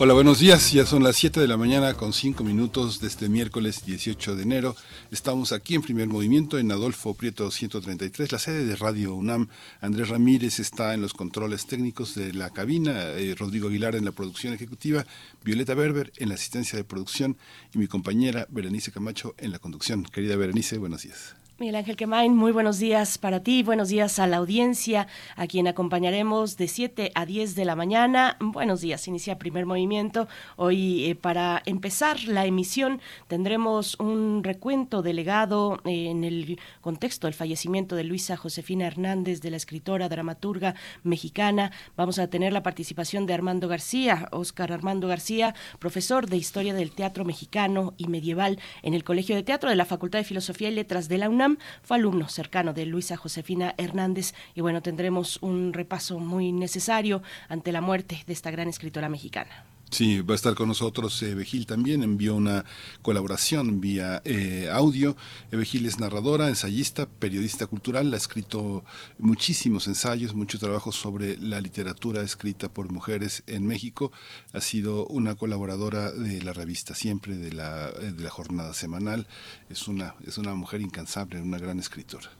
Hola, buenos días. Ya son las 7 de la mañana con 5 minutos de este miércoles 18 de enero. Estamos aquí en primer movimiento en Adolfo Prieto 133, la sede de Radio UNAM. Andrés Ramírez está en los controles técnicos de la cabina, eh, Rodrigo Aguilar en la producción ejecutiva, Violeta Berber en la asistencia de producción y mi compañera Berenice Camacho en la conducción. Querida Berenice, buenos días. Miguel Ángel Quemain, muy buenos días para ti, buenos días a la audiencia, a quien acompañaremos de 7 a 10 de la mañana. Buenos días, inicia primer movimiento. Hoy, eh, para empezar la emisión, tendremos un recuento delegado eh, en el contexto del fallecimiento de Luisa Josefina Hernández, de la escritora, dramaturga mexicana. Vamos a tener la participación de Armando García, Oscar Armando García, profesor de Historia del Teatro Mexicano y Medieval en el Colegio de Teatro de la Facultad de Filosofía y Letras de la UNAM fue alumno cercano de Luisa Josefina Hernández y bueno, tendremos un repaso muy necesario ante la muerte de esta gran escritora mexicana. Sí, va a estar con nosotros Evegil también, envió una colaboración vía eh, audio. Evegil es narradora, ensayista, periodista cultural, ha escrito muchísimos ensayos, mucho trabajo sobre la literatura escrita por mujeres en México. Ha sido una colaboradora de la revista Siempre, de la, de la jornada semanal. Es una, es una mujer incansable, una gran escritora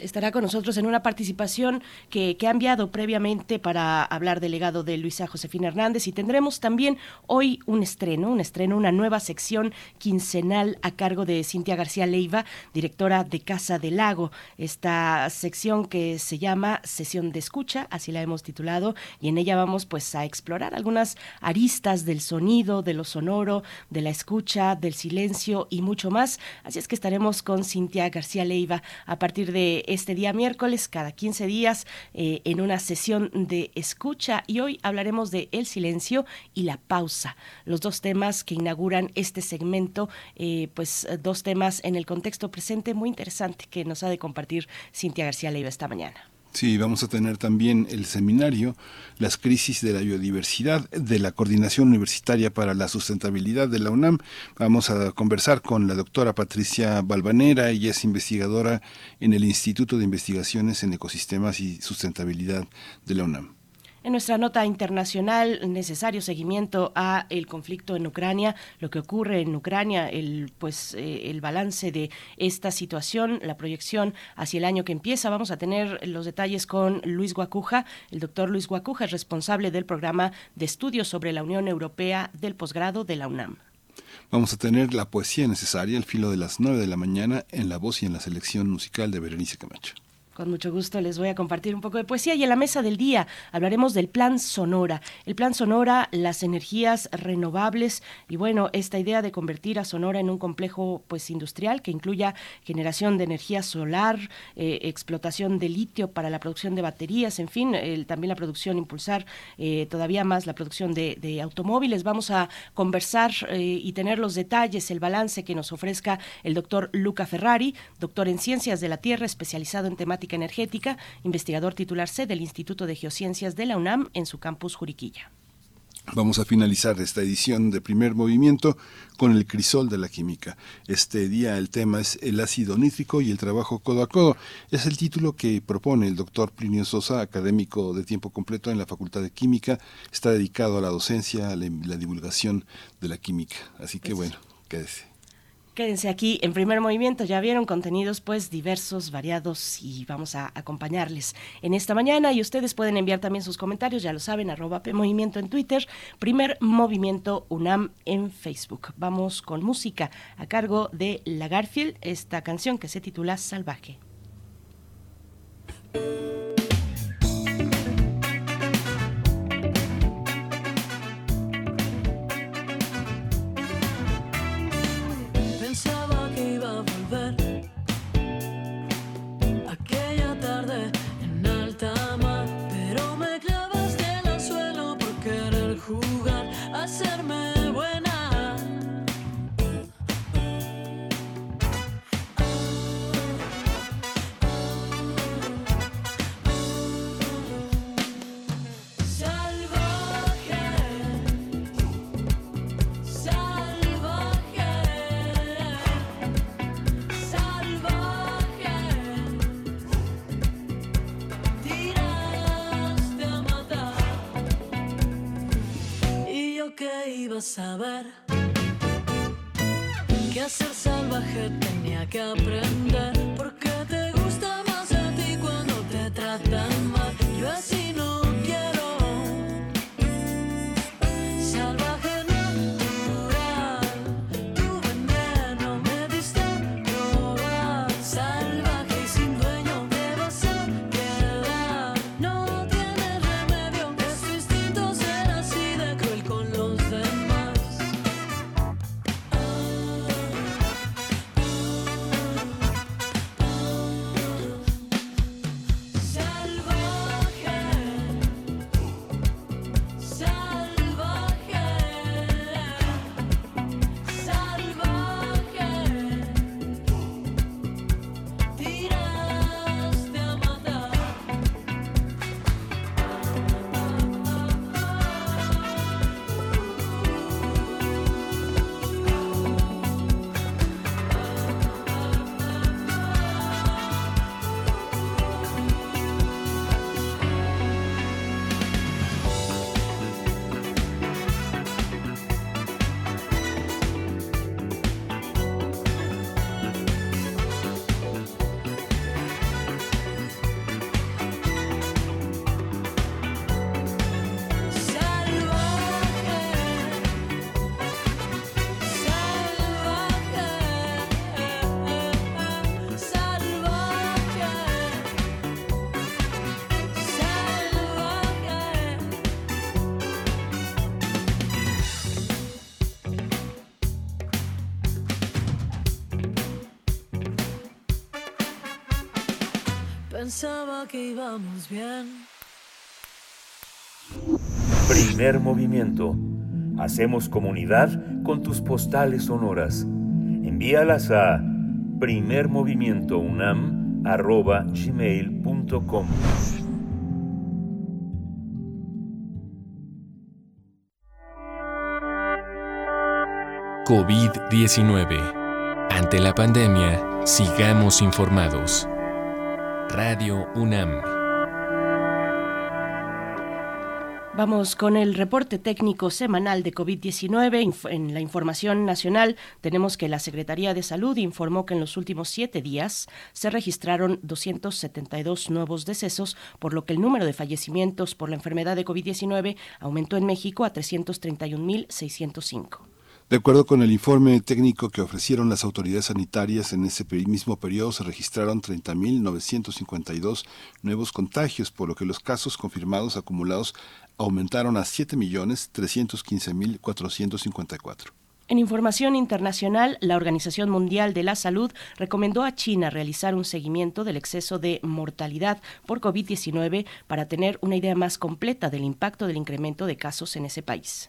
estará con nosotros en una participación que, ha enviado previamente para hablar del legado de Luisa Josefina Hernández y tendremos también hoy un estreno, un estreno, una nueva sección quincenal a cargo de Cintia García Leiva, directora de Casa del Lago. Esta sección que se llama Sesión de Escucha, así la hemos titulado, y en ella vamos pues a explorar algunas aristas del sonido, de lo sonoro, de la escucha, del silencio y mucho más. Así es que estaremos con Cintia García Leiva a partir de este día miércoles, cada 15 días, eh, en una sesión de escucha. Y hoy hablaremos de el silencio y la pausa, los dos temas que inauguran este segmento, eh, pues dos temas en el contexto presente muy interesante que nos ha de compartir Cintia García Leiva esta mañana. Sí, vamos a tener también el seminario Las crisis de la biodiversidad de la Coordinación Universitaria para la Sustentabilidad de la UNAM. Vamos a conversar con la doctora Patricia Balvanera, ella es investigadora en el Instituto de Investigaciones en Ecosistemas y Sustentabilidad de la UNAM. En nuestra nota internacional, necesario seguimiento a el conflicto en Ucrania, lo que ocurre en Ucrania, el pues eh, el balance de esta situación, la proyección hacia el año que empieza. Vamos a tener los detalles con Luis Guacuja. El doctor Luis Guacuja es responsable del programa de estudios sobre la Unión Europea del posgrado de la UNAM. Vamos a tener la poesía necesaria al filo de las 9 de la mañana en la voz y en la selección musical de Berenice Camacho. Con mucho gusto les voy a compartir un poco de poesía y en la mesa del día hablaremos del plan Sonora. El plan Sonora, las energías renovables y bueno, esta idea de convertir a Sonora en un complejo pues industrial que incluya generación de energía solar, eh, explotación de litio para la producción de baterías, en fin, también la producción, impulsar eh, todavía más la producción de, automóviles. Vamos a conversar eh, y tener los detalles, el balance que nos ofrezca el doctor Luca Ferrari, doctor en ciencias de la Tierra, especializado en temáticas energética, investigador titular C del Instituto de Geociencias de la UNAM en su campus Juriquilla. Vamos a finalizar esta edición de primer movimiento con el crisol de la química. Este día el tema es el ácido nítrico y el trabajo codo a codo. Es el título que propone el doctor Plinio Sosa, académico de tiempo completo en la Facultad de Química. Está dedicado a la docencia, a la, divulgación de la química. Así que bueno, quédese. Quédense aquí en primer movimiento, ya vieron contenidos pues diversos, variados y vamos a acompañarles en esta mañana y ustedes pueden enviar también sus comentarios, ya lo saben, arroba Movimiento en Twitter, primer movimiento UNAM en Facebook. Vamos con música a cargo de La Garfield, esta canción que se titula Salvaje. que ibas a ver. Que a ser salvaje tenía que aprender. Pensaba que íbamos bien. Primer movimiento. Hacemos comunidad con tus postales sonoras. Envíalas a primermovimientounam.gmail.com COVID-19. Ante la pandemia, sigamos informados. Radio UNAM. Vamos con el reporte técnico semanal de COVID-19. Inf- En la información nacional tenemos que la Secretaría de Salud informó que en los últimos siete días se registraron 272 nuevos decesos, por lo que el número de fallecimientos por la enfermedad de COVID-19 aumentó en México a 331.605. De acuerdo con el informe técnico que ofrecieron las autoridades sanitarias, en ese mismo periodo se registraron 30.952 nuevos contagios, por lo que los casos confirmados acumulados aumentaron a 7.315.454. En información internacional, la Organización Mundial de la Salud recomendó a China realizar un seguimiento del exceso de mortalidad por COVID-19 para tener una idea más completa del impacto del incremento de casos en ese país.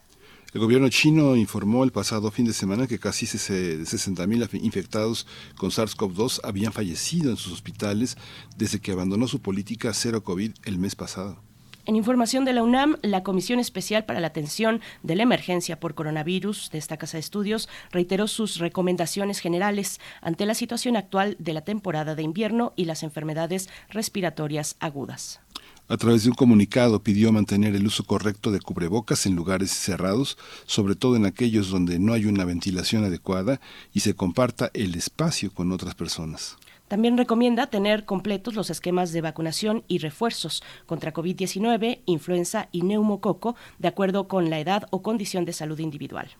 El gobierno chino informó el pasado fin de semana que casi 60.000 infectados con SARS-CoV-2 habían fallecido en sus hospitales desde que abandonó su política cero COVID el mes pasado. En información de la UNAM, la Comisión Especial para la Atención de la Emergencia por Coronavirus de esta Casa de Estudios reiteró sus recomendaciones generales ante la situación actual de la temporada de invierno y las enfermedades respiratorias agudas. A través de un comunicado pidió mantener el uso correcto de cubrebocas en lugares cerrados, sobre todo en aquellos donde no hay una ventilación adecuada y se comparta el espacio con otras personas. También recomienda tener completos los esquemas de vacunación y refuerzos contra COVID-19, influenza y neumococo, de acuerdo con la edad o condición de salud individual.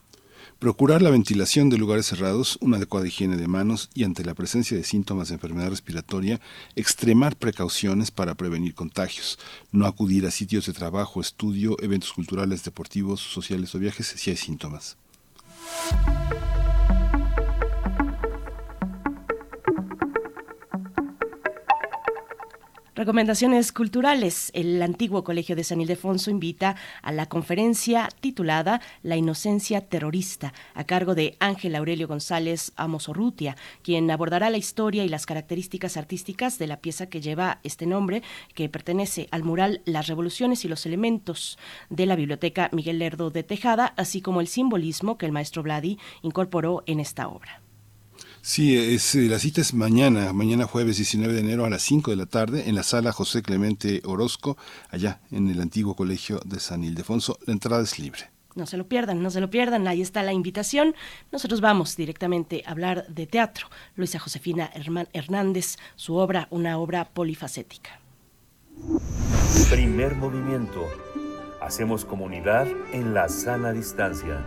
Procurar la ventilación de lugares cerrados, una adecuada higiene de manos y ante la presencia de síntomas de enfermedad respiratoria, extremar precauciones para prevenir contagios. No acudir a sitios de trabajo, estudio, eventos culturales, deportivos, sociales o viajes si hay síntomas. Recomendaciones culturales. El antiguo Colegio de San Ildefonso invita a la conferencia titulada La inocencia terrorista, a cargo de Ángel Aurelio González Amosorrutia, quien abordará la historia y las características artísticas de la pieza que lleva este nombre, que pertenece al mural Las revoluciones y los elementos de la Biblioteca Miguel Lerdo de Tejada, así como el simbolismo que el maestro Vladi incorporó en esta obra. Sí, es, la cita es mañana, mañana jueves 19 de enero a las 5 de la tarde en la sala José Clemente Orozco, allá en el antiguo colegio de San Ildefonso. La entrada es libre. No se lo pierdan, no se lo pierdan. Ahí está la invitación. Nosotros vamos directamente a hablar de teatro. Luisa Josefina Herman- Hernández, su obra, una obra polifacética. Primer movimiento. Hacemos comunidad en la sana distancia.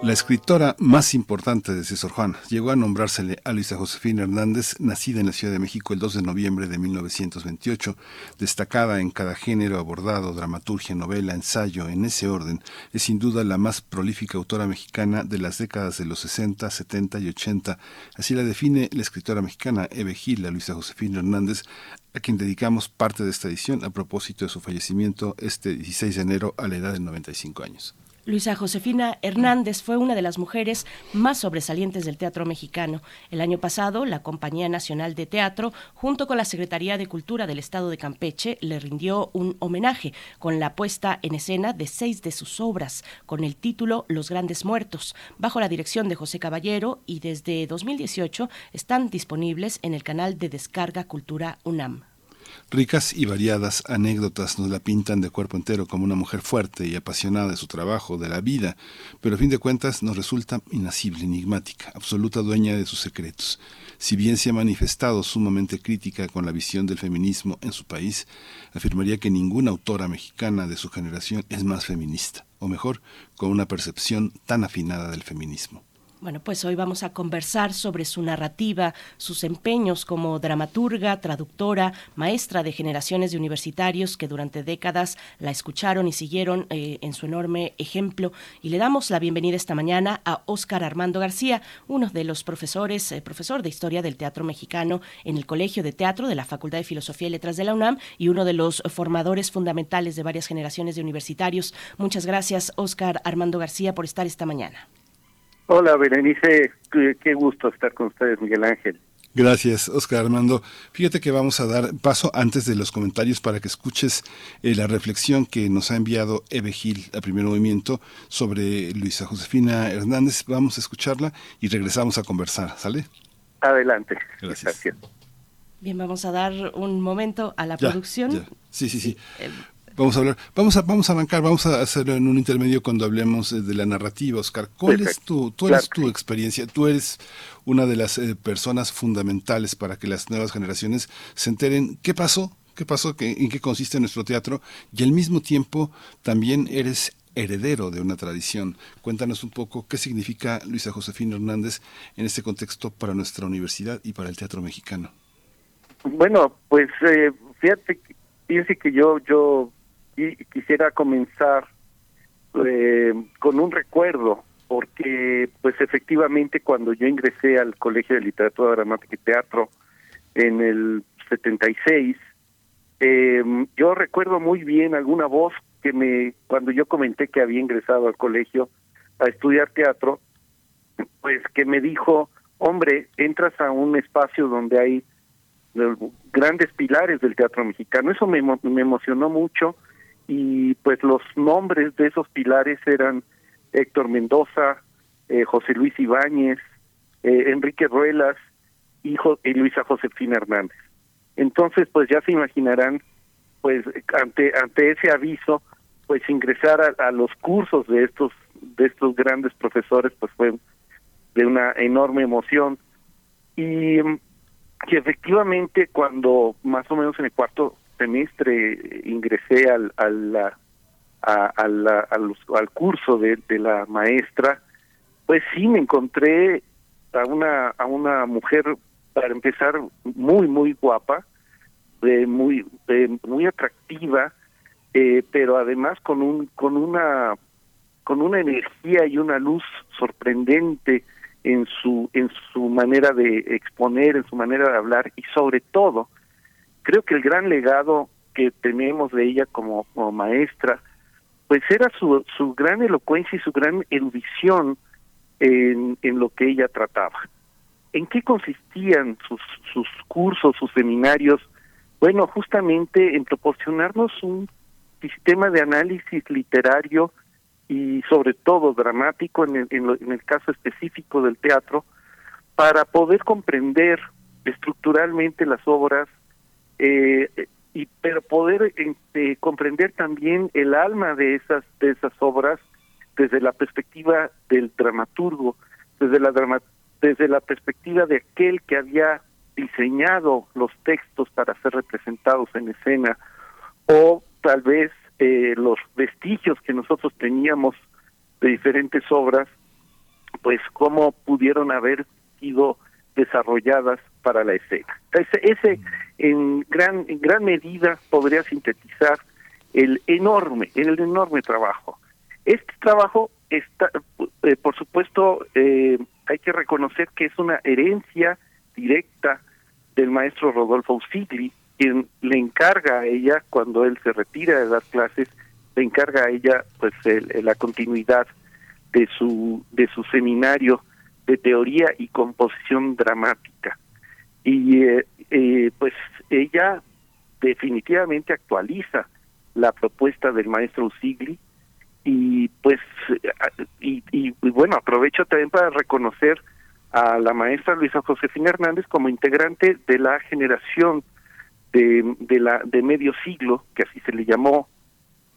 La escritora más importante de César Juan llegó a nombrársele a Luisa Josefina Hernández, nacida en la Ciudad de México el 2 de noviembre de 1928, destacada en cada género abordado, dramaturgia, novela, ensayo, en ese orden, es sin duda la más prolífica autora mexicana de las décadas de los 60, 70 y 80. Así la define la escritora mexicana Eve Gil, a Luisa Josefina Hernández, a quien dedicamos parte de esta edición a propósito de su fallecimiento este 16 de enero a la edad de 95 años. Luisa Josefina Hernández fue una de las mujeres más sobresalientes del teatro mexicano. El año pasado, la Compañía Nacional de Teatro, junto con la Secretaría de Cultura del Estado de Campeche, le rindió un homenaje con la puesta en escena de seis de sus obras, con el título Los Grandes Muertos, bajo la dirección de José Caballero y desde 2018 están disponibles en el canal de descarga Cultura UNAM. Ricas y variadas anécdotas nos la pintan de cuerpo entero como una mujer fuerte y apasionada de su trabajo, de la vida, pero a fin de cuentas nos resulta inasible, enigmática, absoluta dueña de sus secretos. Si bien se ha manifestado sumamente crítica con la visión del feminismo en su país, afirmaría que ninguna autora mexicana de su generación es más feminista, o mejor, con una percepción tan afinada del feminismo. Bueno, pues hoy vamos a conversar sobre su narrativa, sus empeños como dramaturga, traductora, maestra de generaciones de universitarios que durante décadas la escucharon y siguieron eh, en su enorme ejemplo. Y le damos la bienvenida esta mañana a Óscar Armando García, uno de los profesores, eh, profesor de Historia del Teatro Mexicano en el Colegio de Teatro de la Facultad de Filosofía y Letras de la UNAM y uno de los formadores fundamentales de varias generaciones de universitarios. Muchas gracias, Óscar Armando García, por estar esta mañana. Hola, Berenice, qué, qué gusto estar con ustedes, Miguel Ángel. Gracias, Oscar Armando. Fíjate que vamos a dar paso antes de los comentarios para que escuches eh, la reflexión que nos ha enviado Eve Gil a primer movimiento sobre Luisa Josefina Hernández. Vamos a escucharla y regresamos a conversar, ¿sale? Adelante. Gracias. Bien, vamos a dar un momento a la Ya, producción. ya. Sí, sí, sí. Eh, Vamos a hablar, vamos a, vamos a arrancar, vamos a hacerlo en un intermedio cuando hablemos eh, de la narrativa, Oscar. ¿Cuál es tu, tú eres Claro tu experiencia? Tú eres una de las eh, personas fundamentales para que las nuevas generaciones se enteren qué pasó, qué pasó, qué, en qué consiste nuestro teatro y al mismo tiempo también eres heredero de una tradición. Cuéntanos un poco qué significa Luisa Josefina Hernández en este contexto para nuestra universidad y para el teatro mexicano. Bueno, pues eh, fíjate, que- fíjense que yo yo qui- quisiera comenzar eh, con un recuerdo, porque pues efectivamente cuando yo ingresé al Colegio de Literatura Dramática y Teatro en el 76, eh, yo recuerdo muy bien alguna voz que me, cuando yo comenté que había ingresado al colegio a estudiar teatro, pues que me dijo, hombre, entras a un espacio donde hay eh, grandes pilares del teatro mexicano. Eso me, me emocionó mucho y pues los nombres de esos pilares eran Héctor Mendoza, eh, José Luis Ibáñez, eh, Enrique Ruelas y, Jo- y Luisa Josefina Hernández. Entonces, pues ya se imaginarán, pues ante ante ese aviso, pues ingresar a, a los cursos de estos de estos grandes profesores, pues fue de una enorme emoción y mm, que efectivamente cuando más o menos en el cuarto semestre ingresé al al a, a la- a los- al curso de, de la maestra pues sí me encontré a una a una mujer para empezar muy muy guapa eh, muy eh, muy atractiva eh, pero además con un con una con una energía y una luz sorprendente en su en su manera de exponer, en su manera de hablar y sobre todo creo que el gran legado que tenemos de ella como, maestra pues era su su gran elocuencia y su gran erudición en, en lo que ella trataba. ¿En qué consistían sus sus cursos, sus seminarios? Bueno, justamente en proporcionarnos un sistema de análisis literario y sobre todo dramático en el, en lo- en el caso específico del teatro para poder comprender estructuralmente las obras eh, y pero poder este, comprender también el alma de esas de esas obras desde la perspectiva del dramaturgo desde la drama- desde la perspectiva de aquel que había diseñado los textos para ser representados en escena o tal vez eh, los vestigios que nosotros teníamos de diferentes obras pues cómo pudieron haber sido desarrolladas para la escena. Ese, ese en gran en gran medida podría sintetizar el enorme el enorme trabajo. Este trabajo está, eh, por supuesto, eh, hay que reconocer que es una herencia directa del maestro Rodolfo Usigli, quien le encarga a ella cuando él se retira de dar clases, le encarga a ella pues el- la continuidad de su de su seminario de teoría y composición dramática y eh, eh, pues ella definitivamente actualiza la propuesta del maestro Usigli y pues eh, y bueno aprovecho también para reconocer a la maestra Luisa Josefina Hernández como integrante de la generación de, de la de medio siglo que así se le llamó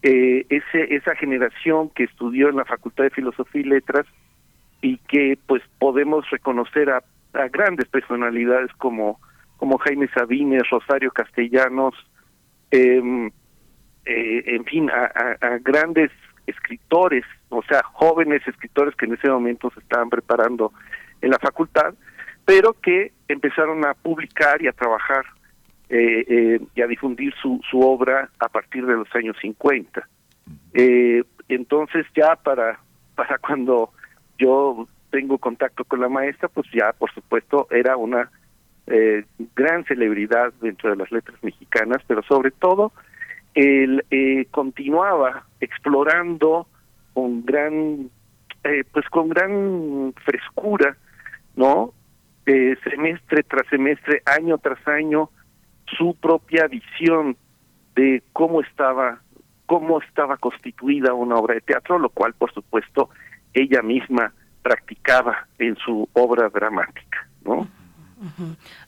eh, ese esa generación que estudió en la Facultad de Filosofía y Letras y que pues podemos reconocer a, a grandes personalidades como como Jaime Sabines, Rosario Castellanos, em, eh, en fin, a, a- a grandes escritores, o sea, jóvenes escritores que en ese momento se estaban preparando en la facultad, pero que empezaron a publicar y a trabajar eh, eh, y a difundir su, su obra a partir de los años 50. Eh, entonces ya para, para cuando yo tengo contacto con la maestra, pues ya por supuesto era una eh, gran celebridad dentro de las letras mexicanas, pero sobre todo él eh, continuaba explorando con gran, eh, pues con gran frescura, ¿no? Eh, semestre tras semestre, año tras año, su propia visión de cómo estaba, cómo estaba constituida una obra de teatro, lo cual, por supuesto, ella misma practicaba en su obra dramática, ¿no?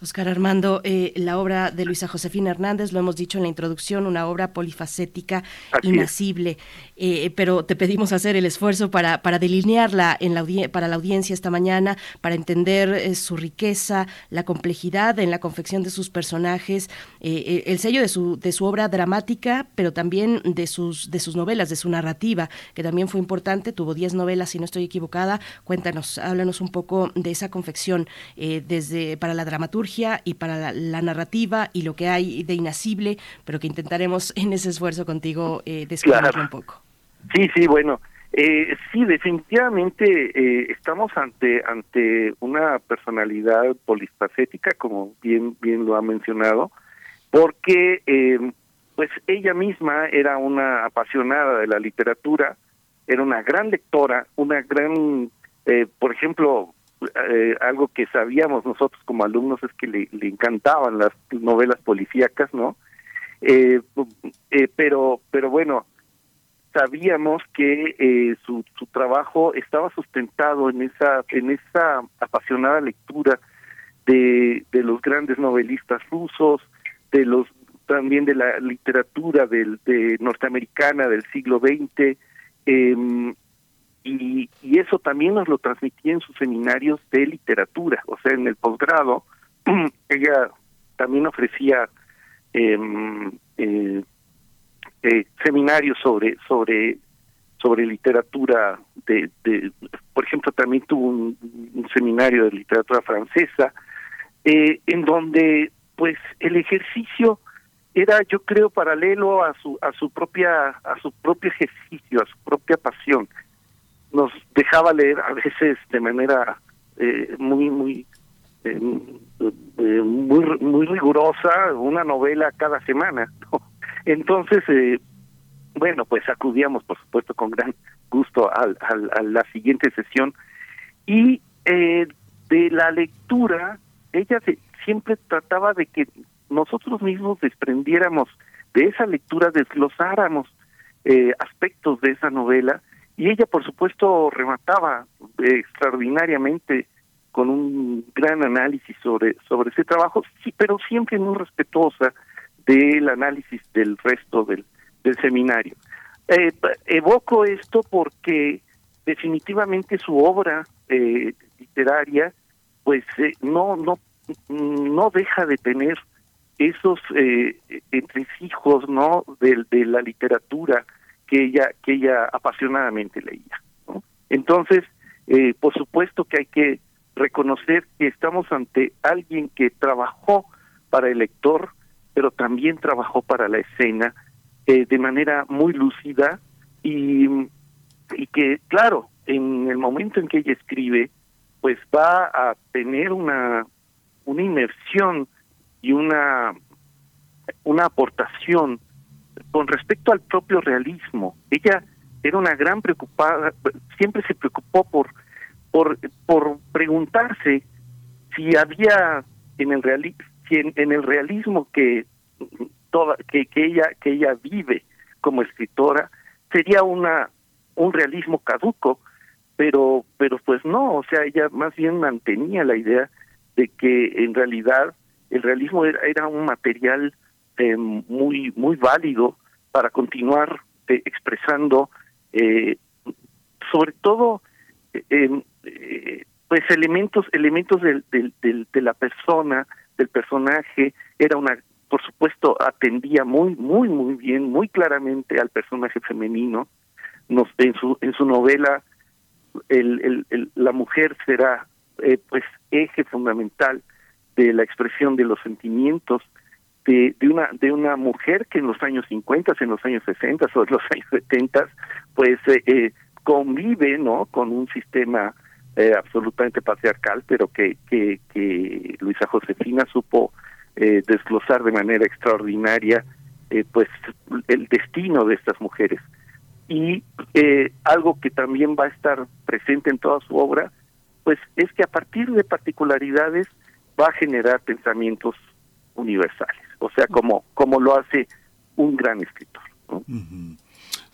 Oscar Armando, eh, la obra de Luisa Josefina Hernández, lo hemos dicho en la introducción, una obra polifacética, Así es. inacible, eh, pero te pedimos hacer el esfuerzo para, para delinearla en la para la audiencia esta mañana, para entender eh, su riqueza, la complejidad en la confección de sus personajes, el sello de su, de su obra dramática, pero también de sus, de sus novelas, de su narrativa, que también fue importante, tuvo 10 novelas, si no estoy equivocada. Cuéntanos, háblanos un poco de esa confección desde para la dramaturgia y para la, la narrativa y lo que hay de inacible, pero que intentaremos en ese esfuerzo contigo eh, describirlo Claro. un poco. Sí, sí, bueno, eh, sí, definitivamente eh, estamos ante ante una personalidad polifacética, como bien bien lo ha mencionado, porque eh, pues ella misma era una apasionada de la literatura, era una gran lectora, una gran, eh, por ejemplo, eh, algo que sabíamos nosotros como alumnos es que le, encantaban las novelas policíacas, ¿no? Eh, eh, pero pero bueno sabíamos que eh, su, su trabajo estaba sustentado en esa en esa apasionada lectura de, los grandes novelistas rusos de los también de la literatura del de norteamericana del siglo XX em, y, y eso también nos lo transmitía en sus seminarios de literatura o sea en el posgrado ella también ofrecía em, eh, eh, seminarios sobre sobre sobre literatura de, de por ejemplo también tuvo un, un seminario de literatura francesa eh, en donde pues el ejercicio era yo creo paralelo a su a su propia a su propio ejercicio a su propia pasión nos dejaba leer a veces de manera eh, muy muy eh, eh, muy muy rigurosa una novela cada semana entonces eh, bueno pues acudíamos por supuesto con gran gusto a la siguiente sesión. Y de la lectura ella se- siempre trataba de que nosotros mismos desprendiéramos de esa lectura desglosáramos aspectos de esa novela y ella por supuesto remataba eh, extraordinariamente con un gran análisis sobre sobre ese trabajo sí pero siempre muy respetuosa del análisis del resto del, del seminario. Eh, evoco esto porque definitivamente su obra eh, literaria pues eh, no no no deja de tener esos eh, entresijos no de, de la literatura que ella que ella apasionadamente leía entonces eh, por supuesto que hay que reconocer que estamos ante alguien que trabajó para el lector pero también trabajó para la escena eh, de manera muy lúcida y, y que claro en el momento en que ella escribe pues va a tener una una inmersión y una una aportación con respecto al propio realismo. Ella era una gran preocupada, siempre se preocupó por por por preguntarse si había en el reali si en, en el realismo que toda que, que ella que ella vive como escritora sería una un realismo caduco, pero pero pues no, o sea, ella más bien mantenía la idea de que en realidad el realismo era, era un material eh, muy muy válido para continuar eh, expresando eh, sobre todo eh, eh, pues elementos elementos del, del, del, de la persona del personaje. Era una por supuesto atendía muy muy muy bien muy claramente al personaje femenino. Nos en su en su novela el, el, la mujer será pues eje fundamental de la expresión de los sentimientos de, de una de una mujer que en los años 50, en los años 60 o en los años 70 pues eh, eh, convive no con un sistema eh, absolutamente patriarcal pero que que, que Luisa Josefina supo eh, desglosar de manera extraordinaria pues el destino de estas mujeres. Y algo que también va a estar presente en toda su obra pues es que a partir de particularidades va a generar pensamientos universales, o sea, como, como lo hace un gran escritor.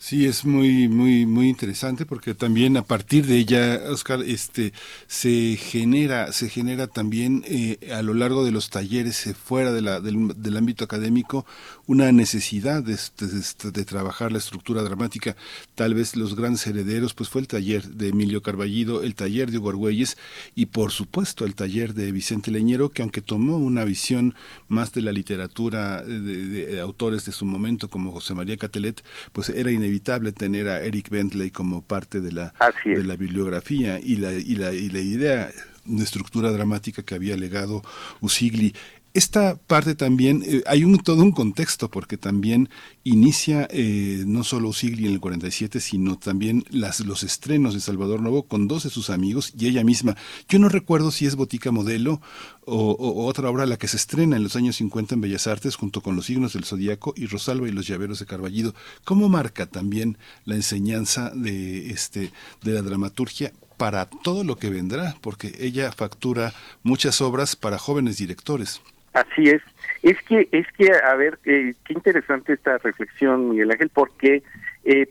Sí, es muy, muy, muy interesante porque también a partir de ella, Oscar, este, se genera, se genera también eh, a lo largo de los talleres eh, fuera de la, del, ámbito académico una necesidad de, de, de, trabajar la estructura dramática. Tal vez los grandes herederos, pues fue el taller de Emilio Carballido, el taller de Hugo Argüelles y por supuesto el taller de Vicente Leñero, que aunque tomó una visión más de la literatura de, de autores de su momento como José María Catelet, pues era inevitable inevitable tener a Eric Bentley como parte de la, de la bibliografía y la, y, la, y la idea de estructura dramática que había legado Usigli esta parte también, eh, hay un, todo un contexto, porque también inicia eh, no solo Sigli en el 47, sino también las, los estrenos de Salvador Novo con dos de sus amigos y ella misma. Yo no recuerdo si es Botica Modelo o, otra obra la que se estrena en los años 50 en Bellas Artes, junto con Los signos del Zodíaco y Rosalba y los llaveros de Carballido. ¿Cómo marca también la enseñanza de, este, de la dramaturgia para todo lo que vendrá? Porque ella factura muchas obras para jóvenes directores. Así es. Es que, es que, a ver, eh, qué interesante esta reflexión, Miguel Ángel, porque eh,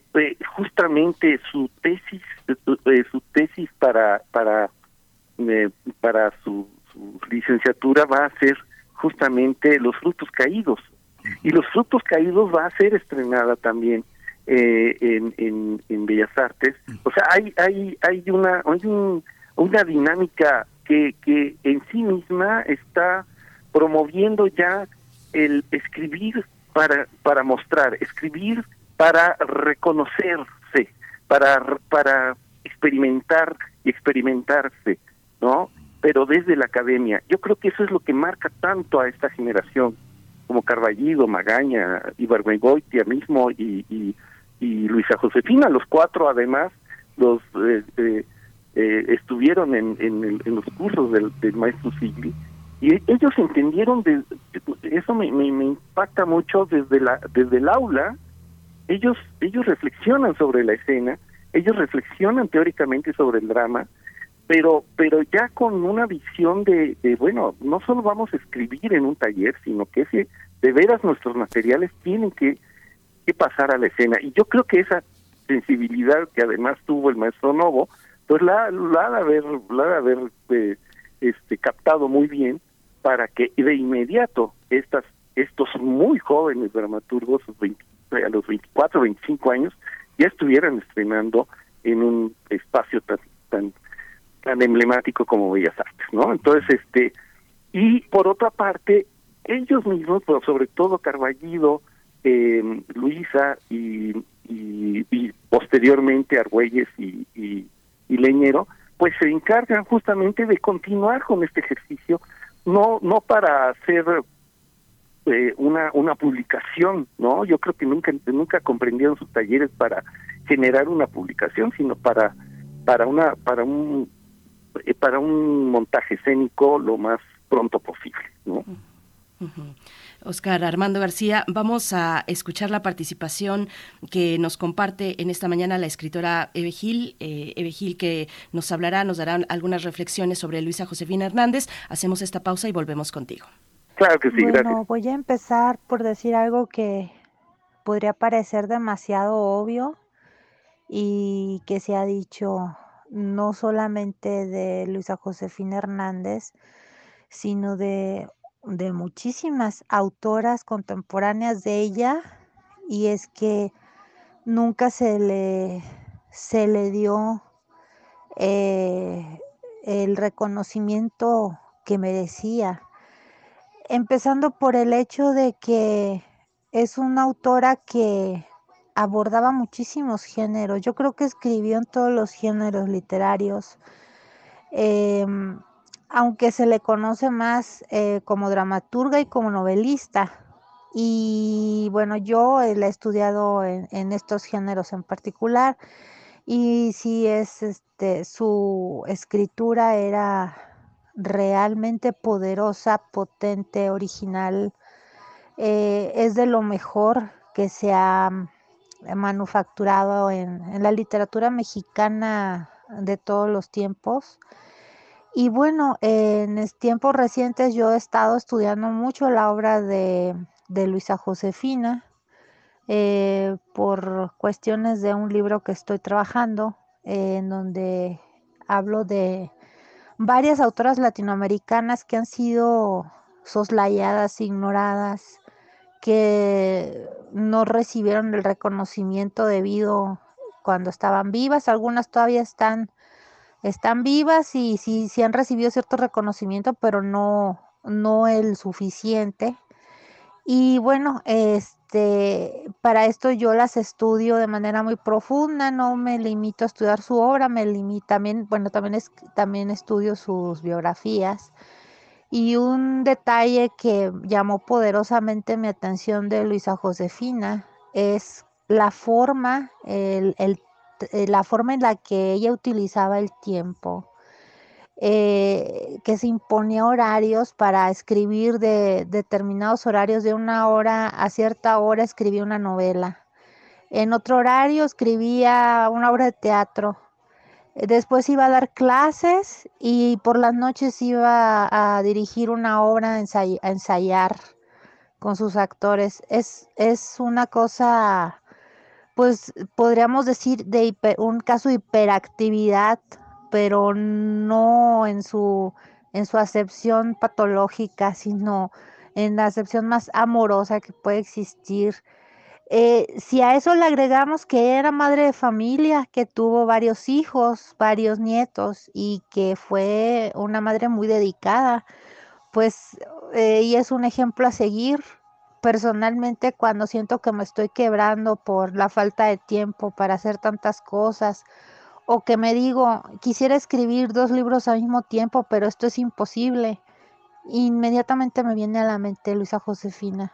justamente su tesis, eh, su tesis para para eh, para su, su, licenciatura va a ser justamente los frutos caídos y los frutos caídos va a ser estrenada también eh, en, en, en Bellas Artes. O sea, hay hay hay una hay un, una dinámica que que en sí misma está promoviendo ya el escribir para para mostrar, escribir para reconocerse, para para experimentar y experimentarse, ¿no? Pero desde la academia. Yo creo que eso es lo que marca tanto a esta generación, como Carballido, Magaña, Ibargüengoitia mismo y, y, Luisa Josefina, los cuatro además, los eh, eh, eh, estuvieron en, en, en, los cursos del, del maestro Sigli y ellos entendieron de, eso me, me, impacta mucho desde la desde el aula ellos ellos reflexionan sobre la escena ellos reflexionan teóricamente sobre el drama pero pero ya con una visión de, de bueno no solo vamos a escribir en un taller sino que ese de veras nuestros materiales tienen que que pasar a la escena. Y yo creo que esa sensibilidad que además tuvo el maestro Novo, pues la, la de haber, la de haber eh, este, captado muy bien para que de inmediato estas estos muy jóvenes dramaturgos 20 a los 24, 25 años ya estuvieran estrenando en un espacio tan tan emblemático como Bellas Artes, ¿no? Entonces, este y por otra parte, ellos mismos, pero sobre todo Carballido, eh, Luisa y, y, posteriormente Argüelles y, y Leñero, pues se encargan justamente de continuar con este ejercicio, no no para hacer eh, una una publicación, ¿no? Yo creo que nunca nunca comprendieron sus talleres para generar una publicación, sino para para una para un eh, para un montaje escénico lo más pronto posible, ¿no? Ujú. Oscar Armando García, vamos a escuchar la participación que nos comparte en esta mañana la escritora Eve Gil, eh, Eve Gil que nos hablará, nos dará algunas reflexiones sobre Luisa Josefina Hernández. Hacemos esta pausa y volvemos contigo. Claro que sí, bueno, gracias. voy a empezar por decir algo que podría parecer demasiado obvio y que se ha dicho no solamente de Luisa Josefina Hernández, sino de, de muchísimas autoras contemporáneas de ella, y es que nunca se le, se le dio eh, el reconocimiento que merecía empezando por el hecho de que es una autora que abordaba muchísimos géneros. Yo creo que escribió en todos los géneros literarios, em, aunque se le conoce más eh, como dramaturga y como novelista. Y bueno, yo la he estudiado en, estos géneros en particular y sí es este su escritura era realmente poderosa, potente, original. eh, es de lo mejor que se ha mm, manufacturado en la literatura mexicana de todos los tiempos. Y bueno, en tiempos recientes yo he estado estudiando mucho la obra de, de Luisa Josefina eh, por cuestiones de un libro que estoy trabajando, eh, en donde hablo de varias autoras latinoamericanas que han sido soslayadas, ignoradas, que no recibieron el reconocimiento debido cuando estaban vivas, algunas todavía están, están vivas y sí, sí han recibido cierto reconocimiento, pero no, no el suficiente. Y bueno, este, para esto yo las estudio de manera muy profunda, no me limito a estudiar su obra, me limito también, bueno, también es, también estudio sus biografías. Y un detalle que llamó poderosamente mi atención de Luisa Josefina es la forma, el, el- la forma en la que ella utilizaba el tiempo, eh, que se imponía horarios para escribir de determinados horarios de una hora a cierta hora escribía una novela. En otro horario escribía una obra de teatro. Eh, Después iba a dar clases y por las noches iba a dirigir una obra, a ensayar con sus actores. Es, es una cosa, pues podríamos decir, de un caso de hiperactividad, pero no en su, en su acepción patológica, sino en la acepción más amorosa que puede existir. Eh, si a eso le agregamos que era madre de familia, que tuvo varios hijos, varios nietos y que fue una madre muy dedicada, pues eh, ella es un ejemplo a seguir. Personalmente, cuando siento que me estoy quebrando por la falta de tiempo para hacer tantas cosas, o que me digo, quisiera escribir dos libros al mismo tiempo, pero esto es imposible, inmediatamente me viene a la mente Luisa Josefina.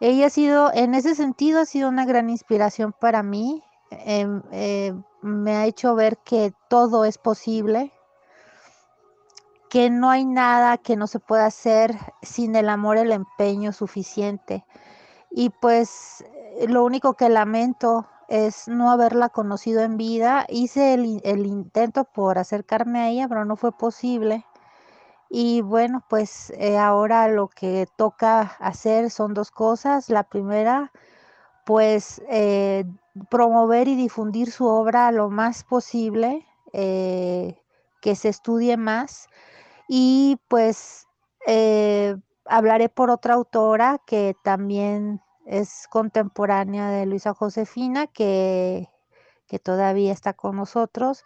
Ella ha sido, en ese sentido, ha sido una gran inspiración para mí. em, eh, me ha hecho ver que todo es posible, que no hay nada que no se pueda hacer sin el amor, el empeño suficiente. Y pues eh, lo único que lamento es no haberla conocido en vida. Hice el, in- el intento por acercarme a ella, pero no fue posible. Y bueno, pues eh, ahora lo que toca hacer son dos cosas. La primera, pues eh, promover y difundir su obra lo más posible, que se estudie más y pues eh, hablaré por otra autora que también es contemporánea de Luisa Josefina, que, que todavía está con nosotros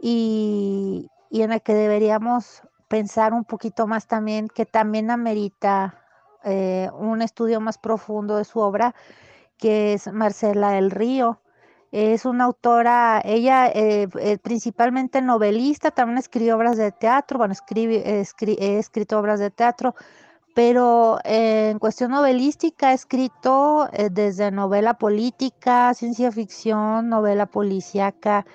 y, y en la que deberíamos pensar un poquito más también, que también amerita eh, un estudio más profundo de su obra, que es Marcela del Río. Es una autora, ella eh, eh, principalmente novelista, también escribió obras de teatro, bueno, escribe, escri- he escrito obras de teatro, pero eh, en cuestión novelística ha escrito eh, desde novela política, ciencia ficción, novela policíaca.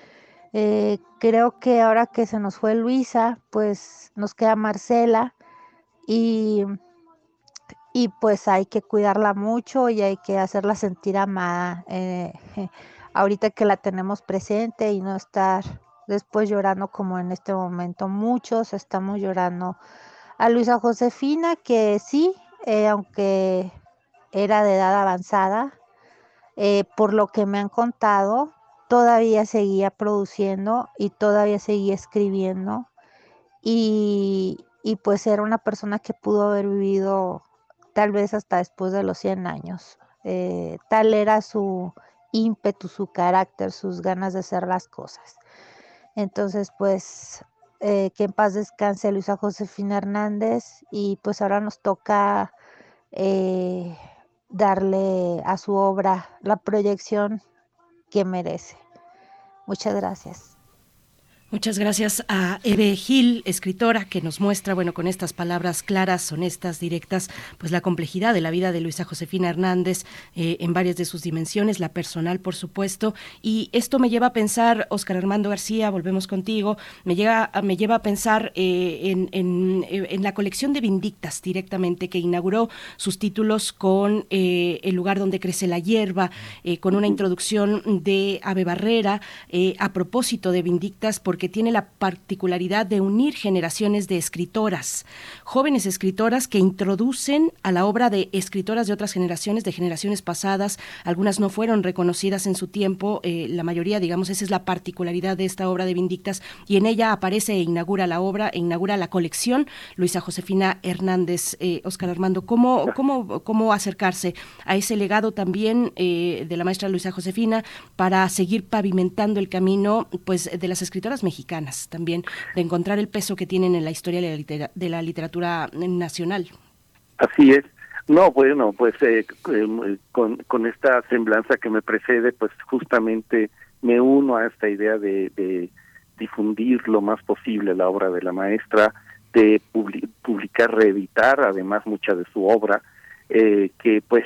Creo que ahora que se nos fue Luisa, pues nos queda Marcela y, y pues hay que cuidarla mucho y hay que hacerla sentir amada. eh, ahorita que la tenemos presente y no estar después llorando como en este momento. Muchos estamos llorando a Luisa Josefina, que sí, eh, aunque era de edad avanzada, eh, por lo que me han contado, todavía seguía produciendo y todavía seguía escribiendo. Y, y pues era una persona que pudo haber vivido tal vez hasta después de los 100 años. Eh, tal era su ímpetu, su carácter, sus ganas de hacer las cosas. Entonces, pues, eh, que en paz descanse Luisa Josefina Hernández y pues ahora nos toca eh, darle a su obra la proyección que merece. Muchas gracias. Muchas gracias a Eve Gil, escritora, que nos muestra, bueno, con estas palabras claras, honestas, directas, pues la complejidad de la vida de Luisa Josefina Hernández eh, en varias de sus dimensiones, la personal, por supuesto. Y esto me lleva a pensar, Oscar Armando García, volvemos contigo, me, llega, me lleva a pensar eh, en, en, en, la colección de Vindictas directamente, que inauguró sus títulos con eh, El lugar donde crece la hierba, eh, con una introducción de Ave Barrera, eh, a propósito de Vindictas, porque porque tiene la particularidad de unir generaciones de escritoras, jóvenes escritoras que introducen a la obra de escritoras de otras generaciones, de generaciones pasadas, algunas no fueron reconocidas en su tiempo, eh, la mayoría, digamos, esa es la particularidad de esta obra de Vindictas, y en ella aparece e inaugura la obra, e inaugura la colección Luisa Josefina Hernández, eh, Oscar Armando, ¿cómo, cómo, cómo acercarse a ese legado también eh, de la maestra Luisa Josefina para seguir pavimentando el camino pues de las escritoras mexicanas también, de encontrar el peso que tienen en la historia de la, de la literatura nacional. Así es. No, bueno, pues eh, con, con esta semblanza que me precede, pues justamente me uno a esta idea de, difundir lo más posible la obra de la maestra, de publi publicar, reeditar además mucha de su obra, eh, que pues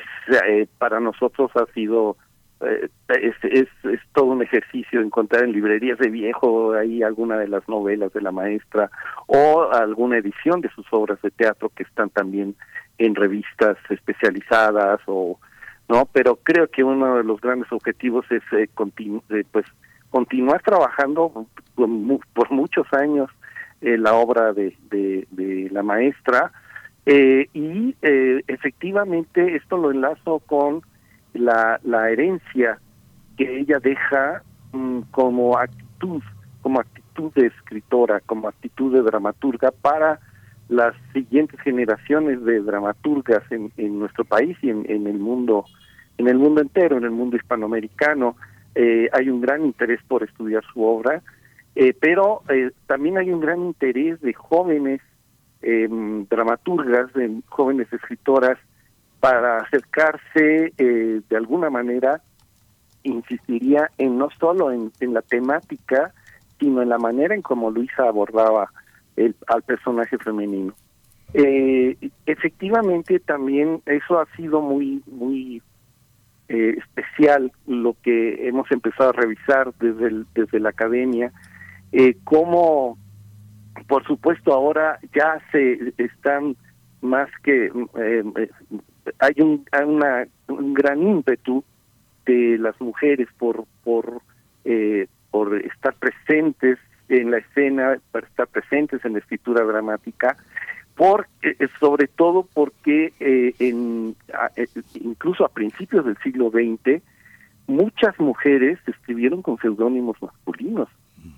eh, para nosotros ha sido eh, es, todo un ejercicio encontrar en librerías de viejo ahí alguna de las novelas de la maestra o alguna edición de sus obras de teatro que están también en revistas especializadas o no pero creo que uno de los grandes objetivos es eh, eh, pues continuar trabajando por, muchos años eh, la obra de, de, de la maestra y efectivamente esto lo enlazo con la, la herencia que ella deja mm, como actitud, como actitud de escritora, como actitud de dramaturga para las siguientes generaciones de dramaturgas en, en nuestro país y en, en, el mundo, en el mundo entero, en el mundo hispanoamericano. Eh, hay un gran interés por estudiar su obra, eh, pero eh, también hay un gran interés de jóvenes dramaturgas, de jóvenes escritoras para acercarse eh, de alguna manera, insistiría en no solo en, en, la temática, sino en la manera en cómo Luisa abordaba el, al personaje femenino. Eh, efectivamente, también eso ha sido muy, muy eh, especial lo que hemos empezado a revisar desde, desde la academia, eh, cómo, por supuesto, ahora ya se están más que eh, hay un, una, un gran ímpetu de las mujeres por por eh, por estar presentes en la escena, para estar presentes en la escritura dramática, por, eh, sobre todo porque eh, en, a- eh, incluso a principios del siglo XX muchas mujeres escribieron con seudónimos masculinos.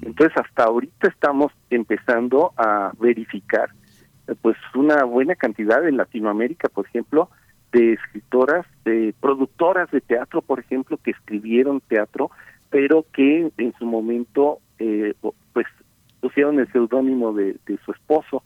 Entonces hasta ahorita estamos empezando a verificar eh, pues una buena cantidad en Latinoamérica, por ejemplo, de escritoras, de productoras de teatro, por ejemplo, que escribieron teatro, pero que en su momento eh, pues pusieron el seudónimo de, de su esposo,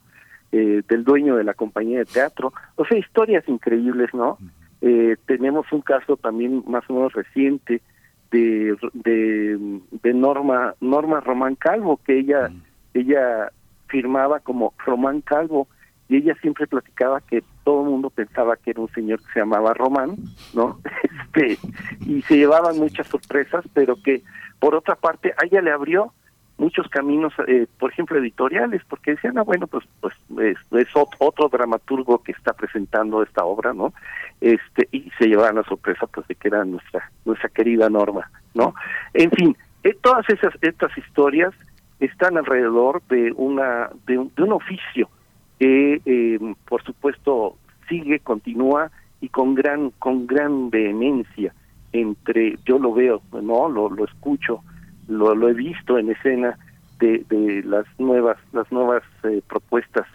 eh, del dueño de la compañía de teatro. O sea, historias increíbles, ¿no? Eh, tenemos un caso también más o menos reciente de, de, de Norma Norma Román Calvo, que ella ella firmaba como Román Calvo y ella siempre platicaba que todo el mundo pensaba que era un señor que se llamaba Román, ¿no? Este, y se llevaban muchas sorpresas, pero que por otra parte a ella le abrió muchos caminos, eh, por ejemplo, editoriales, porque decían, ah, bueno, pues, pues es, es ot- otro dramaturgo que está presentando esta obra, ¿no? Este, y se llevaban la sorpresa, pues, de que era nuestra, nuestra querida Norma, ¿no? En fin, eh, todas esas, estas historias están alrededor de una, de un, de un oficio que, eh, por supuesto, sigue, continúa y con gran, con gran vehemencia entre, yo lo veo, no, lo, lo escucho, lo, lo he visto en escena de, de las nuevas, las nuevas eh, propuestas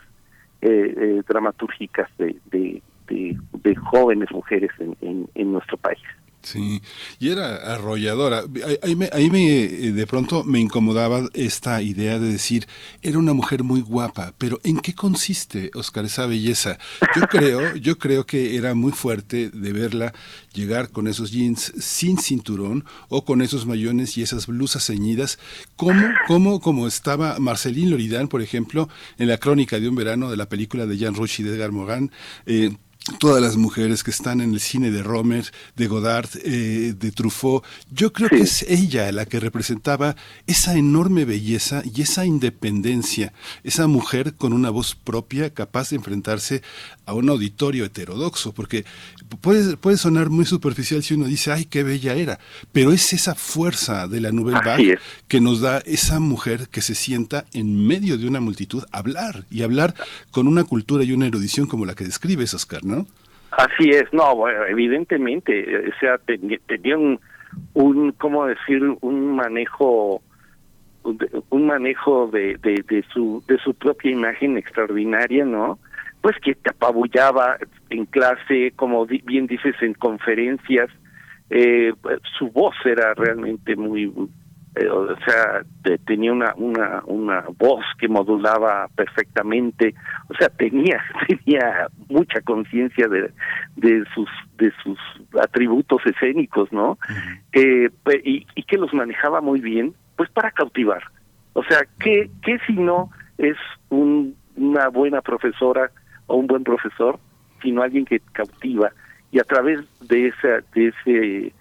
eh, eh, dramatúrgicas de, de, de, jóvenes mujeres en, en nuestro país. Sí, y era arrolladora. Ahí, ahí me, ahí me, eh, de pronto me incomodaba esta idea de decir, era una mujer muy guapa, pero ¿en qué consiste, Oscar, esa belleza? Yo creo, yo creo que era muy fuerte de verla llegar con esos jeans sin cinturón o con esos mayones y esas blusas ceñidas, como, como, como estaba Marceline Loridán, por ejemplo, en la crónica de un verano de la película de Jean Rouch y de Edgar Morin, eh, todas las mujeres que están en el cine de Romer, de Godard, eh, de Truffaut, yo creo que es ella la que representaba esa enorme belleza y esa independencia, esa mujer con una voz propia capaz de enfrentarse a un auditorio heterodoxo, porque puede, puede sonar muy superficial si uno dice, ay, qué bella era, pero es esa fuerza de la Nouvelle Vague que nos da esa mujer que se sienta en medio de una multitud a hablar y hablar con una cultura y una erudición como la que describes, Oscar, ¿no? Así es, no, evidentemente, eh, o sea, tenía, un, un, ¿cómo decir? Un manejo, un- manejo de, de, su, de su propia imagen extraordinaria, ¿no? Pues que te apabullaba en clase, como bien dices, en conferencias, eh, su voz era realmente muy, eh, o sea, te- tenía una, una, una voz que modulaba perfectamente, o sea, tenía, tenía mucha conciencia de, de sus, de sus atributos escénicos, ¿no? Eh, y, y que los manejaba muy bien, pues para cautivar. O sea, ¿qué, qué si no es un, una buena profesora o un buen profesor, sino alguien que cautiva y a través de esa, de ese,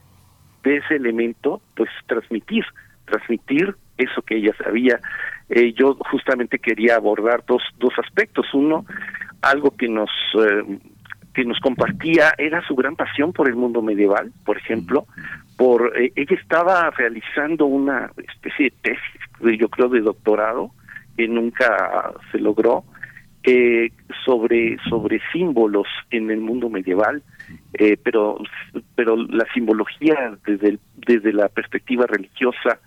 de ese elemento, pues transmitir, transmitir eso que ella sabía. Eh, yo justamente quería abordar dos, dos aspectos. Uno, algo que nos eh, que nos compartía era su gran pasión por el mundo medieval, por ejemplo, por eh, ella estaba realizando una especie de tesis, yo creo de doctorado que nunca se logró sobre sobre símbolos en el mundo medieval, pero pero la simbología desde desde la perspectiva religiosa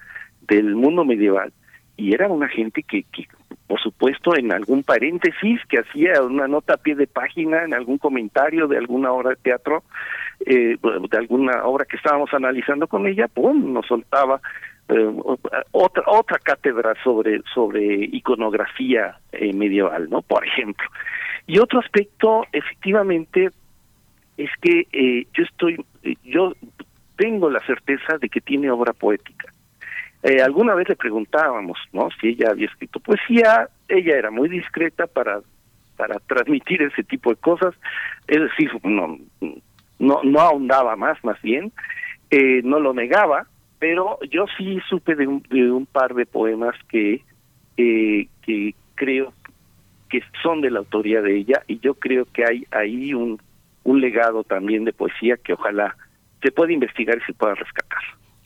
del mundo medieval y era una gente que, que por supuesto en algún paréntesis que hacía una nota a pie de página en algún comentario de alguna obra de teatro eh, de alguna obra que estábamos analizando con ella pum nos soltaba eh, otra otra cátedra sobre sobre iconografía eh, medieval no por ejemplo. Y otro aspecto efectivamente es que eh, yo estoy yo tengo la certeza de que tiene obra poética eh, alguna vez le preguntábamos, ¿no? Si ella había escrito poesía, ella era muy discreta para para transmitir ese tipo de cosas, es decir, no no no ahondaba más, más bien, eh, no lo negaba, pero yo sí supe de un, de un par de poemas que eh, que creo que son de la autoría de ella y yo creo que hay ahí un un legado también de poesía que ojalá se pueda investigar y se pueda rescatar.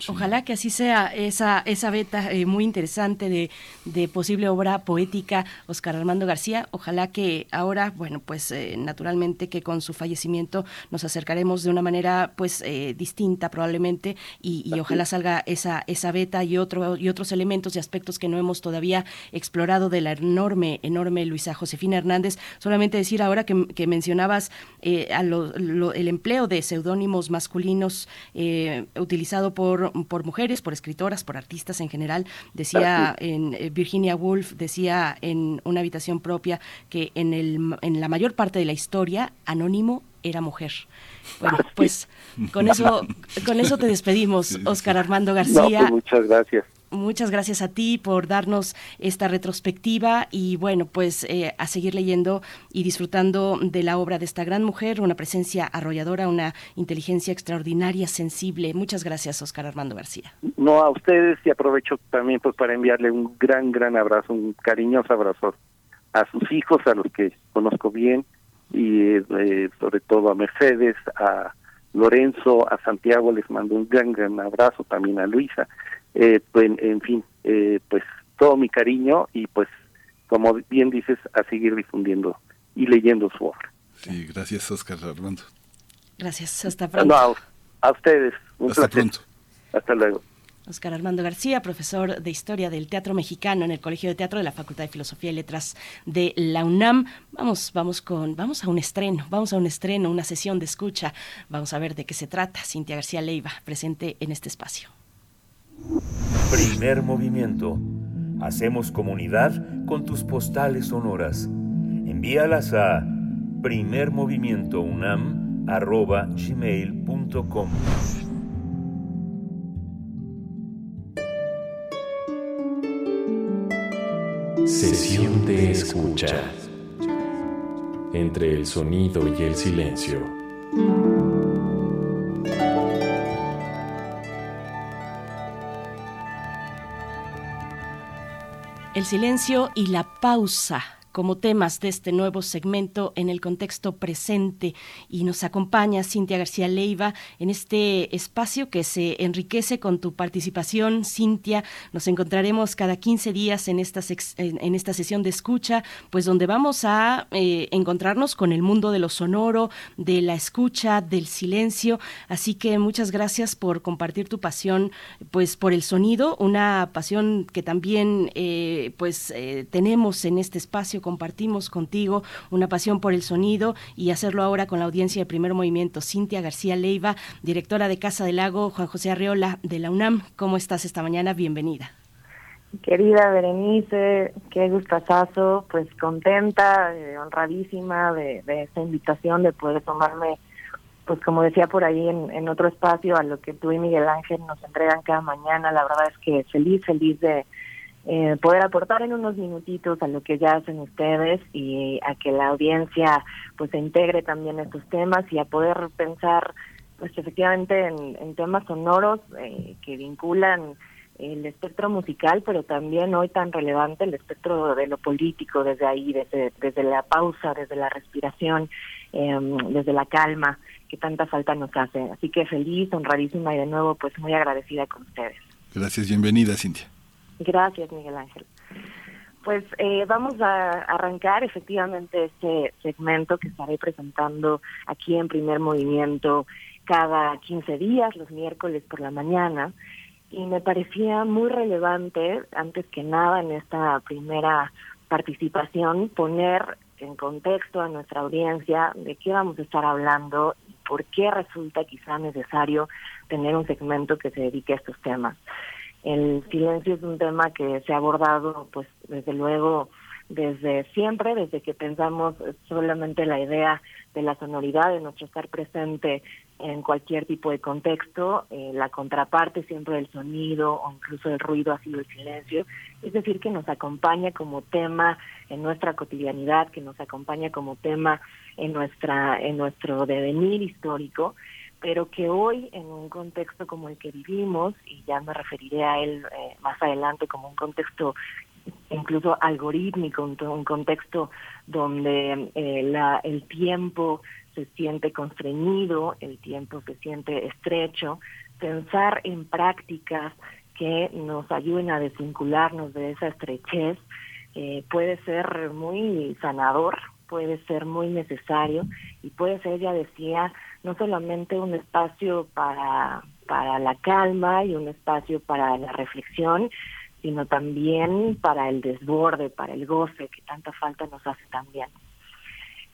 Ojalá que así sea esa, esa beta eh, muy interesante de, de, posible obra poética, Oscar Armando García. Ojalá que ahora, bueno, pues eh, naturalmente que con su fallecimiento nos acercaremos de una manera pues eh, distinta probablemente y, y, ojalá salga esa, esa beta y, otro, y otros elementos y aspectos que no hemos todavía explorado de la enorme, enorme Luisa Josefina Hernández. Solamente decir ahora que, que mencionabas a lo, lo, el empleo de seudónimos masculinos utilizado por, por mujeres, por escritoras, por artistas en general. Decía en eh, Virginia Woolf, decía en una habitación propia que en, el, en la mayor parte de la historia, Anónimo era mujer. Bueno, pues con eso, con eso te despedimos, Oscar Armando García. No, pues muchas gracias. Muchas gracias a ti por darnos esta retrospectiva y bueno, pues eh, a seguir leyendo y disfrutando de la obra de esta gran mujer, una presencia arrolladora, una inteligencia extraordinaria, sensible. Muchas gracias, Oscar Armando García. No, a ustedes y aprovecho también pues para enviarle un gran, gran abrazo, un cariñoso abrazo a sus hijos, a los que conozco bien y eh, sobre todo a Mercedes, a Lorenzo, a Santiago, les mando un gran, gran abrazo, también a Luisa eh, pues, en fin, eh, pues todo mi cariño y pues como bien dices, a seguir difundiendo y leyendo su obra. Sí, gracias Oscar Armando. Gracias, hasta pronto. No, a, ustedes. Un hasta placer. pronto. Hasta luego. Oscar Armando García, profesor de Historia del Teatro Mexicano en el Colegio de Teatro de la Facultad de Filosofía y Letras de la UNAM. Vamos, vamos con, vamos a un estreno, vamos a un estreno, una sesión de escucha. Vamos a ver de qué se trata. Cintia García Leiva, presente en este espacio. Primer movimiento. Hacemos comunidad con tus postales sonoras. Envíalas a primermovimientounam.gmail.com Sesión de escucha. Entre el sonido y el silencio. El silencio y la pausa como temas de este nuevo segmento en el contexto presente y nos acompaña Cintia García Leiva en este espacio que se enriquece con tu participación, Cintia. Nos encontraremos cada 15 días en esta, en esta sesión de escucha, pues donde vamos a eh, encontrarnos con el mundo de lo sonoro, de la escucha, del silencio. Así que muchas gracias por compartir tu pasión, pues por el sonido, una pasión que también eh, pues eh, tenemos en este espacio compartimos contigo una pasión por el sonido y hacerlo ahora con la audiencia de Primer Movimiento. Cintia García Leiva, directora de Casa del Lago, Juan José Arreola de la UNAM. ¿Cómo estás esta mañana? Bienvenida. Querida Berenice, qué gustazo, pues contenta, eh, honradísima de, de esta invitación, de poder tomarme, pues como decía por ahí en, en otro espacio, a lo que tú y Miguel Ángel nos entregan cada mañana. La verdad es que feliz, feliz de eh, poder aportar en unos minutitos a lo que ya hacen ustedes y a que la audiencia pues se integre también a estos temas y a poder pensar pues efectivamente en, temas sonoros eh, que vinculan el espectro musical, pero también hoy tan relevante el espectro de lo político desde ahí, desde, desde la pausa, desde la respiración, eh, desde la calma que tanta falta nos hace. Así que feliz, honradísima y de nuevo pues muy agradecida con ustedes. Gracias, bienvenida Cintia. Gracias, Miguel Ángel. Pues eh, vamos a arrancar efectivamente este segmento que estaré presentando aquí en primer movimiento cada 15 días, los miércoles por la mañana, y me parecía muy relevante, antes que nada en esta primera participación, poner en contexto a nuestra audiencia de qué vamos a estar hablando y por qué resulta quizá necesario tener un segmento que se dedique a estos temas. El silencio es un tema que se ha abordado, pues, desde luego, desde siempre, desde que pensamos solamente la idea de la sonoridad, de nuestro estar presente en cualquier tipo de contexto, eh, la contraparte siempre del sonido o incluso el ruido ha sido el silencio, es decir, que nos acompaña como tema en nuestra cotidianidad, que nos acompaña como tema en nuestra en nuestro devenir histórico pero que hoy en un contexto como el que vivimos, y ya me referiré a él eh, más adelante como un contexto incluso algorítmico, un, contexto donde eh, la, el tiempo se siente constreñido, el tiempo se siente estrecho, pensar en prácticas que nos ayuden a desvincularnos de esa estrechez eh, puede ser muy sanador, puede ser muy necesario y puede ser, ya decía, no solamente un espacio para, para la calma y un espacio para la reflexión, sino también para el desborde, para el goce que tanta falta nos hace también.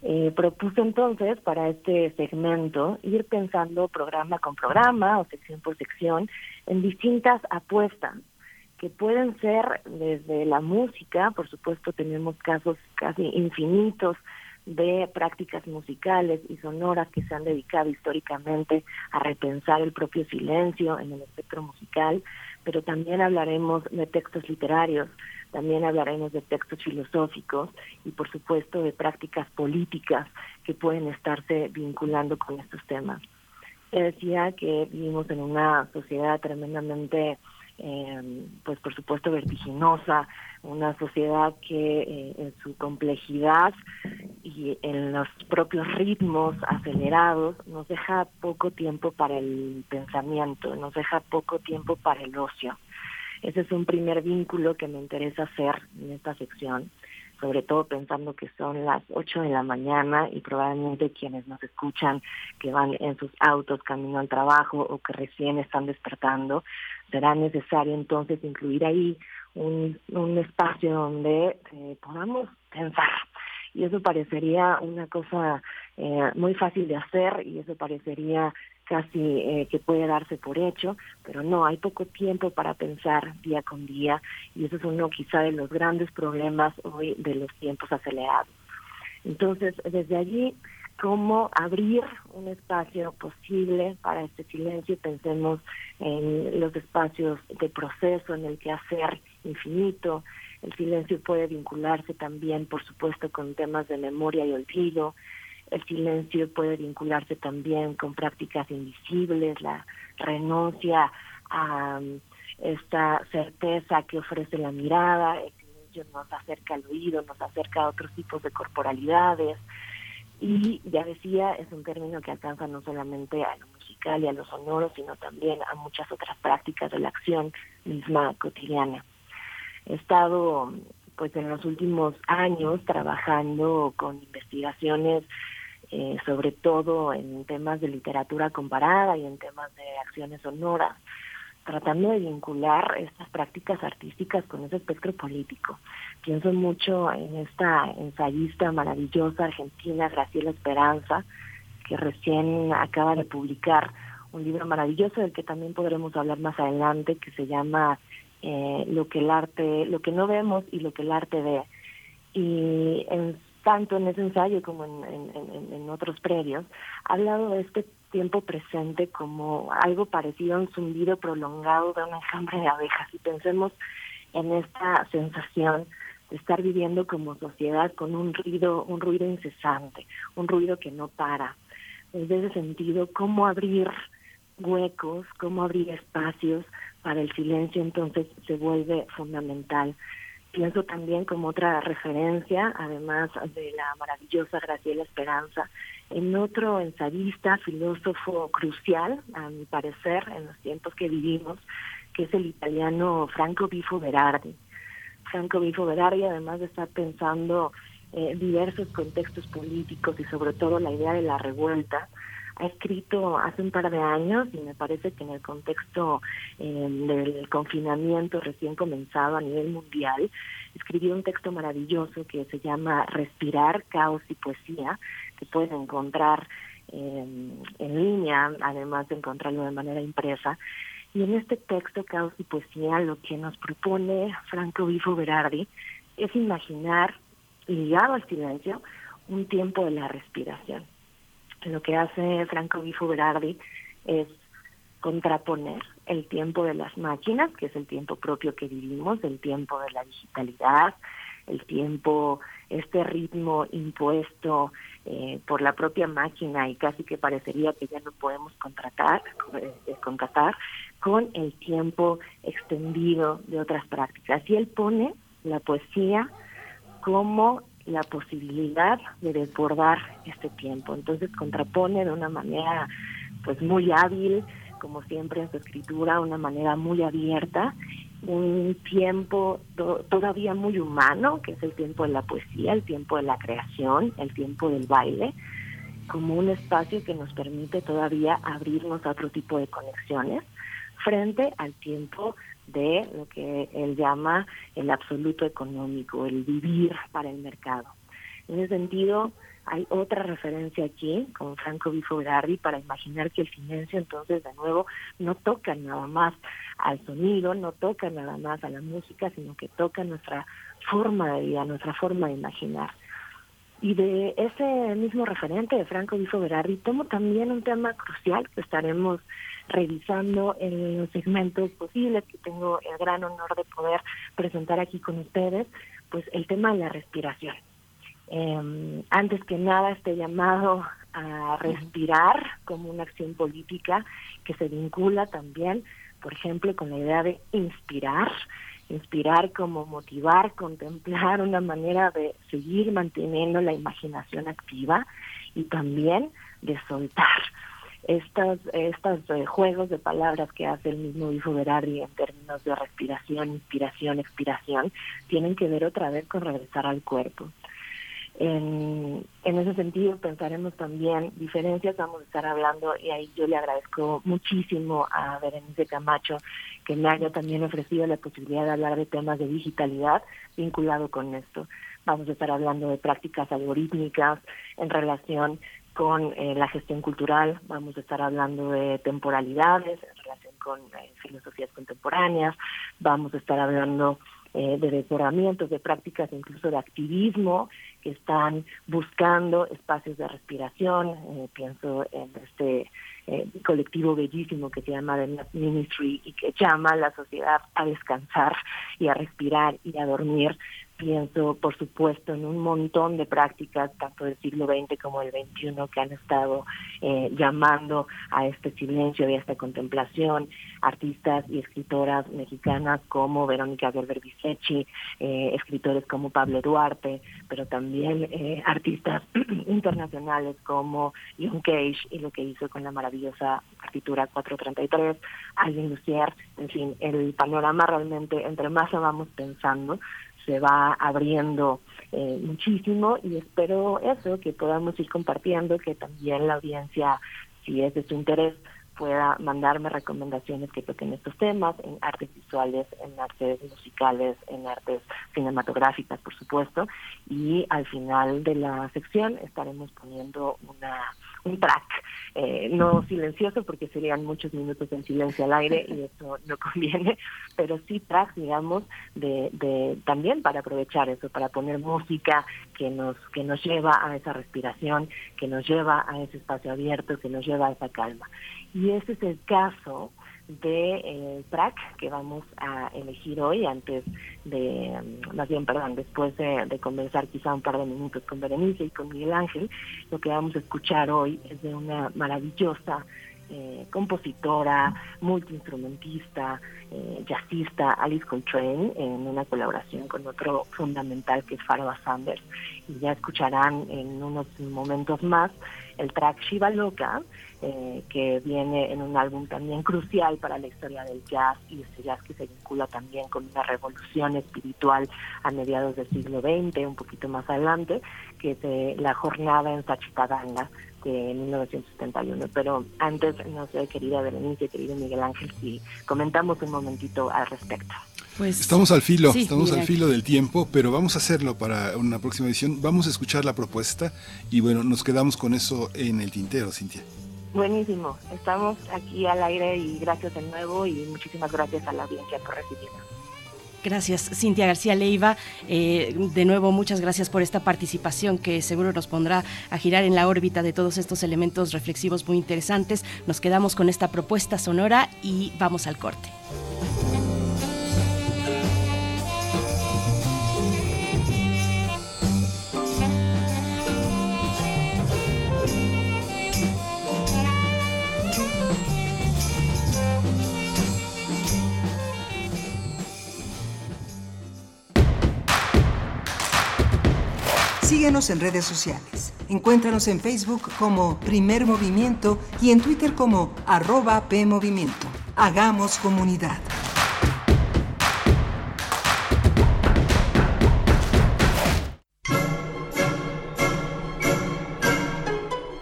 Eh, propuso entonces para este segmento ir pensando programa con programa o sección por sección en distintas apuestas que pueden ser desde la música, por supuesto tenemos casos casi infinitos de prácticas musicales y sonoras que se han dedicado históricamente a repensar el propio silencio en el espectro musical, pero también hablaremos de textos literarios, también hablaremos de textos filosóficos y por supuesto de prácticas políticas que pueden estarse vinculando con estos temas. Decía que vivimos en una sociedad tremendamente eh, pues por supuesto vertiginosa, una sociedad que eh, en su complejidad y en los propios ritmos acelerados nos deja poco tiempo para el pensamiento, nos deja poco tiempo para el ocio. Ese es un primer vínculo que me interesa hacer en esta sección, sobre todo pensando que son las 8 de la mañana y probablemente quienes nos escuchan que van en sus autos camino al trabajo o que recién están despertando, será necesario entonces incluir ahí un, un espacio donde eh, podamos pensar. Y eso parecería una cosa eh, muy fácil de hacer y eso parecería casi eh, que puede darse por hecho, pero no, hay poco tiempo para pensar día con día y eso es uno quizá de los grandes problemas hoy de los tiempos acelerados. Entonces, desde allí, cómo abrir un espacio posible para este silencio, pensemos en los espacios de proceso, en el que hacer infinito, el silencio puede vincularse también, por supuesto, con temas de memoria y olvido, el silencio puede vincularse también con prácticas invisibles, la renuncia a um, esta certeza que ofrece la mirada, el silencio nos acerca al oído, nos acerca a otros tipos de corporalidades y ya decía, es un término que alcanza no solamente a lo musical y a lo sonoro, sino también a muchas otras prácticas de la acción misma cotidiana. He estado pues en los últimos años trabajando con investigaciones eh, sobre todo en temas de literatura comparada y en temas de acciones sonoras, tratando de vincular estas prácticas artísticas con ese espectro político. Pienso mucho en esta ensayista maravillosa argentina, Graciela Esperanza, que recién acaba de publicar un libro maravilloso del que también podremos hablar más adelante, que se llama eh, Lo que el arte, lo que no vemos y lo que el arte ve. Y en tanto en ese ensayo como en, otros previos, ha hablado de este tiempo presente como algo parecido a un zumbido prolongado de un enjambre de abejas. Y pensemos en esta sensación de estar viviendo como sociedad con un ruido, un ruido incesante, un ruido que no para. Desde ese sentido, cómo abrir huecos, cómo abrir espacios para el silencio entonces se vuelve fundamental pienso también como otra referencia, además de la maravillosa Graciela Esperanza, en otro ensayista, filósofo crucial, a mi parecer, en los tiempos que vivimos, que es el italiano Franco Bifo Berardi. Franco Bifo Berardi, además de estar pensando eh, diversos contextos políticos y sobre todo la idea de la revuelta, ha escrito hace un par de años y me parece que en el contexto eh, del confinamiento recién comenzado a nivel mundial, escribió un texto maravilloso que se llama Respirar, Caos y Poesía, que pueden encontrar eh, en línea, además de encontrarlo de manera impresa. Y en este texto, Caos y Poesía, lo que nos propone Franco Bifo Berardi es imaginar, ligado al silencio, un tiempo de la respiración lo que hace Franco Bifo Berardi es contraponer el tiempo de las máquinas, que es el tiempo propio que vivimos, el tiempo de la digitalidad, el tiempo, este ritmo impuesto eh, por la propia máquina y casi que parecería que ya no podemos contratar, eh, contratar, con el tiempo extendido de otras prácticas. Y él pone la poesía como la posibilidad de desbordar este tiempo. Entonces contrapone de una manera pues muy hábil como siempre en su escritura, una manera muy abierta, un tiempo to- todavía muy humano, que es el tiempo de la poesía, el tiempo de la creación, el tiempo del baile, como un espacio que nos permite todavía abrirnos a otro tipo de conexiones frente al tiempo de lo que él llama el absoluto económico, el vivir para el mercado. En ese sentido, hay otra referencia aquí con Franco Bifo Berardi para imaginar que el silencio entonces de nuevo no toca nada más al sonido, no toca nada más a la música, sino que toca nuestra forma de vida, nuestra forma de imaginar. Y de ese mismo referente de Franco Bifo Berardi tomo también un tema crucial que estaremos revisando en los segmentos posibles que tengo el gran honor de poder presentar aquí con ustedes, pues el tema de la respiración. Eh, antes que nada, este llamado a respirar como una acción política que se vincula también, por ejemplo, con la idea de inspirar, inspirar como motivar, contemplar una manera de seguir manteniendo la imaginación activa y también de soltar. Estos, estos eh, juegos de palabras que hace el mismo Hijo Berardi en términos de respiración, inspiración, expiración, tienen que ver otra vez con regresar al cuerpo. En, en ese sentido pensaremos también diferencias, vamos a estar hablando y ahí yo le agradezco muchísimo a Berenice Camacho que me haya también ofrecido la posibilidad de hablar de temas de digitalidad vinculado con esto. Vamos a estar hablando de prácticas algorítmicas en relación con eh, la gestión cultural, vamos a estar hablando de temporalidades en relación con eh, filosofías contemporáneas, vamos a estar hablando eh, de decoramientos, de prácticas incluso de activismo que están buscando espacios de respiración. Eh, pienso en este eh, colectivo bellísimo que se llama The Ministry y que llama a la sociedad a descansar y a respirar y a dormir. Pienso, por supuesto, en un montón de prácticas, tanto del siglo XX como del XXI, que han estado eh, llamando a este silencio y a esta contemplación. Artistas y escritoras mexicanas como Verónica Gerber Bisechi, eh, escritores como Pablo Duarte, pero también eh, artistas internacionales como John Cage y lo que hizo con la maravillosa partitura 433, Alvin Lucier, en fin, el panorama realmente, entre más lo vamos pensando, se va abriendo eh, muchísimo y espero eso, que podamos ir compartiendo, que también la audiencia, si es de su interés, pueda mandarme recomendaciones que toquen estos temas en artes visuales, en artes musicales, en artes cinematográficas, por supuesto, y al final de la sección estaremos poniendo una un track, eh, no silencioso porque serían muchos minutos en silencio al aire y eso no conviene, pero sí tracks, digamos, de, de también para aprovechar eso, para poner música que nos que nos lleva a esa respiración, que nos lleva a ese espacio abierto, que nos lleva a esa calma. Y ese es el caso de eh, track que vamos a elegir hoy antes de, mm, más bien, perdón, después de, de conversar quizá un par de minutos con Berenice y con Miguel Ángel, lo que vamos a escuchar hoy es de una maravillosa eh, compositora, multiinstrumentista, eh, jazzista, Alice Coltrane, en una colaboración con otro fundamental que es Farwa Sanders. Y ya escucharán en unos momentos más el track Shiva Loca, eh, que viene en un álbum también crucial para la historia del jazz y este jazz que se vincula también con una revolución espiritual a mediados del siglo XX, un poquito más adelante, que es eh, la jornada en Sachitadanga de 1971. Pero antes, no sé, querida Berenice, querido Miguel Ángel, si comentamos un momentito al respecto. Pues, Estamos al filo, sí, estamos mira, al filo del tiempo, pero vamos a hacerlo para una próxima edición. Vamos a escuchar la propuesta y bueno, nos quedamos con eso en el tintero, Cintia. Buenísimo, estamos aquí al aire y gracias de nuevo y muchísimas gracias a la audiencia por recibirnos. Gracias, Cintia García Leiva. Eh, de nuevo, muchas gracias por esta participación que seguro nos pondrá a girar en la órbita de todos estos elementos reflexivos muy interesantes. Nos quedamos con esta propuesta sonora y vamos al corte. En redes sociales. Encuéntranos en Facebook como Primer Movimiento y en Twitter como arroba PMovimiento. Hagamos comunidad.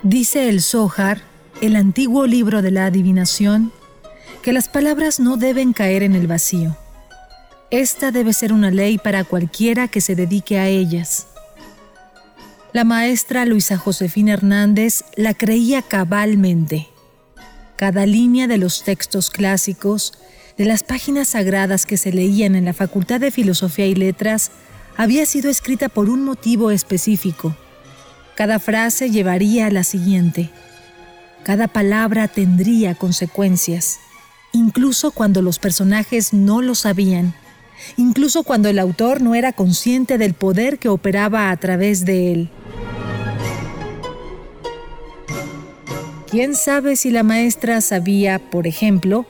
Dice el Zohar, el antiguo libro de la adivinación, que las palabras no deben caer en el vacío. Esta debe ser una ley para cualquiera que se dedique a ellas. La maestra Luisa Josefina Hernández la creía cabalmente. Cada línea de los textos clásicos, de las páginas sagradas que se leían en la Facultad de Filosofía y Letras, había sido escrita por un motivo específico. Cada frase llevaría a la siguiente. Cada palabra tendría consecuencias, incluso cuando los personajes no lo sabían, incluso cuando el autor no era consciente del poder que operaba a través de él. ¿Quién sabe si la maestra sabía, por ejemplo,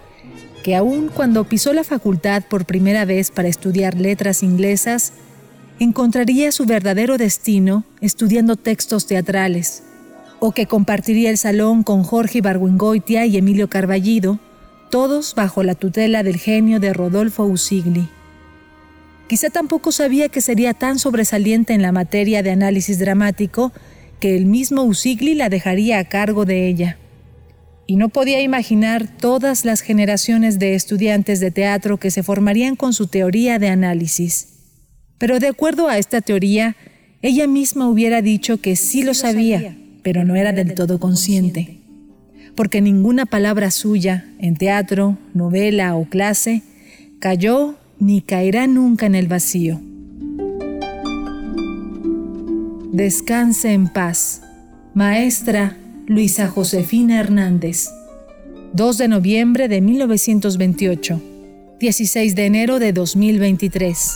que aun cuando pisó la facultad por primera vez para estudiar letras inglesas, encontraría su verdadero destino estudiando textos teatrales, o que compartiría el salón con Jorge Ibargüengoitia y Emilio Carballido, todos bajo la tutela del genio de Rodolfo Usigli. Quizá tampoco sabía que sería tan sobresaliente en la materia de análisis dramático que el mismo Usigli la dejaría a cargo de ella. Y no podía imaginar todas las generaciones de estudiantes de teatro que se formarían con su teoría de análisis. Pero de acuerdo a esta teoría, ella misma hubiera dicho que sí lo sabía, pero no era del todo consciente. Porque ninguna palabra suya, en teatro, novela o clase, cayó ni caerá nunca en el vacío. Descanse en paz. Maestra Luisa Josefina Hernández. 2 de noviembre de 1928. 16 de enero de 2023.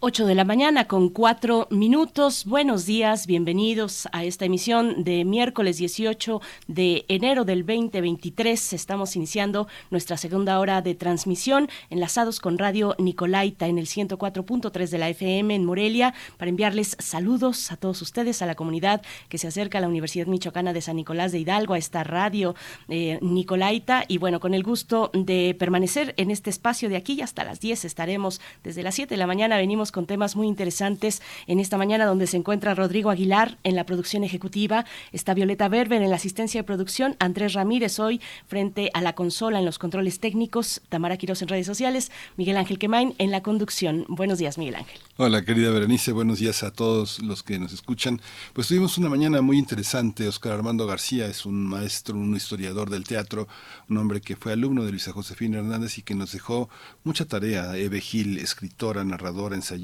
8 de la mañana con cuatro minutos. Buenos días, bienvenidos a esta emisión de miércoles 18 de enero del 2023. Estamos iniciando nuestra segunda hora de transmisión enlazados con Radio Nicolaita en el 104.3 de la FM en Morelia para enviarles saludos a todos ustedes, a la comunidad que se acerca a la Universidad Michoacana de San Nicolás de Hidalgo, a esta radio eh, Nicolaita y bueno, con el gusto de permanecer en este espacio de aquí hasta las 10 estaremos desde las 7 de la mañana venimos con temas muy interesantes en esta mañana donde se encuentra Rodrigo Aguilar en la producción ejecutiva, está Violeta Berber en la asistencia de producción, Andrés Ramírez hoy frente a la consola en los controles técnicos, Tamara Quiroz en redes sociales, Miguel Ángel Quemain en la conducción. Buenos días, Miguel Ángel. Hola, querida Berenice, buenos días a todos los que nos escuchan. Pues tuvimos una mañana muy interesante. Oscar Armando García es un maestro, un historiador del teatro, un hombre que fue alumno de Luisa Josefina Hernández y que nos dejó mucha tarea. Eve Gil, escritora, narradora, ensayista,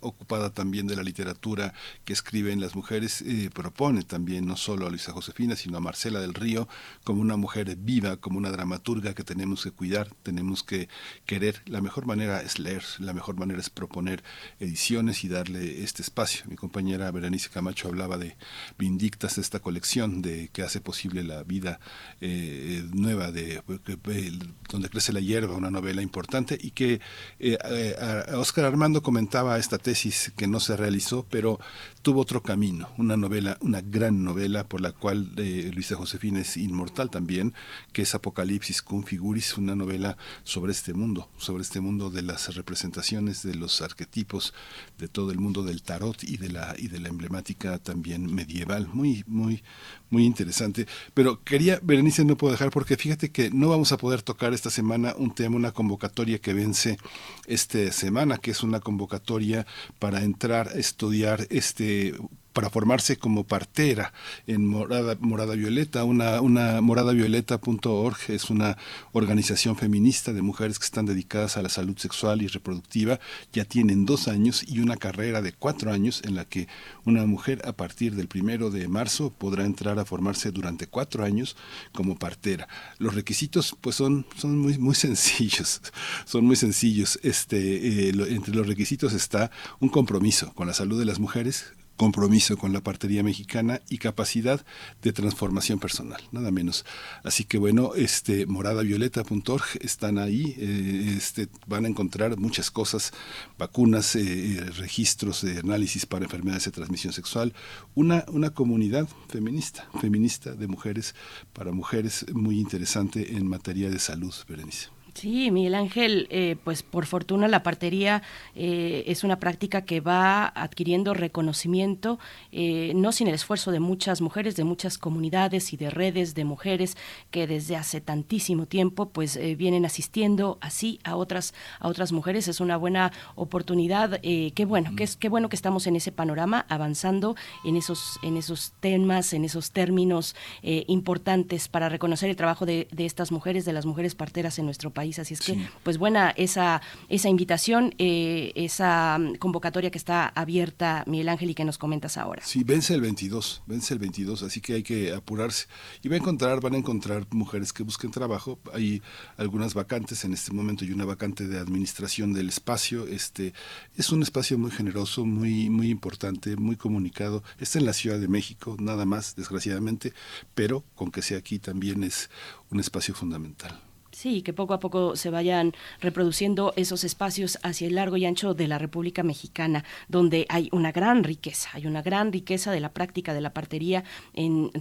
ocupada también de la literatura que escribe en las mujeres, eh, propone también no solo a Luisa Josefina, sino a Marcela del Río como una mujer viva, como una dramaturga que tenemos que cuidar, tenemos que querer. La mejor manera es leer, la mejor manera es proponer ediciones y darle este espacio. Mi compañera Berenice Camacho hablaba de Vindictas, esta colección de que hace posible la vida eh, nueva de eh, donde crece la hierba, una novela importante y que eh, eh, Oscar Armando comentaba esta tesis que no se realizó, pero tuvo otro camino, una novela, una gran novela por la cual eh, Luisa Josefina es inmortal también, que es Apocalipsis cum figuris, una novela sobre este mundo, sobre este mundo de las representaciones, de los arquetipos, de todo el mundo del tarot y de la y de la emblemática también medieval, muy muy muy interesante. Pero quería, Berenice, no puedo dejar porque fíjate que no vamos a poder tocar esta semana un tema, una convocatoria que vence esta semana, que es una convocatoria para entrar a estudiar este para formarse como partera en Morada, Morada Violeta, una, una moradavioleta.org es una organización feminista de mujeres que están dedicadas a la salud sexual y reproductiva, ya tienen dos años y una carrera de cuatro años en la que una mujer a partir del primero de marzo podrá entrar a formarse durante cuatro años como partera. Los requisitos pues son, son muy, muy sencillos, son muy sencillos. Este, eh, entre los requisitos está un compromiso con la salud de las mujeres, compromiso con la partería mexicana y capacidad de transformación personal, nada menos. Así que bueno, este moradavioleta.org están ahí, eh, este, van a encontrar muchas cosas, vacunas, eh, eh, registros de análisis para enfermedades de transmisión sexual, una, una comunidad feminista, feminista de mujeres para mujeres muy interesante en materia de salud, Berenice. Sí, Miguel Ángel, eh, pues por fortuna la partería eh, es una práctica que va adquiriendo reconocimiento, eh, no sin el esfuerzo de muchas mujeres, de muchas comunidades y de redes de mujeres que desde hace tantísimo tiempo pues vienen asistiendo así a otras a otras mujeres. Es una buena oportunidad. qué bueno, que es qué bueno que estamos en ese panorama avanzando en esos en esos temas, en esos términos importantes para reconocer el trabajo de, de estas mujeres, de las mujeres parteras en nuestro país. Así es que, Sí. pues buena esa, esa invitación, eh, esa mm, convocatoria que está abierta, Miguel Ángel, y que nos comentas ahora. Sí, vence el 22, vence el 22, así que hay que apurarse. Y va a encontrar, van a encontrar mujeres que busquen trabajo. Hay algunas vacantes en este momento y una vacante de administración del espacio. Este es un espacio muy generoso, muy muy importante, muy comunicado. Está en la Ciudad de México, nada más, desgraciadamente, pero con que sea aquí también es un espacio fundamental. Sí, que poco a poco se vayan reproduciendo esos espacios hacia el largo y ancho de la República Mexicana, donde hay una gran riqueza, hay una gran riqueza de la práctica de la partería en,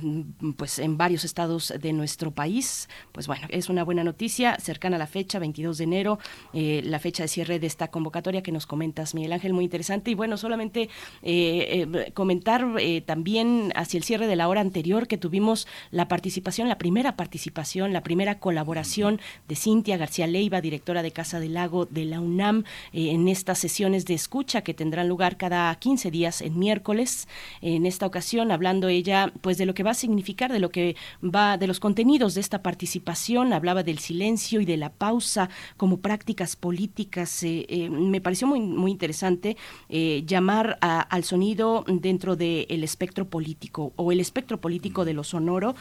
mm, pues, en varios estados de nuestro país. Pues bueno, es una buena noticia, cercana a la fecha, 22 de enero, eh, la fecha de cierre de esta convocatoria que nos comentas, Miguel Ángel, muy interesante. Y bueno, solamente eh, eh, comentar eh, también hacia el cierre de la hora anterior que tuvimos la participación, la primera participación, la primera colaboración de Cintia García Leiva, directora de Casa del Lago de la UNAM, eh, en estas sesiones de escucha que tendrán lugar cada 15 días en miércoles. En esta ocasión, hablando ella pues de lo que va a significar, de lo que va, de los contenidos de esta participación, hablaba del silencio y de la pausa como prácticas políticas. eh, eh, me pareció muy, muy interesante llamar a- al sonido dentro del espectro político o el espectro político de lo sonoro,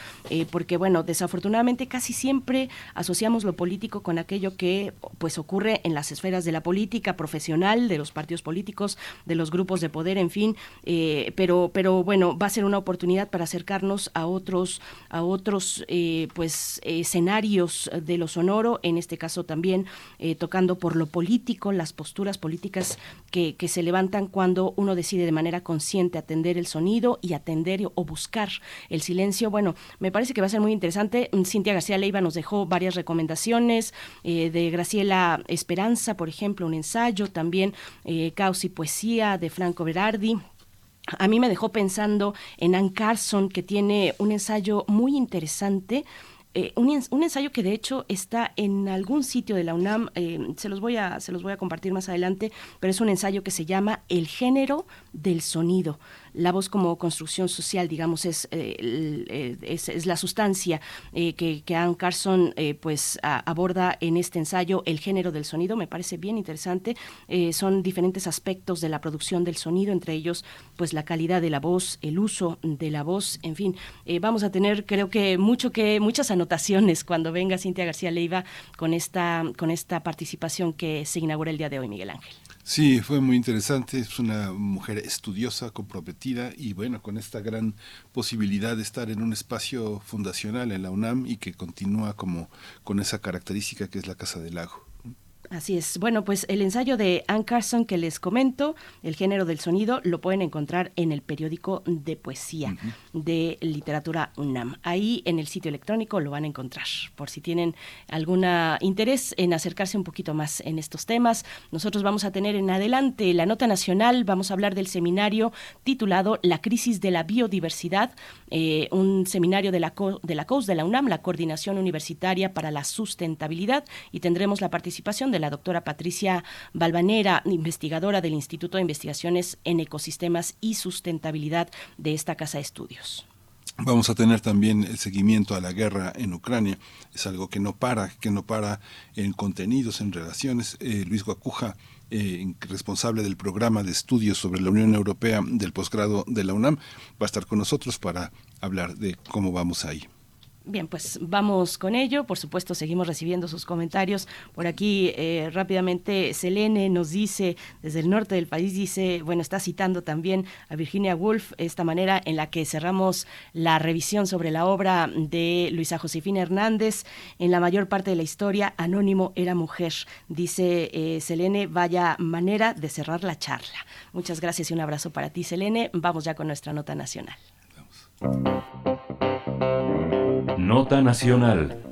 porque bueno, desafortunadamente casi siempre asociamos vinculamos lo político con aquello que pues ocurre en las esferas de la política profesional, de los partidos políticos, de los grupos de poder, en fin, eh, pero, pero bueno, va a ser una oportunidad para acercarnos a otros, a otros eh, pues escenarios de lo sonoro, en este caso también eh, tocando por lo político, las posturas políticas que, que se levantan cuando uno decide de manera consciente atender el sonido y atender o buscar el silencio. Bueno, me parece que va a ser muy interesante. Cintia García Leiva nos dejó varias recomendaciones eh, de Graciela Esperanza, por ejemplo, un ensayo, también eh, Caos y Poesía de Franco Berardi. A mí me dejó pensando en Ann Carson, que tiene un ensayo muy interesante. eh, un, ens- un ensayo que de hecho está en algún sitio de la UNAM, se, los voy a, se los voy a compartir más adelante, pero es un ensayo que se llama El género del sonido. La voz como construcción social, digamos, es, eh, eh, es, la sustancia eh, que, que Ann Carson pues, aborda en este ensayo, el género del sonido. Me parece bien interesante. Son diferentes aspectos de la producción del sonido, entre ellos pues la calidad de la voz, el uso de la voz, en fin. Vamos a tener, creo que, mucho que muchas anotaciones cuando venga Cintia García Leiva con esta, con esta participación que se inaugura el día de hoy, Miguel Ángel. Sí, fue muy interesante. Es una mujer estudiosa, comprometida y bueno, con esta gran posibilidad de estar en un espacio fundacional en la UNAM y que continúa como con esa característica que es la Casa del Lago. Así es. Bueno, pues el ensayo de Ann Carson que les comento, el género del sonido, lo pueden encontrar en el periódico de poesía de literatura UNAM. Ahí en el sitio electrónico lo van a encontrar. Por si tienen algún interés en acercarse un poquito más en estos temas, nosotros vamos a tener en adelante la nota nacional. Vamos a hablar del seminario titulado La crisis de la biodiversidad, eh, un seminario de la, Co- de la COUS de la UNAM, la Coordinación Universitaria para la Sustentabilidad, y tendremos la participación de la doctora Patricia Balvanera, investigadora del Instituto de Investigaciones en Ecosistemas y Sustentabilidad de esta Casa de Estudios. Vamos a tener también el seguimiento a la guerra en Ucrania. Es algo que no para, que no para en contenidos, en relaciones. Eh, Luis Guacuja, eh, responsable del programa de estudios sobre la Unión Europea del posgrado de la UNAM, va a estar con nosotros para hablar de cómo vamos ahí. Bien, pues vamos con ello. Por supuesto, seguimos recibiendo sus comentarios. Por aquí, eh, rápidamente, Selene nos dice, desde el norte del país, dice, bueno, está citando también a Virginia Woolf, esta manera en la que cerramos la revisión sobre la obra de Luisa Josefina Hernández. En la mayor parte de la historia, Anónimo era mujer. Dice eh, Selene, vaya manera de cerrar la charla. Muchas gracias y un abrazo para ti, Selene. Vamos ya con nuestra nota nacional. Nota Nacional.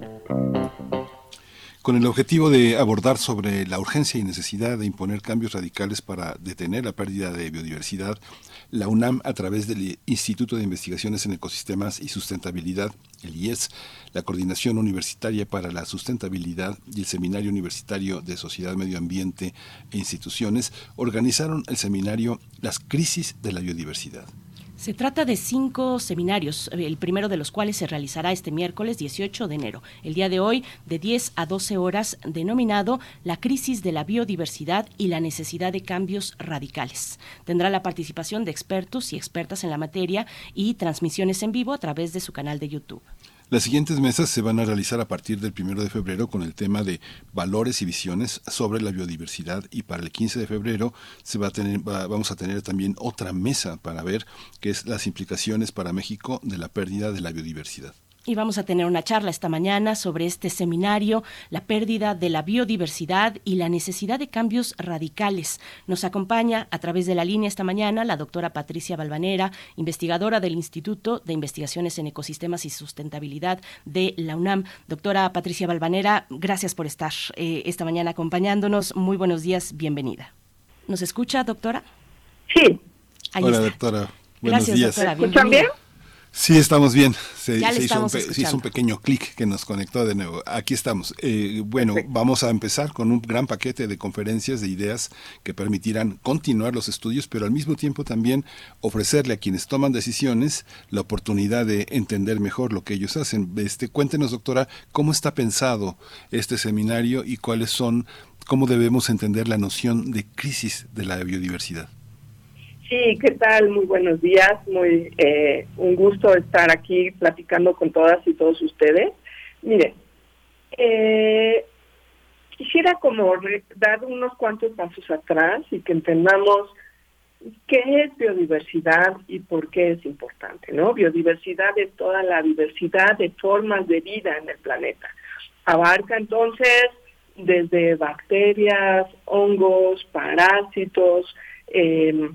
Con el objetivo de abordar sobre la urgencia y necesidad de imponer cambios radicales para detener la pérdida de biodiversidad, la UNAM, a través del Instituto de Investigaciones en Ecosistemas y Sustentabilidad, el IES, la Coordinación Universitaria para la Sustentabilidad y el Seminario Universitario de Sociedad, Medio Ambiente e Instituciones, organizaron el seminario Las Crisis de la Biodiversidad. Se trata de cinco seminarios, el primero de los cuales se realizará este miércoles 18 de enero. El día de hoy, de 10 a 12 horas, denominado La crisis de la biodiversidad y la necesidad de cambios radicales. Tendrá la participación de expertos y expertas en la materia y transmisiones en vivo a través de su canal de YouTube. Las siguientes mesas se van a realizar a partir del 1 de febrero con el tema de valores y visiones sobre la biodiversidad y para el 15 de febrero se va a tener, va- vamos a tener también otra mesa para ver qué es las implicaciones para México de la pérdida de la biodiversidad. Y vamos a tener una charla esta mañana sobre este seminario, la pérdida de la biodiversidad y la necesidad de cambios radicales. Nos acompaña a través de la línea esta mañana la doctora Patricia Balvanera, investigadora del Instituto de Investigaciones en Ecosistemas y Sustentabilidad de la UNAM. Doctora Patricia Balvanera, gracias por estar eh, esta mañana acompañándonos. Muy buenos días, bienvenida. ¿Nos escucha, doctora? Sí. Ahí Hola, está. doctora. Buenos Gracias, días. doctora. ¿Me escuchan bienvenida. Sí, estamos bien. Se, Ya le se hizo, se un pequeño clic que nos conectó de nuevo. Aquí estamos. Eh, bueno, vamos a empezar con un gran paquete de conferencias, de ideas que permitirán continuar los estudios, pero al mismo tiempo también ofrecerle a quienes toman decisiones la oportunidad de entender mejor lo que ellos hacen. Este, cuéntenos, doctora, cómo está pensado este seminario y cuáles son, cómo debemos entender la noción de crisis de la biodiversidad. Sí, ¿qué tal? Muy buenos días. Muy eh, un gusto estar aquí platicando con todas y todos ustedes. Mire, Eh, quisiera como dar unos cuantos pasos atrás y que entendamos qué es biodiversidad y por qué es importante, ¿no? Biodiversidad es toda la diversidad de formas de vida en el planeta. Abarca entonces desde bacterias, hongos, parásitos, eh,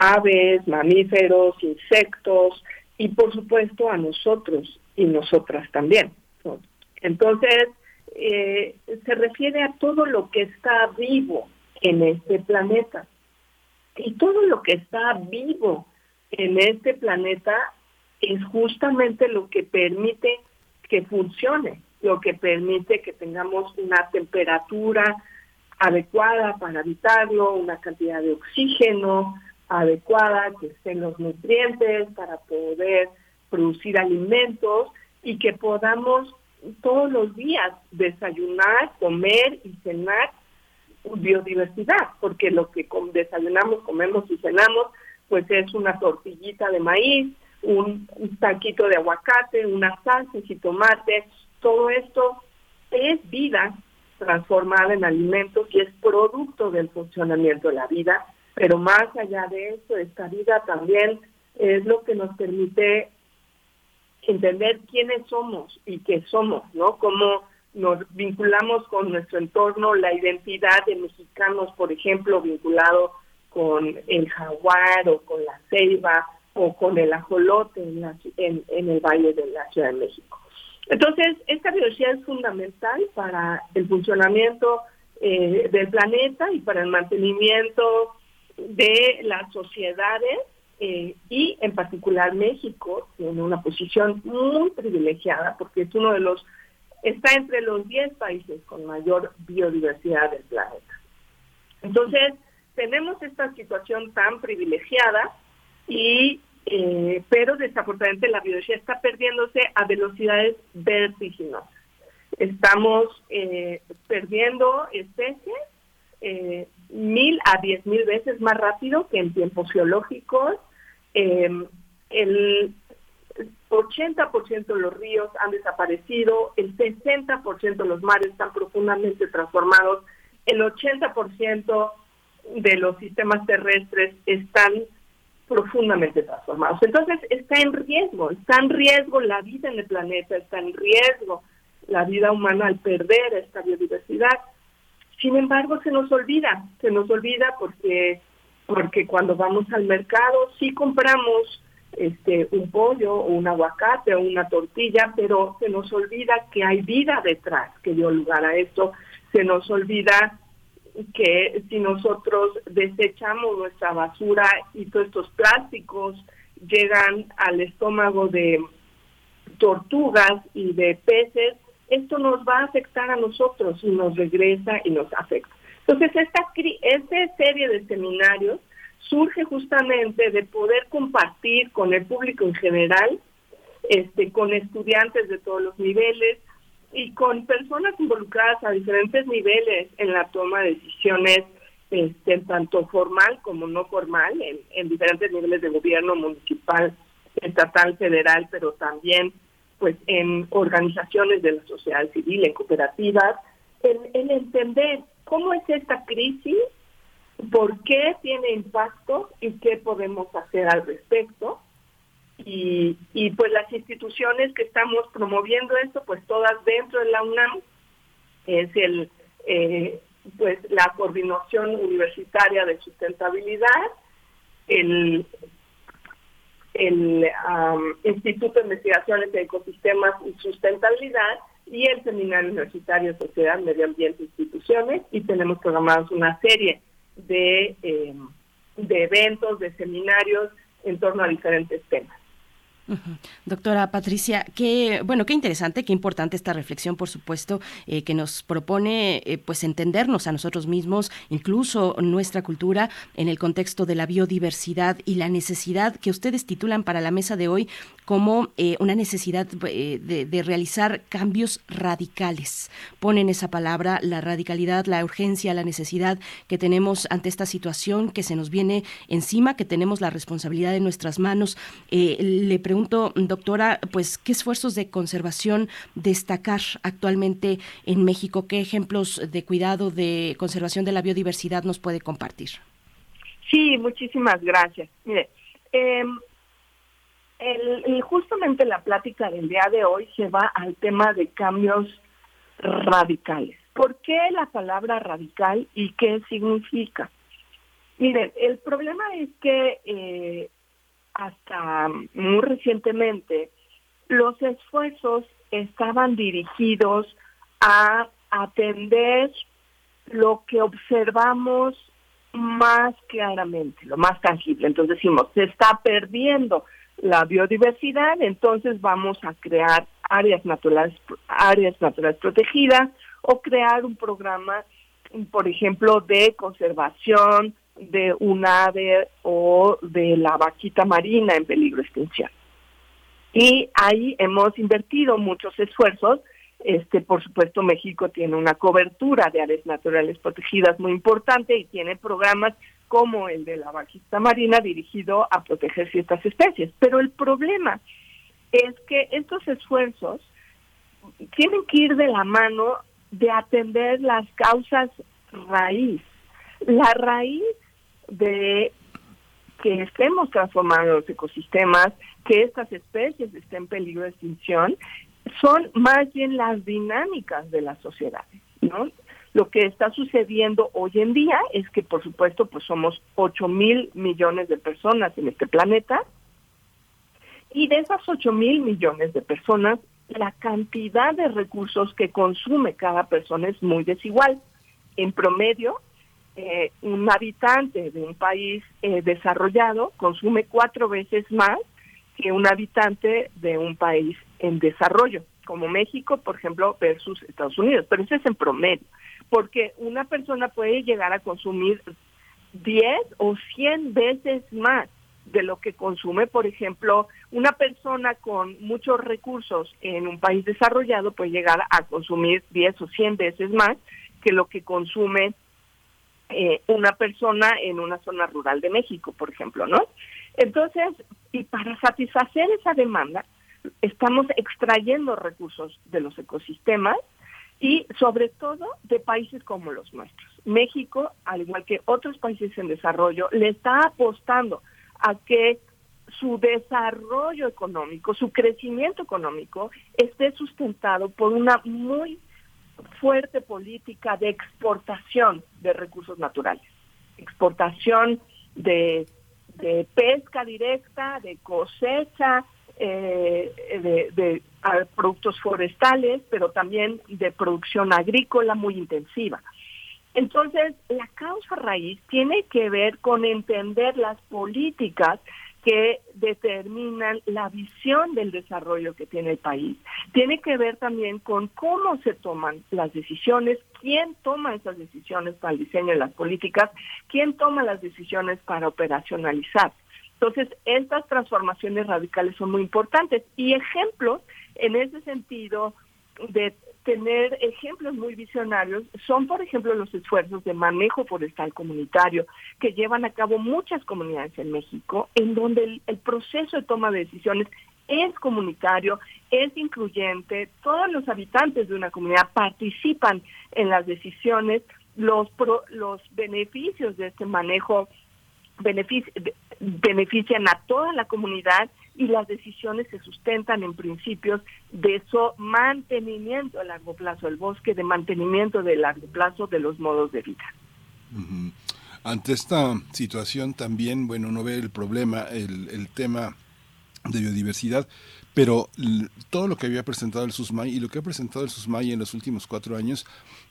aves, mamíferos, insectos y por supuesto a nosotros y nosotras también. Entonces, eh, se refiere a todo lo que está vivo en este planeta. Y todo lo que está vivo en este planeta es justamente lo que permite que funcione, lo que permite que tengamos una temperatura adecuada para habitarlo, una cantidad de oxígeno adecuada, que estén los nutrientes para poder producir alimentos y que podamos todos los días desayunar, comer y cenar biodiversidad, porque lo que desayunamos, comemos y cenamos, pues es una tortillita de maíz, un, taquito de aguacate, una salsa y tomate, todo esto es vida transformada en alimentos y es producto del funcionamiento de la vida, pero más allá de eso, esta vida también es lo que nos permite entender quiénes somos y qué somos, ¿no? Cómo nos vinculamos con nuestro entorno, la identidad de mexicanos, por ejemplo, vinculado con el jaguar o con la ceiba o con el ajolote en, la en, en el Valle de la Ciudad de México. Entonces, esta biología es fundamental para el funcionamiento eh, del planeta y para el mantenimiento de las sociedades eh, y en particular México tiene una posición muy privilegiada porque es uno de los, está entre los 10 países con mayor biodiversidad del planeta. Entonces, tenemos esta situación tan privilegiada y eh, pero desafortunadamente la biodiversidad está perdiéndose a velocidades vertiginosas. Estamos eh, perdiendo especies eh, mil a diez mil veces más rápido que en tiempos geológicos. Eh, el 80% de los ríos han desaparecido, el 60% de los mares están profundamente transformados, el 80% de los sistemas terrestres están profundamente transformados. Entonces está en riesgo, está en riesgo la vida en el planeta, está en riesgo la vida humana al perder esta biodiversidad. Sin embargo, se nos olvida, se nos olvida porque porque cuando vamos al mercado sí compramos este un pollo o un aguacate o una tortilla, pero se nos olvida que hay vida detrás que dio lugar a esto, se nos olvida que si nosotros desechamos nuestra basura y todos estos plásticos llegan al estómago de tortugas y de peces, esto nos va a afectar a nosotros y nos regresa y nos afecta. Entonces, esta, esta serie de seminarios surge justamente de poder compartir con el público en general, este, con estudiantes de todos los niveles y con personas involucradas a diferentes niveles en la toma de decisiones, este, tanto formal como no formal, en diferentes niveles de gobierno municipal, estatal, federal, pero también pues en organizaciones de la sociedad civil, en cooperativas, en, en entender cómo es esta crisis, por qué tiene impacto y qué podemos hacer al respecto. Y, y pues las instituciones que estamos promoviendo esto, pues todas dentro de la UNAM, es el eh, pues la coordinación universitaria de sustentabilidad, el el am, Instituto de Investigaciones de Ecosistemas y Sustentabilidad y el Seminario Universitario Sociedad, Medio Ambiente e Instituciones y tenemos programados una serie de, eh, de eventos, de seminarios en torno a diferentes temas. Doctora Patricia, qué bueno, qué interesante, qué importante esta reflexión, por supuesto, eh, que nos propone, eh, pues, entendernos a nosotros mismos, incluso nuestra cultura, en el contexto de la biodiversidad y la necesidad que ustedes titulan para la mesa de hoy como eh, una necesidad de, de realizar cambios radicales. Ponen esa palabra, la radicalidad, la urgencia, la necesidad que tenemos ante esta situación que se nos viene encima, que tenemos la responsabilidad en nuestras manos. Le pregunto doctora, pues, ¿qué esfuerzos de conservación destacar actualmente en México? ¿Qué ejemplos de cuidado de conservación de la biodiversidad nos puede compartir? Sí, muchísimas gracias. Mire, el- justamente la plática del día de hoy se va al tema de cambios radicales. ¿Por qué la palabra radical y qué significa? Miren, el problema es que eh, hasta muy recientemente los esfuerzos estaban dirigidos a atender lo que observamos más claramente, lo más tangible. Entonces decimos, se está perdiendo la biodiversidad, entonces vamos a crear áreas naturales, áreas naturales protegidas o crear un programa, por ejemplo, de conservación de un ave o de la vaquita marina en peligro extinción. Y ahí hemos invertido muchos esfuerzos. Este, por supuesto, México tiene una cobertura de áreas naturales protegidas muy importante y tiene programas como el de la vaquita marina dirigido a proteger ciertas especies. Pero el problema es que estos esfuerzos tienen que ir de la mano de atender las causas raíz. La raíz de que estemos transformando los ecosistemas, que estas especies estén en peligro de extinción, son más bien las dinámicas de las sociedades, ¿no? Lo que está sucediendo hoy en día es que, por supuesto, pues somos 8 mil millones de personas en este planeta, y de esas 8 mil millones de personas, la cantidad de recursos que consume cada persona es muy desigual. En promedio, eh, un habitante de un país eh, desarrollado consume cuatro veces más que un habitante de un país en desarrollo, como México, por ejemplo, versus Estados Unidos. Pero eso es en promedio, porque una persona puede llegar a consumir 10 o 100 veces más de lo que consume, por ejemplo, una persona con muchos recursos en un país desarrollado puede llegar a consumir 10 o 100 veces más que lo que consume eh, una persona en una zona rural de México, por ejemplo, ¿no? Entonces, y para satisfacer esa demanda, estamos extrayendo recursos de los ecosistemas y sobre todo de países como los nuestros. México, al igual que otros países en desarrollo, le está apostando a que su desarrollo económico, su crecimiento económico esté sustentado por una muy fuerte política de exportación de recursos naturales, exportación de, de pesca directa, de cosecha, eh, de, productos forestales, pero también de producción agrícola muy intensiva. Entonces, la causa raíz tiene que ver con entender las políticas que determinan la visión del desarrollo que tiene el país. Tiene que ver también con cómo se toman las decisiones, quién toma esas decisiones para el diseño de las políticas, quién toma las decisiones para operacionalizar. Entonces, estas transformaciones radicales son muy importantes y ejemplos en ese sentido de tener ejemplos muy visionarios son, por ejemplo, los esfuerzos de manejo forestal comunitario que llevan a cabo muchas comunidades en México, en donde el, el proceso de toma de decisiones es comunitario, es incluyente, todos los habitantes de una comunidad participan en las decisiones, los, pro, los beneficios de este manejo benefic benefician a toda la comunidad y las decisiones se sustentan en principios de su mantenimiento a largo plazo del bosque, de mantenimiento de largo plazo de los modos de vida. Ante esta situación también, bueno, uno ve el problema, el, el tema de biodiversidad, pero todo lo que había presentado el SUSMAI y lo que ha presentado el SUSMAI en los últimos cuatro años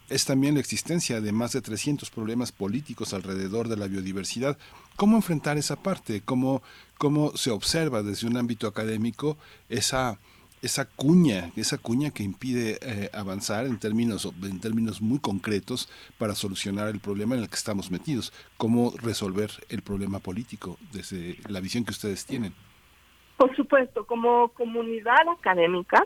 es también la existencia de más de 300 problemas políticos alrededor de la biodiversidad. ¿Cómo enfrentar esa parte? ¿Cómo, cómo se observa desde un ámbito académico esa, esa cuña, esa cuña que impide eh, avanzar en términos, en términos muy concretos para solucionar el problema en el que estamos metidos? ¿Cómo resolver el problema político desde la visión que ustedes tienen? Por supuesto, como comunidad académica,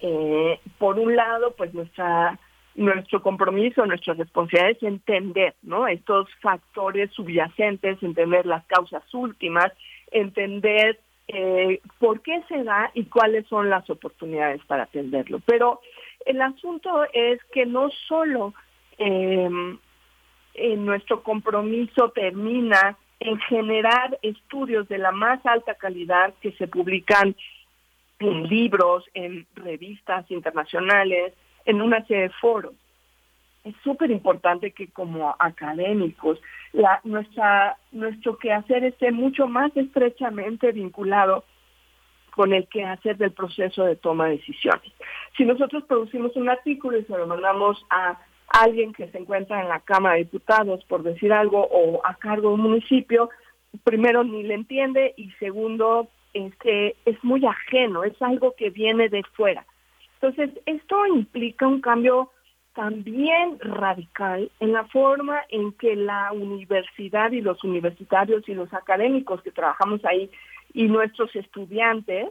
eh, por un lado, pues nuestra nuestro compromiso, nuestra responsabilidad es entender, ¿no? Estos factores subyacentes, entender las causas últimas, entender eh, por qué se da y cuáles son las oportunidades para atenderlo. Pero el asunto es que no solo eh, en nuestro compromiso termina en generar estudios de la más alta calidad que se publican en libros, en revistas internacionales, en una serie de foros. Es súper importante que como académicos la, nuestra, nuestro quehacer esté mucho más estrechamente vinculado con el quehacer del proceso de toma de decisiones. Si nosotros producimos un artículo y se lo mandamos a alguien que se encuentra en la Cámara de Diputados, por decir algo, o a cargo de un municipio, primero ni le entiende y segundo, este, es muy ajeno, es algo que viene de fuera. Entonces, esto implica un cambio también radical en la forma en que la universidad y los universitarios y los académicos que trabajamos ahí y nuestros estudiantes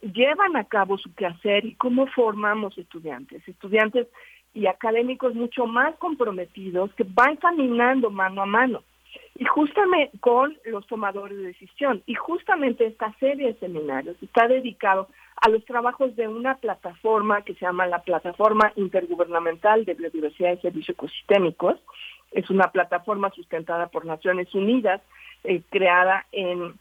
llevan a cabo su quehacer y cómo formamos estudiantes, estudiantes y académicos mucho más comprometidos que van caminando mano a mano y justamente con los tomadores de decisión. Y justamente esta serie de seminarios está dedicado a los trabajos de una plataforma que se llama la Plataforma Intergubernamental de Biodiversidad y Servicios Ecosistémicos. Es una plataforma sustentada por Naciones Unidas, eh, creada en,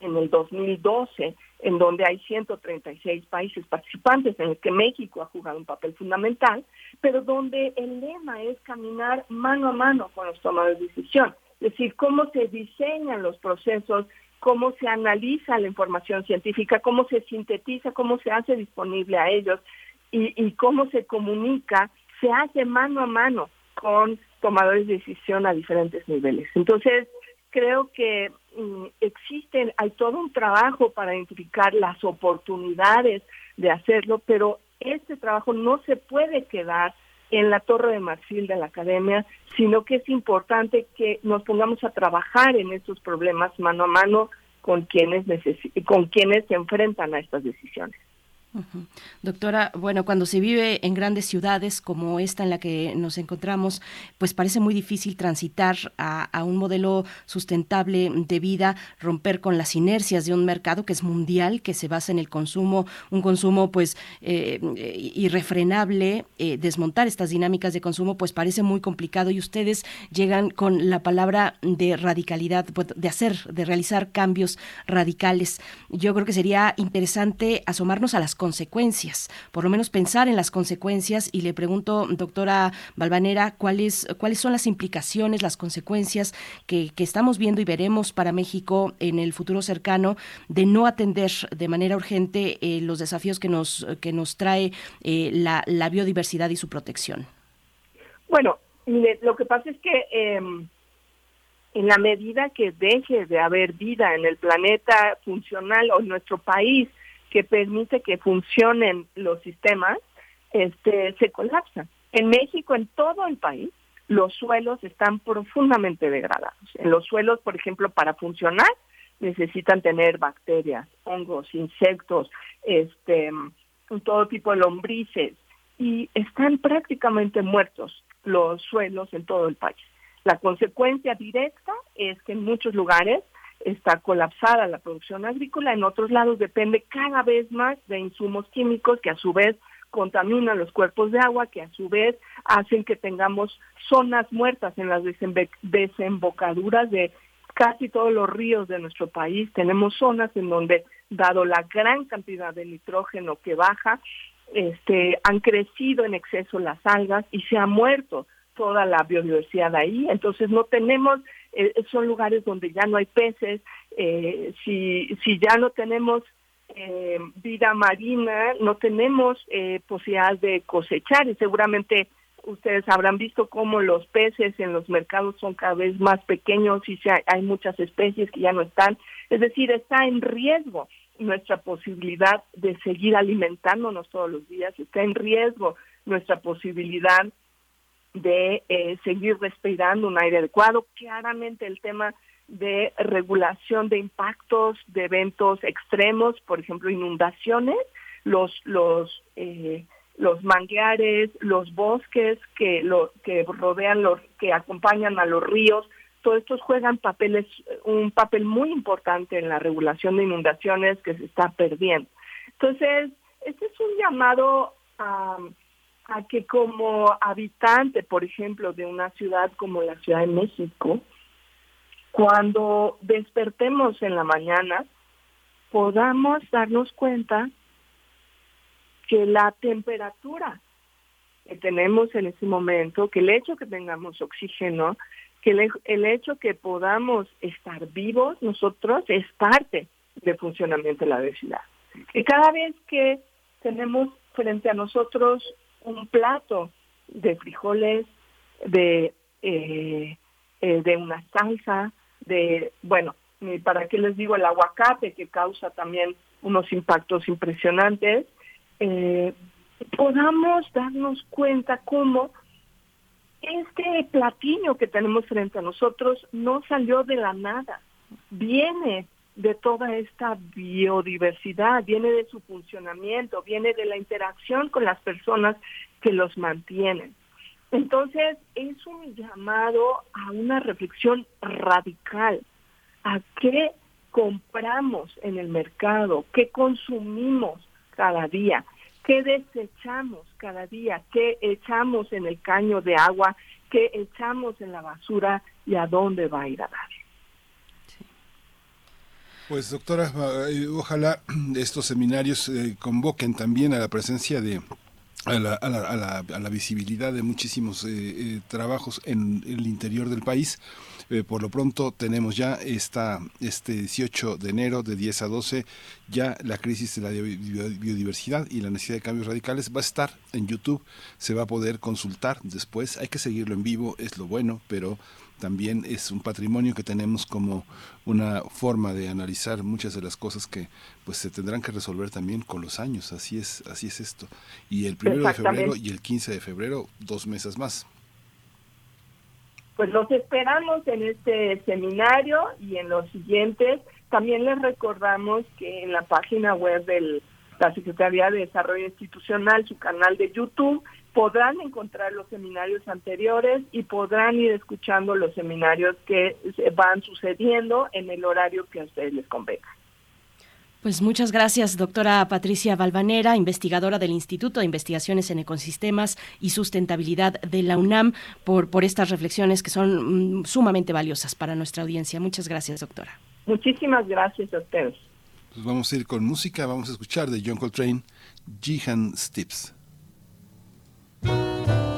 en el 2012, en donde hay 136 países participantes, en el que México ha jugado un papel fundamental, pero donde el lema es caminar mano a mano con los tomadores de decisión, es decir, cómo se diseñan los procesos cómo se analiza la información científica, cómo se sintetiza, cómo se hace disponible a ellos y, y cómo se comunica, se hace mano a mano con tomadores de decisión a diferentes niveles. Entonces, creo que mm, existen, hay todo un trabajo para identificar las oportunidades de hacerlo, pero este trabajo no se puede quedar en la torre de marfil de la academia, sino que es importante que nos pongamos a trabajar en estos problemas mano a mano con quienes con quienes se enfrentan a estas decisiones. Doctora, bueno, cuando se vive en grandes ciudades como esta en la que nos encontramos, pues parece muy difícil transitar a, a un modelo sustentable de vida, romper con las inercias de un mercado que es mundial, que se basa en el consumo, un consumo pues eh, irrefrenable, eh, desmontar estas dinámicas de consumo pues parece muy complicado y ustedes llegan con la palabra de radicalidad, pues, de hacer, de realizar cambios radicales. Yo creo que sería interesante asomarnos a las consecuencias, por lo menos pensar en las consecuencias y le pregunto, doctora Balvanera, ¿cuáles, cuáles son las implicaciones, las consecuencias que, que estamos viendo y veremos para México en el futuro cercano de no atender de manera urgente eh, los desafíos que nos, que nos trae eh, la, la, biodiversidad y su protección? Bueno, lo que pasa es que eh, en la medida que deje de haber vida en el planeta funcional o en nuestro país, que permite que funcionen los sistemas, este, se colapsan. En México, en todo el país, los suelos están profundamente degradados. En los suelos, por ejemplo, para funcionar, necesitan tener bacterias, hongos, insectos, este, todo tipo de lombrices, y están prácticamente muertos los suelos en todo el país. La consecuencia directa es que en muchos lugares está colapsada la producción agrícola, en otros lados depende cada vez más de insumos químicos que a su vez contaminan los cuerpos de agua, que a su vez hacen que tengamos zonas muertas en las desembocaduras de casi todos los ríos de nuestro país. Tenemos zonas en donde, dado la gran cantidad de nitrógeno que baja, este, han crecido en exceso las algas y se ha muerto toda la biodiversidad ahí. Entonces no tenemos eh, son lugares donde ya no hay peces, eh, si, si ya no tenemos eh, vida marina, no tenemos eh, posibilidad de cosechar. Y seguramente ustedes habrán visto cómo los peces en los mercados son cada vez más pequeños y hay, hay muchas especies que ya no están, es decir, está en riesgo nuestra posibilidad de seguir alimentándonos todos los días, está en riesgo nuestra posibilidad de eh, seguir respirando un aire adecuado. Claramente el tema de regulación de impactos de eventos extremos, por ejemplo, inundaciones, los los eh, los manglares, los bosques que lo que rodean los que acompañan a los ríos todos estos juegan papeles, un papel muy importante en la regulación de inundaciones que se está perdiendo. Entonces, este es un llamado a, a que como habitante, por ejemplo, de una ciudad como la Ciudad de México, cuando despertemos en la mañana, podamos darnos cuenta que la temperatura que tenemos en ese momento, que el hecho que tengamos oxígeno, que el, el hecho que podamos estar vivos nosotros es parte del funcionamiento de la obesidad. Que cada vez que tenemos frente a nosotros un plato de frijoles, de, eh, eh, de una salsa, de, bueno, para qué les digo el aguacate que causa también unos impactos impresionantes, eh, podamos darnos cuenta cómo este platillo que tenemos frente a nosotros no salió de la nada, viene de toda esta biodiversidad, viene de su funcionamiento, viene de la interacción con las personas que los mantienen. Entonces, es un llamado a una reflexión radical, a qué compramos en el mercado, qué consumimos cada día, qué desechamos cada día, qué echamos en el caño de agua, qué echamos en la basura y a dónde va a ir a dar. Pues doctora, eh, ojalá estos seminarios eh, convoquen también a la presencia de a la, a la, a la, a la visibilidad de muchísimos eh, eh, trabajos en, el interior del país. Por lo pronto tenemos ya esta, este 18 de enero de 10 a 12 ya la crisis de la biodiversidad y la necesidad de cambios radicales va a estar en YouTube, se va a poder consultar después, hay que seguirlo en vivo, es lo bueno, pero también es un patrimonio que tenemos como una forma de analizar muchas de las cosas que pues se tendrán que resolver también con los años. Así es así es esto. Y el primero de febrero y el 15 de febrero dos meses más. Pues los esperamos en este seminario y en los siguientes. También les recordamos que en la página web de la Secretaría de Desarrollo Institucional su canal de YouTube podrán encontrar los seminarios anteriores y podrán ir escuchando los seminarios que van sucediendo en el horario que a ustedes les convenga. Pues muchas gracias, doctora Patricia Balvanera, investigadora del Instituto de Investigaciones en Ecosistemas y Sustentabilidad de la UNAM, por, por estas reflexiones que son mm, sumamente valiosas para nuestra audiencia. Muchas gracias, doctora. Muchísimas gracias a ustedes. Pues vamos a ir con música, vamos a escuchar de John Coltrane, Jihan Stips. Música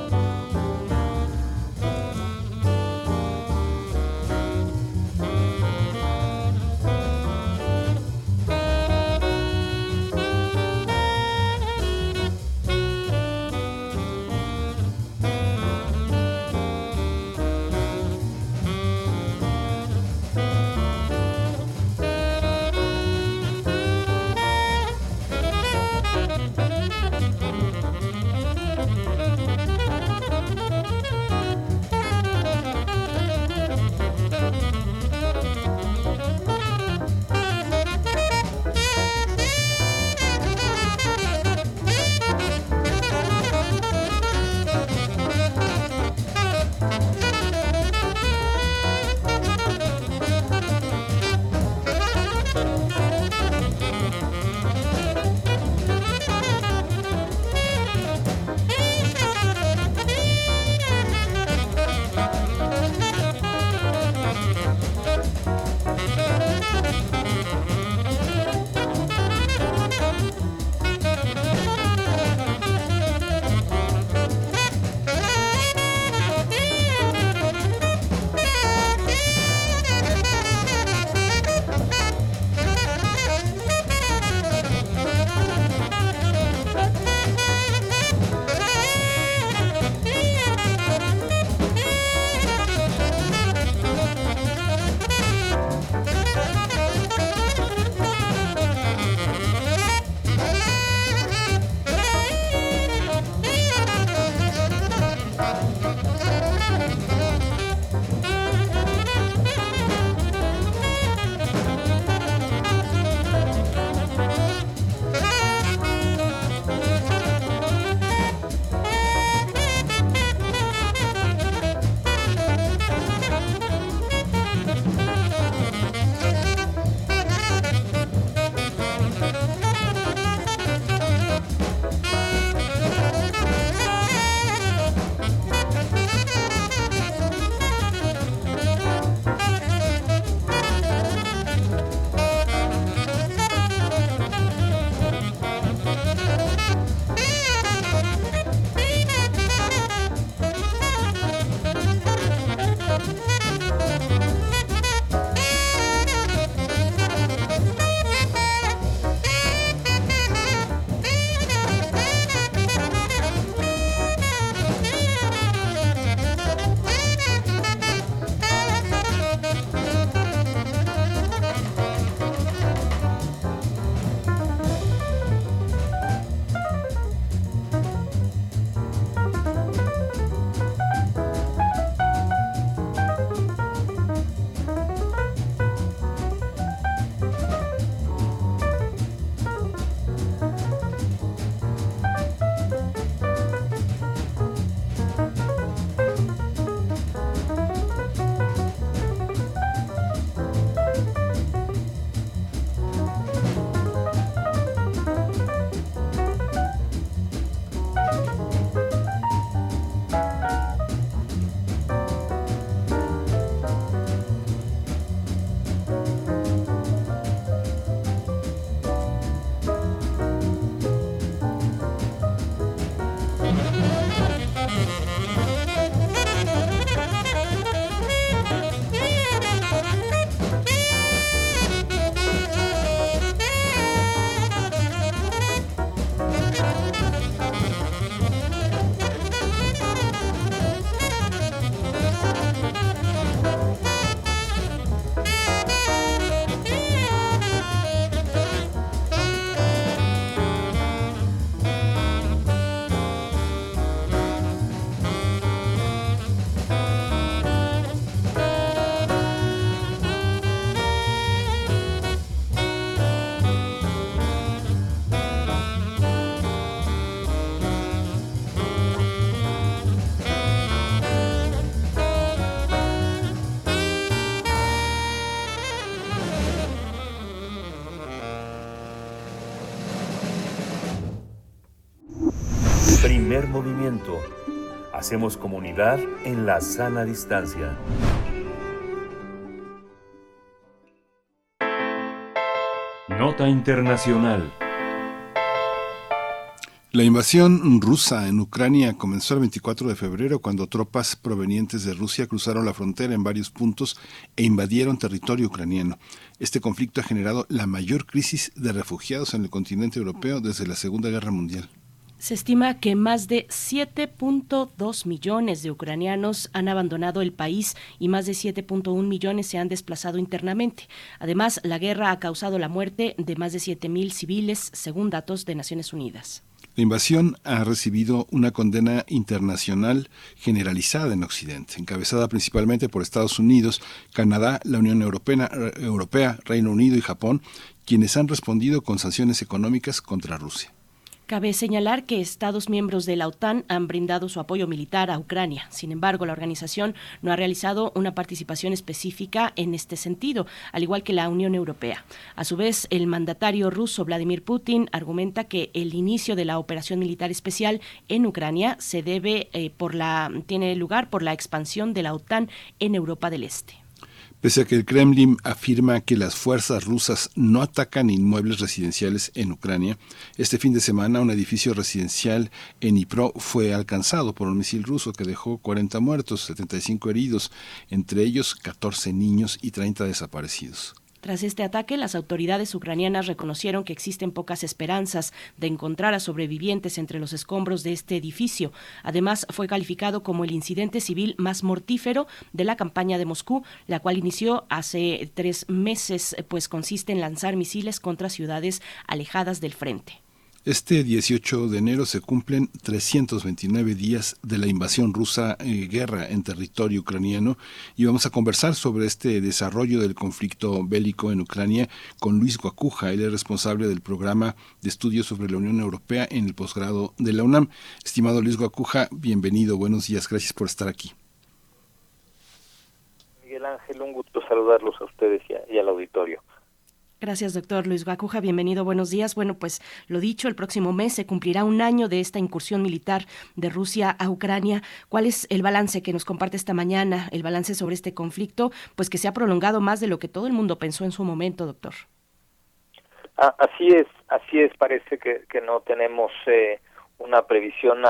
Movimiento. Hacemos comunidad en la sana distancia. Nota Internacional. La invasión rusa en Ucrania comenzó el 24 de febrero cuando tropas provenientes de Rusia cruzaron la frontera en varios puntos e invadieron territorio ucraniano. Este conflicto ha generado la mayor crisis de refugiados en el continente europeo desde la Segunda Guerra Mundial. Se estima que más de 7.2 millones de ucranianos han abandonado el país y más de 7.1 millones se han desplazado internamente. Además, la guerra ha causado la muerte de más de 7.000 civiles, según datos de Naciones Unidas. La invasión ha recibido una condena internacional generalizada en Occidente, encabezada principalmente por Estados Unidos, Canadá, la Unión Europea, Europea, Reino Unido y Japón, quienes han respondido con sanciones económicas contra Rusia. Cabe señalar que Estados miembros de la OTAN han brindado su apoyo militar a Ucrania. Sin embargo, la organización no ha realizado una participación específica en este sentido, al igual que la Unión Europea. A su vez, el mandatario ruso Vladimir Putin argumenta que el inicio de la operación militar especial en Ucrania se debe eh, por la tiene lugar por la expansión de la OTAN en Europa del Este. Pese a que el Kremlin afirma que las fuerzas rusas no atacan inmuebles residenciales en Ucrania, este fin de semana un edificio residencial en Dnipro fue alcanzado por un misil ruso que dejó 40 muertos, 75 heridos, entre ellos 14 niños y 30 desaparecidos. Tras este ataque, las autoridades ucranianas reconocieron que existen pocas esperanzas de encontrar a sobrevivientes entre los escombros de este edificio. Además, fue calificado como el incidente civil más mortífero de la campaña de Moscú, la cual inició hace tres meses, pues consiste en lanzar misiles contra ciudades alejadas del frente. Este 18 de enero se cumplen 329 días de la invasión rusa, eh, guerra en territorio ucraniano, y vamos a conversar sobre este desarrollo del conflicto bélico en Ucrania con Luis Guacuja. Él es responsable del programa de estudios sobre la Unión Europea en el posgrado de la UNAM. Estimado Luis Guacuja, bienvenido, buenos días, gracias por estar aquí. Miguel Ángel, un gusto saludarlos a ustedes y, a, y al auditorio. Gracias, doctor Luis Guacuja. Bienvenido, buenos días. Bueno, pues lo dicho, el próximo mes se cumplirá un año de esta incursión militar de Rusia a Ucrania. ¿Cuál es el balance que nos comparte esta mañana, el balance sobre este conflicto, pues que se ha prolongado más de lo que todo el mundo pensó en su momento, doctor? Ah, así es, así es. Parece que, que no tenemos eh, una previsión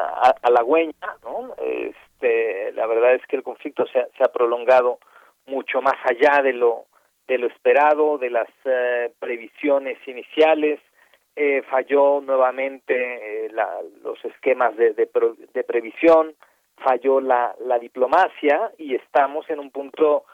halagüeña, ¿no? Este, la verdad es que el conflicto se se ha prolongado mucho más allá de lo de lo esperado, de las eh, previsiones iniciales, eh, falló nuevamente eh, la, los esquemas de, de, de, previsión, falló la, la diplomacia y estamos en un punto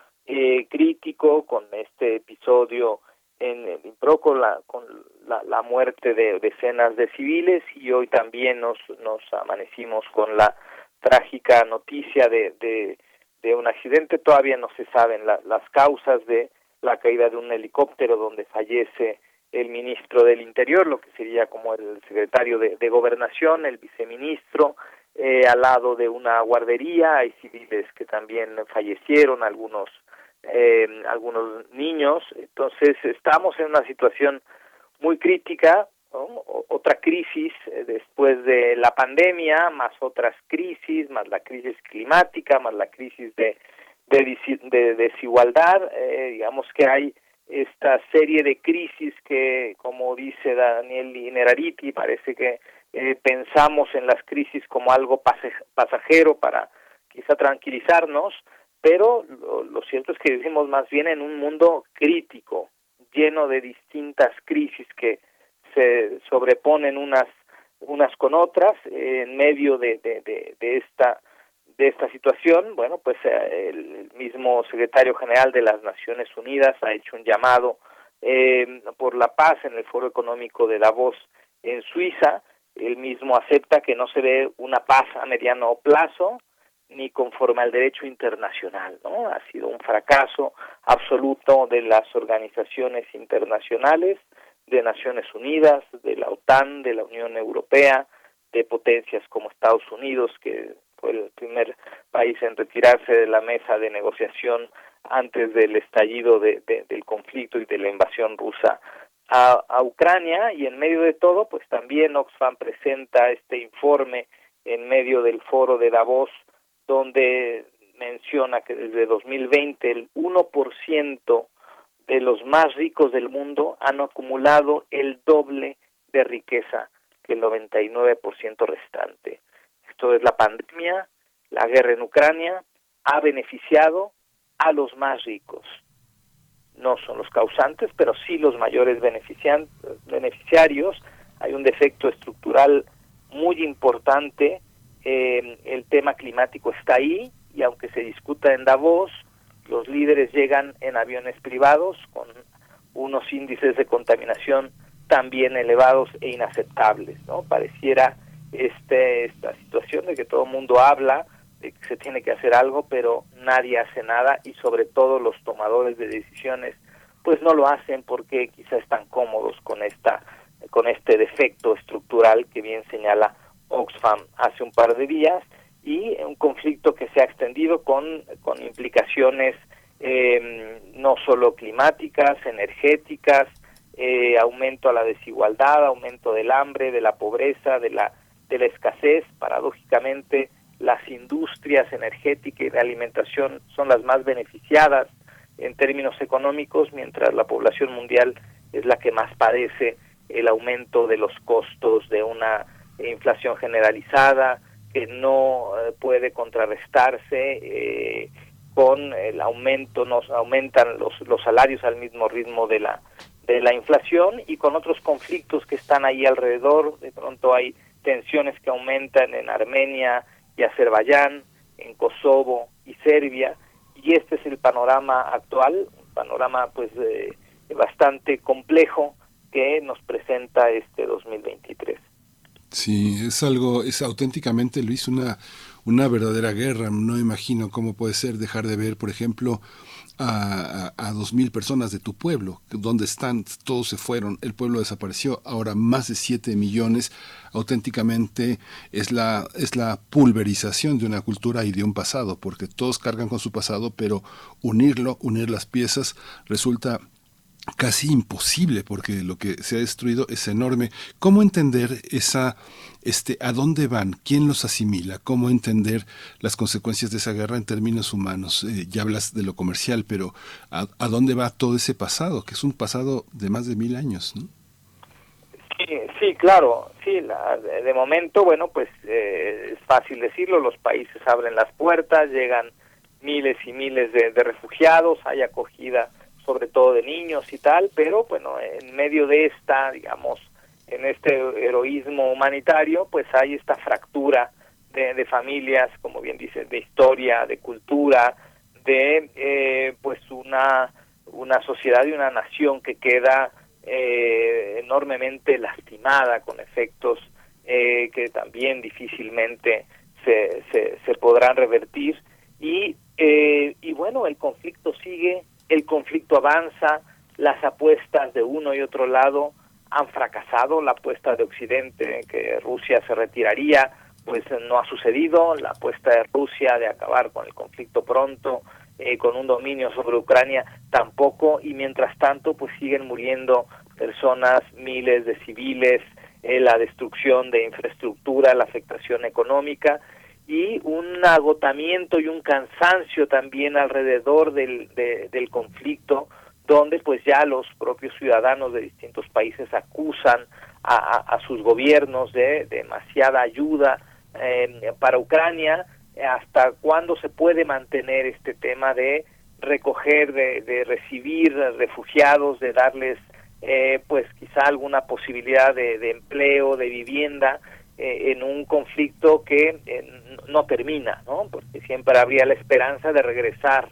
crítico con este episodio en el Impro con la, con la, la muerte de decenas de civiles y hoy también nos, nos amanecimos con la trágica noticia de, de, de un accidente, todavía no se saben la, las causas de la caída de un helicóptero donde fallece el ministro del Interior, lo que sería como el secretario de, Gobernación, el viceministro, eh, al lado de una guardería, hay civiles que también fallecieron, algunos eh, algunos niños, entonces estamos en una situación muy crítica, otra crisis eh, después de la pandemia, más otras crisis, más la crisis climática, más la crisis de de, de desigualdad, eh, digamos que hay esta serie de crisis que, como dice Daniel Inerariti, parece que eh, pensamos en las crisis como algo pasajero para quizá tranquilizarnos, pero lo, cierto es que vivimos más bien en un mundo crítico, lleno de distintas crisis que se sobreponen unas unas con otras eh, en medio de, de, de, de esta de esta situación, bueno, pues eh, el mismo secretario general de las Naciones Unidas ha hecho un llamado eh, por la paz en el Foro Económico de Davos en Suiza. Él mismo acepta que no se ve una paz a mediano plazo ni conforme al derecho internacional, ¿no? Ha sido un fracaso absoluto de las organizaciones internacionales, de Naciones Unidas, de la OTAN, de la Unión Europea, de potencias como Estados Unidos, que fue el primer país en retirarse de la mesa de negociación antes del estallido de, de, del conflicto y de la invasión rusa a, a, Ucrania y en medio de todo pues también Oxfam presenta este informe en medio del foro de Davos, donde menciona que desde 2020 el 1% de los más ricos del mundo han acumulado el doble de riqueza que el 99% restante. Esto es la pandemia, la guerra en Ucrania, ha beneficiado a los más ricos. No son los causantes, pero sí los mayores beneficiarios. Hay un defecto estructural muy importante. Eh, el tema climático está ahí y aunque se discuta en Davos, los líderes llegan en aviones privados con unos índices de contaminación también elevados e inaceptables, ¿no? Pareciera este esta situación de que todo el mundo habla de que se tiene que hacer algo, pero nadie hace nada y sobre todo los tomadores de decisiones pues no lo hacen porque quizás están cómodos con esta con este defecto estructural que bien señala Oxfam hace un par de días y un conflicto que se ha extendido con, con implicaciones eh, no solo climáticas, energéticas, eh, aumento a la desigualdad, aumento del hambre, de la pobreza, de la, de la escasez. Paradójicamente, las industrias energéticas y de alimentación son las más beneficiadas en términos económicos, mientras la población mundial es la que más padece el aumento de los costos de una inflación generalizada que no eh, puede contrarrestarse eh, con el aumento, nos aumentan los, los salarios al mismo ritmo de la de la inflación y con otros conflictos que están ahí alrededor, de pronto hay tensiones que aumentan en Armenia y Azerbaiyán, en Kosovo y Serbia, y este es el panorama actual, un panorama pues eh, bastante complejo que nos presenta este 2023. Sí, es algo, es auténticamente, Luis, una, una verdadera guerra. No imagino cómo puede ser dejar de ver, por ejemplo, a, dos mil personas de tu pueblo. ¿Dónde están? Todos se fueron, el pueblo desapareció. Ahora más de siete millones. Auténticamente es la, es la pulverización de una cultura y de un pasado, porque todos cargan con su pasado, pero unirlo, unir las piezas, resulta casi imposible porque lo que se ha destruido es enorme. ¿Cómo entender esa, este, a dónde van? ¿Quién los asimila? ¿Cómo entender las consecuencias de esa guerra en términos humanos? Eh, ya hablas de lo comercial, pero ¿a, ¿a, dónde va todo ese pasado? Que es un pasado de más de mil años, ¿no? Sí, sí, claro, sí, la, de, momento, bueno, pues eh, es fácil decirlo, los países abren las puertas, llegan miles y miles de refugiados, hay acogida sobre todo de niños y tal, pero bueno, en medio de esta, digamos, en este heroísmo humanitario, pues hay esta fractura de, de familias, como bien dices, de historia, de cultura, de eh, pues una, una sociedad y una nación que queda eh, enormemente lastimada con efectos eh, que también difícilmente se, se, se podrán revertir. Y, y bueno, el conflicto sigue el conflicto avanza, las apuestas de uno y otro lado han fracasado, la apuesta de Occidente que Rusia se retiraría, pues no ha sucedido, la apuesta de Rusia de acabar con el conflicto pronto, eh, con un dominio sobre Ucrania tampoco, y mientras tanto pues siguen muriendo personas, miles de civiles, eh, la destrucción de infraestructura, la afectación económica, y un agotamiento y un cansancio también alrededor del, de, del conflicto, donde pues ya los propios ciudadanos de distintos países acusan a, a, sus gobiernos de, de demasiada ayuda eh, para Ucrania, hasta cuándo se puede mantener este tema de recoger, de, de recibir refugiados, de darles eh, pues quizá alguna posibilidad de empleo, de vivienda, en un conflicto que eh, no termina, ¿no? Porque siempre habría la esperanza de regresar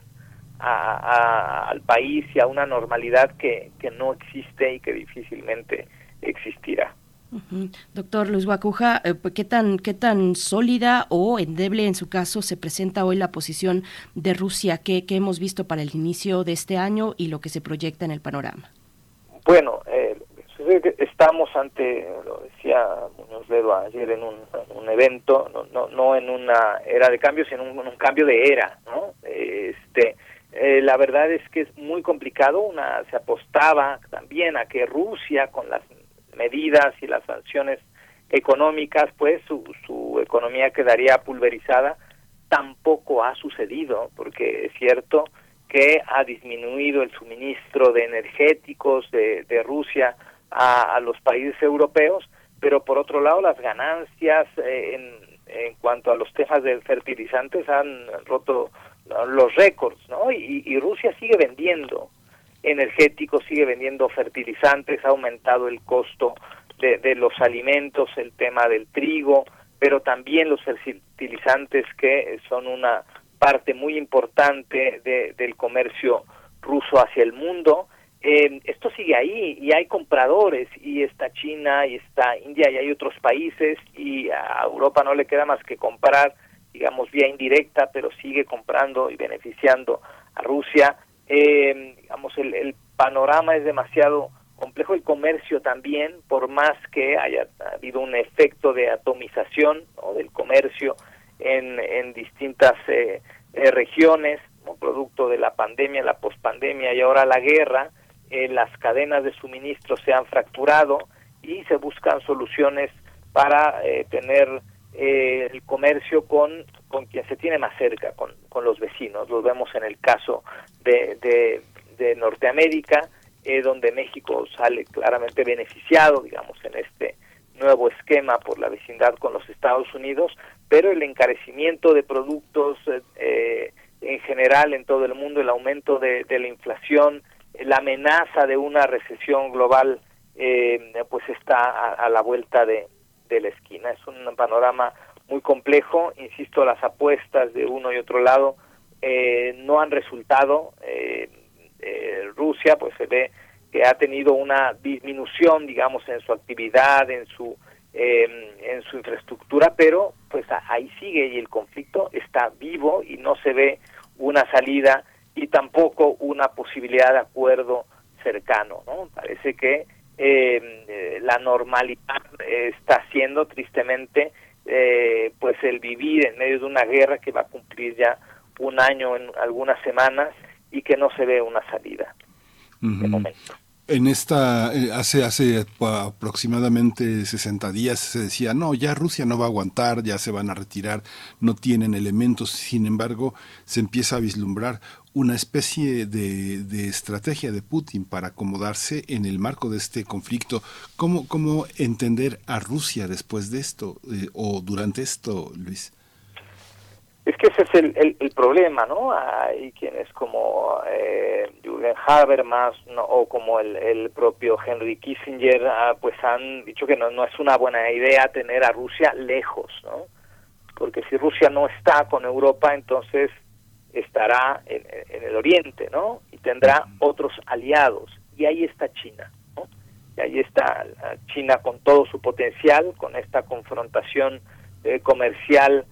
a, a, al país y a una normalidad que, que no existe y que difícilmente existirá. Uh -huh. Doctor Luis Guacuja, eh, ¿qué tan, ¿qué tan sólida o endeble en su caso se presenta hoy la posición de Rusia que, que hemos visto para el inicio de este año y lo que se proyecta en el panorama? Bueno, eh, estamos ante, lo decía Muñoz Ledo ayer en un, evento, no, no, no, en una era de cambio, sino en un, cambio de era, ¿no? Este, eh, la verdad es que es muy complicado, una se apostaba también a que Rusia con las medidas y las sanciones económicas, pues su, su economía quedaría pulverizada. Tampoco ha sucedido, porque es cierto que ha disminuido el suministro de energéticos de Rusia a, a, los países europeos, pero por otro lado las ganancias eh, en, en, cuanto a los temas de fertilizantes han roto los récords, ¿no? Y, Rusia sigue vendiendo energéticos, sigue vendiendo fertilizantes, ha aumentado el costo de, de los alimentos, el tema del trigo, pero también los fertilizantes que son una parte muy importante de, del comercio ruso hacia el mundo. Eh, esto sigue ahí y hay compradores y está China y está India y hay otros países y a Europa no le queda más que comprar, digamos, vía indirecta, pero sigue comprando y beneficiando a Rusia. Eh, digamos, el, el panorama es demasiado complejo el comercio también, por más que haya habido un efecto de atomización ¿no? del comercio en, en distintas eh, eh, regiones, como producto de la pandemia, la pospandemia y ahora la guerra, eh, las cadenas de suministro se han fracturado y se buscan soluciones para eh, tener eh, el comercio con, con quien se tiene más cerca, con, con los vecinos. Lo vemos en el caso de, de, de Norteamérica, eh, donde México sale claramente beneficiado, digamos, en este nuevo esquema por la vecindad con los Estados Unidos, pero el encarecimiento de productos eh, en general en todo el mundo, el aumento de la inflación, la amenaza de una recesión global, eh, pues está a, a la vuelta de, de, la esquina. Es un panorama muy complejo, insisto, las apuestas de uno y otro lado eh, no han resultado. Eh, Rusia, pues se ve que ha tenido una disminución, digamos, en su actividad, en su eh, en su infraestructura, pero pues ahí sigue y el conflicto está vivo y no se ve una salida y tampoco una posibilidad de acuerdo cercano, ¿no? Parece que eh, la normalidad está siendo tristemente eh, pues el vivir en medio de una guerra que va a cumplir ya un año en algunas semanas y que no se ve una salida uh -huh. de momento. En esta, hace, hace aproximadamente 60 días se decía, no, ya Rusia no va a aguantar, ya se van a retirar, no tienen elementos. Sin embargo, se empieza a vislumbrar una especie de, de estrategia de Putin para acomodarse en el marco de este conflicto. ¿Cómo, cómo entender a Rusia después de esto eh, o durante esto, Luis? Es que ese es el, el, problema, ¿no? Hay quienes como eh, Jürgen Habermas o como el, el, propio Henry Kissinger, ah, pues han dicho que no, no es una buena idea tener a Rusia lejos, ¿no? Porque si Rusia no está con Europa, entonces estará en, el Oriente, ¿no? Y tendrá otros aliados. Y ahí está China, ¿no? Y ahí está China con todo su potencial, con esta confrontación eh, comercial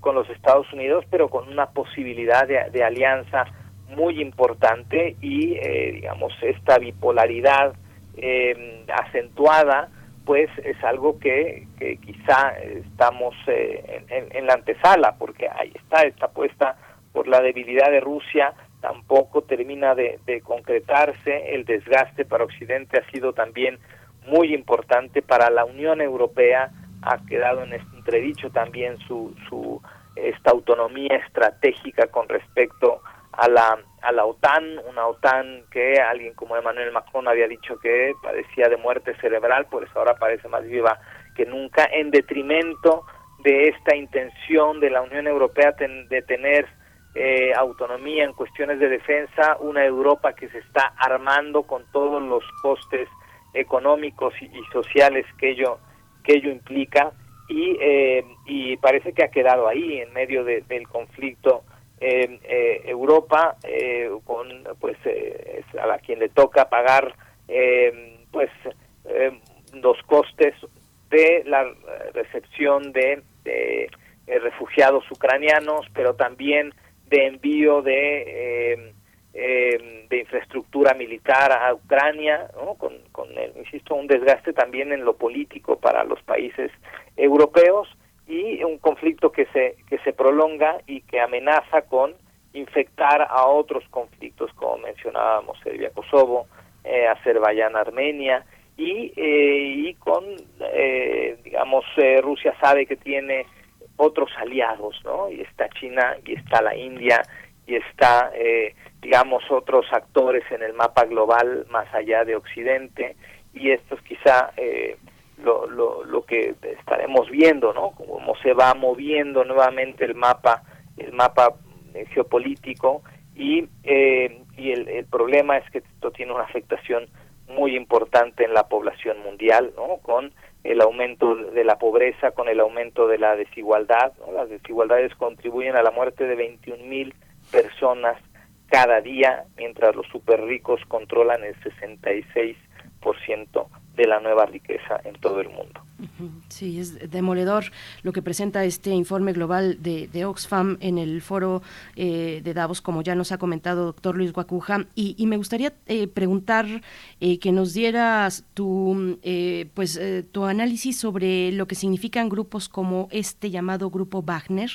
con los Estados Unidos, pero con una posibilidad de, de alianza muy importante y, eh, digamos, esta bipolaridad eh, acentuada, pues es algo que, que quizá estamos eh, en, en, la antesala, porque ahí está esta apuesta por la debilidad de Rusia, tampoco termina de, de concretarse, el desgaste para Occidente ha sido también muy importante para la Unión Europea, ha quedado en entredicho también su, su esta autonomía estratégica con respecto a la a la OTAN, una OTAN que alguien como Emmanuel Macron había dicho que padecía de muerte cerebral, por eso ahora parece más viva que nunca, en detrimento de esta intención de la Unión Europea ten, de tener eh, autonomía en cuestiones de defensa, una Europa que se está armando con todos los costes económicos y, y sociales que ello que ello implica y, eh, y parece que ha quedado ahí en medio de, del conflicto eh, eh, Europa con pues a la quien le toca pagar pues los costes de la recepción de, de refugiados ucranianos pero también de envío de eh, de infraestructura militar a Ucrania, ¿no? con, con el, insisto, un desgaste también en lo político para los países europeos y un conflicto que se, que se prolonga y que amenaza con infectar a otros conflictos, como mencionábamos, Serbia-Kosovo, eh, Azerbaiyán-Armenia, y, eh, y con, eh, digamos, eh, Rusia sabe que tiene otros aliados, ¿no? Y está China, y está la India, y está, eh, digamos, otros actores en el mapa global más allá de Occidente, y esto es quizá eh, lo, lo, lo que estaremos viendo, ¿no? Cómo se va moviendo nuevamente el mapa, el mapa eh, geopolítico, y, eh, y el, el problema es que esto tiene una afectación muy importante en la población mundial, ¿no? Con el aumento de la pobreza, con el aumento de la desigualdad. ¿no? Las desigualdades contribuyen a la muerte de 21 mil personas cada día, mientras los super ricos controlan el 66% de la nueva riqueza en todo el mundo. Sí, es demoledor lo que presenta este informe global de, de Oxfam en el foro eh, de Davos, como ya nos ha comentado doctor Luis Guacuja. Y, y me gustaría eh, preguntar eh, que nos dieras tu, eh, pues, eh, tu análisis sobre lo que significan grupos como este llamado Grupo Wagner.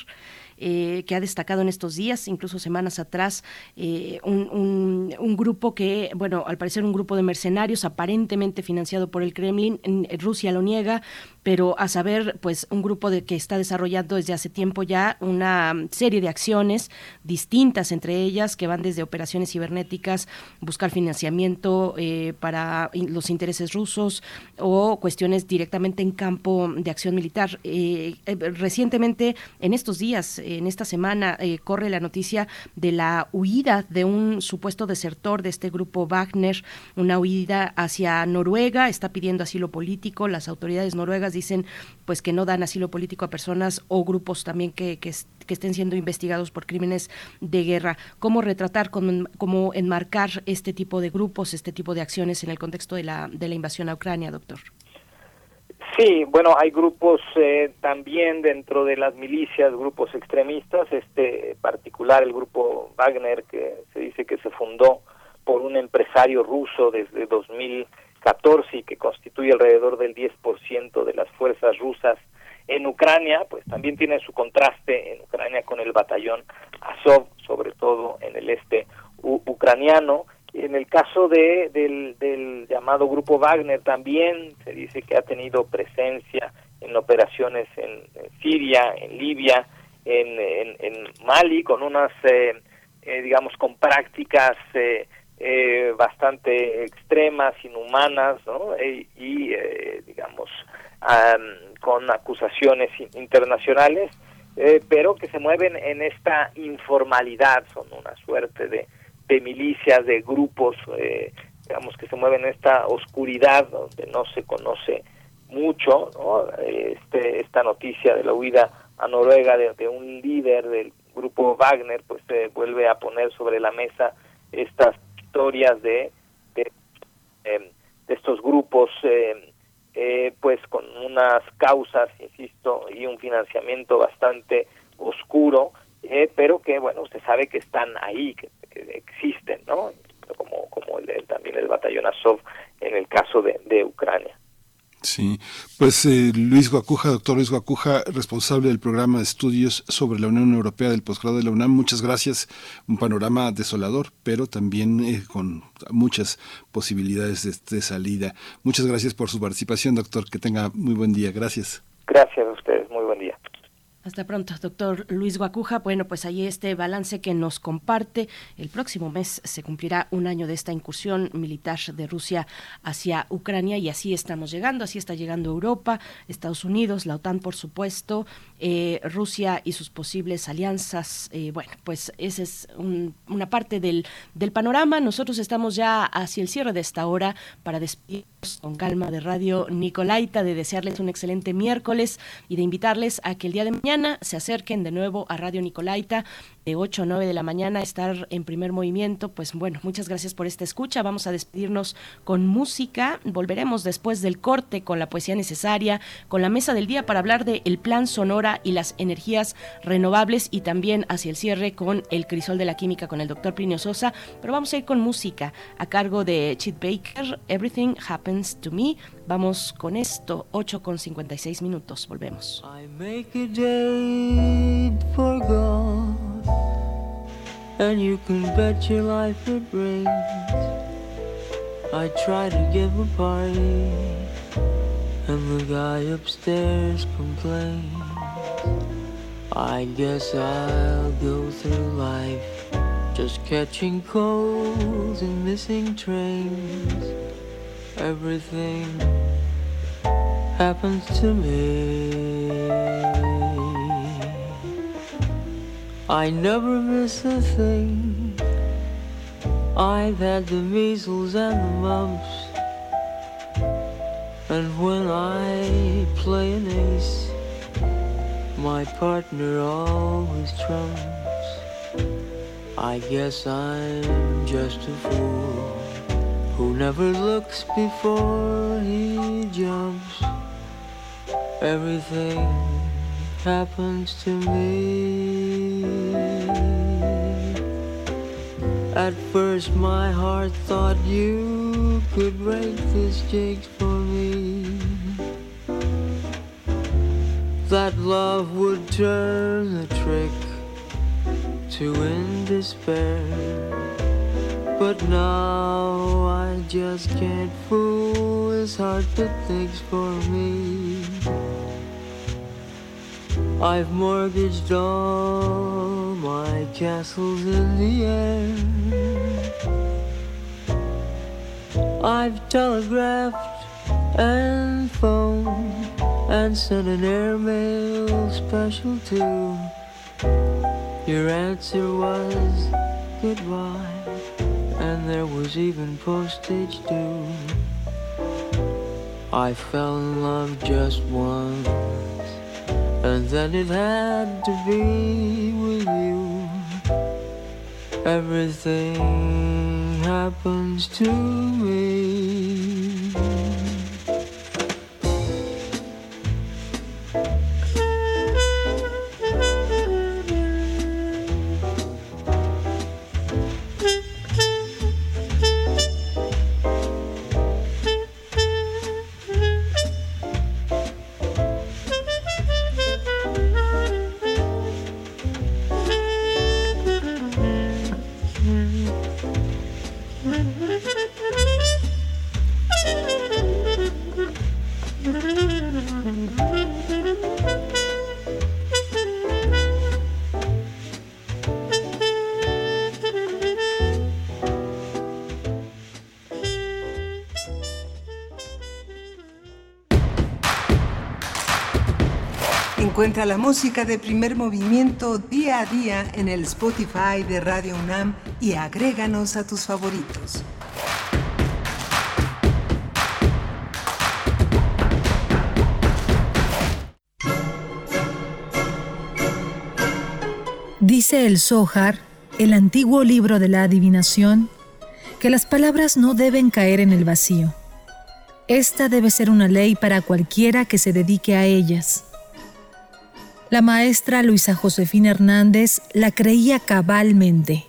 Eh, que ha destacado en estos días, incluso semanas atrás, eh, un, un- un grupo que, bueno, al parecer un grupo de mercenarios aparentemente financiado por el Kremlin, en Rusia lo niega, pero a saber, pues un grupo de que está desarrollando desde hace tiempo ya una serie de acciones distintas entre ellas que van desde operaciones cibernéticas, buscar financiamiento eh, para los intereses rusos o cuestiones directamente en campo de acción militar. Eh, eh, recientemente, en estos días, en esta semana, eh, corre la noticia de la huida de un supuesto desertor de este grupo Wagner, una huida hacia Noruega, está pidiendo asilo político, las autoridades noruegas dicen pues que no dan asilo político a personas o grupos también que, que, es- que estén siendo investigados por crímenes de guerra. ¿Cómo retratar, cómo, cómo enmarcar este tipo de grupos, este tipo de acciones en el contexto de la, de la invasión a Ucrania, doctor? Sí, bueno, hay grupos eh, también dentro de las milicias, grupos extremistas, este particular, el grupo Wagner, que se dice que se fundó por un empresario ruso desde 2014 y que constituye alrededor del 10% de las fuerzas rusas en Ucrania, pues también tiene su contraste en Ucrania con el batallón Azov, sobre todo en el este ucraniano. En el caso de, del, llamado grupo Wagner también se dice que ha tenido presencia en operaciones en, Siria, en Libia, en Mali, con unas, eh, eh, digamos, con prácticas eh, eh, bastante extremas, inhumanas, ¿no? E- y, eh, digamos, am, con acusaciones in- internacionales, eh, pero que se mueven en esta informalidad, son una suerte de, de milicias, de grupos, eh, digamos, que se mueven en esta oscuridad donde no se conoce mucho. Este, esta noticia de la huida a Noruega de, de un líder del grupo Wagner, pues se vuelve a poner sobre la mesa estas historias de, de, de estos grupos, eh, eh, pues con unas causas, insisto, y un financiamiento bastante oscuro, eh, pero que, bueno, se sabe que están ahí, que, existen, ¿no? Como, como el- también el batallón Azov en el caso de, de Ucrania. Sí, pues eh, Luis Guacuja, doctor Luis Guacuja, responsable del programa de estudios sobre la Unión Europea del posgrado de la UNAM, muchas gracias. Un panorama desolador, pero también eh, con muchas posibilidades de, de salida. Muchas gracias por su participación, doctor. Que tenga muy buen día. Gracias. Gracias a ustedes, muy buen día. Hasta pronto, doctor Luis Guacuja. Bueno, pues ahí este balance que nos comparte. El próximo mes se cumplirá un año de esta incursión militar de Rusia hacia Ucrania y así estamos llegando, así está llegando Europa, Estados Unidos, la OTAN, por supuesto, eh, Rusia y sus posibles alianzas. Eh, bueno, pues esa es un- una parte del, del panorama. Nosotros estamos ya hacia el cierre de esta hora para despedirnos con calma de Radio Nicolaita, de desearles un excelente miércoles y de invitarles a que el día de mañana se acerquen de nuevo a Radio Nicolaita de 8 a 9 de la mañana, estar en primer movimiento. Pues bueno, muchas gracias por esta escucha. Vamos a despedirnos con música. Volveremos después del corte con la poesía necesaria, con la mesa del día para hablar de plan Sonora y las energías renovables y también hacia el cierre con el crisol de la química con el doctor Plinio Sosa. Pero vamos a ir con música a cargo de Chit Baker, Everything Happens to Me. Vamos con esto, 8 con 56 minutos. Volvemos. make a date for God, and you can bet your life it rains. I try to give a party, and the guy upstairs complains. I guess I'll go through life just catching colds and missing trains. Everything happens to me. I never miss a thing. I've had the measles and the mumps. And when I play an ace, my partner always trumps. I guess I'm just a fool who never looks before he jumps. Everything happens to me. At first, my heart thought you could break this jinx for me. That love would turn the trick to end despair. But now I just can't fool his heart that thinks for me. I've mortgaged all my castles in the air. I've telegraphed and phoned and sent an airmail special too. Your answer was goodbye, and there was even postage due. I fell in love just once, and then it had to be with you. Everything happens to me. Encuentra la música de primer movimiento día a día en el Spotify de Radio UNAM y agréganos a tus favoritos. Dice el Zohar, el antiguo libro de la adivinación, que las palabras no deben caer en el vacío. Esta debe ser una ley para cualquiera que se dedique a ellas. La maestra Luisa Josefina Hernández la creía cabalmente.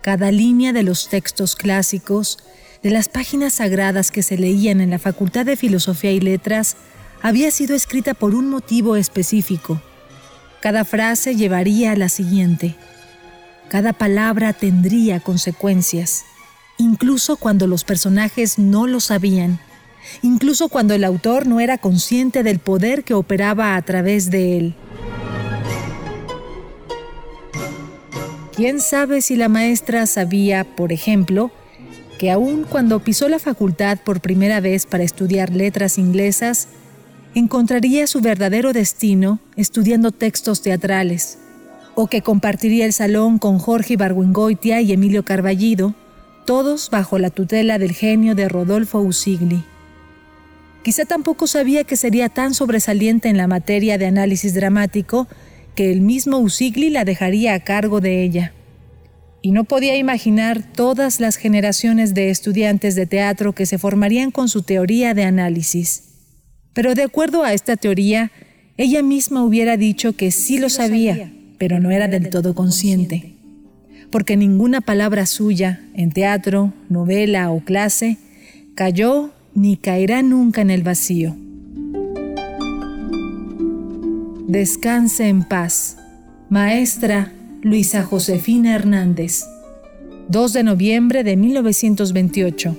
Cada línea de los textos clásicos, de las páginas sagradas que se leían en la Facultad de Filosofía y Letras, había sido escrita por un motivo específico. Cada frase llevaría a la siguiente. Cada palabra tendría consecuencias, incluso cuando los personajes no lo sabían, incluso cuando el autor no era consciente del poder que operaba a través de él. ¿Quién sabe si la maestra sabía, por ejemplo, que aun cuando pisó la facultad por primera vez para estudiar letras inglesas, encontraría su verdadero destino estudiando textos teatrales, o que compartiría el salón con Jorge Ibargüengoitia y Emilio Carballido, todos bajo la tutela del genio de Rodolfo Usigli. Quizá tampoco sabía que sería tan sobresaliente en la materia de análisis dramático que el mismo Usigli la dejaría a cargo de ella. Y no podía imaginar todas las generaciones de estudiantes de teatro que se formarían con su teoría de análisis. Pero de acuerdo a esta teoría, ella misma hubiera dicho que sí lo sabía, pero no era del todo consciente. Porque ninguna palabra suya, en teatro, novela o clase, cayó ni caerá nunca en el vacío. Descanse en paz. Maestra Luisa Josefina Hernández. 2 de noviembre de 1928.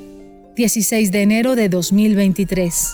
16 de enero de 2023.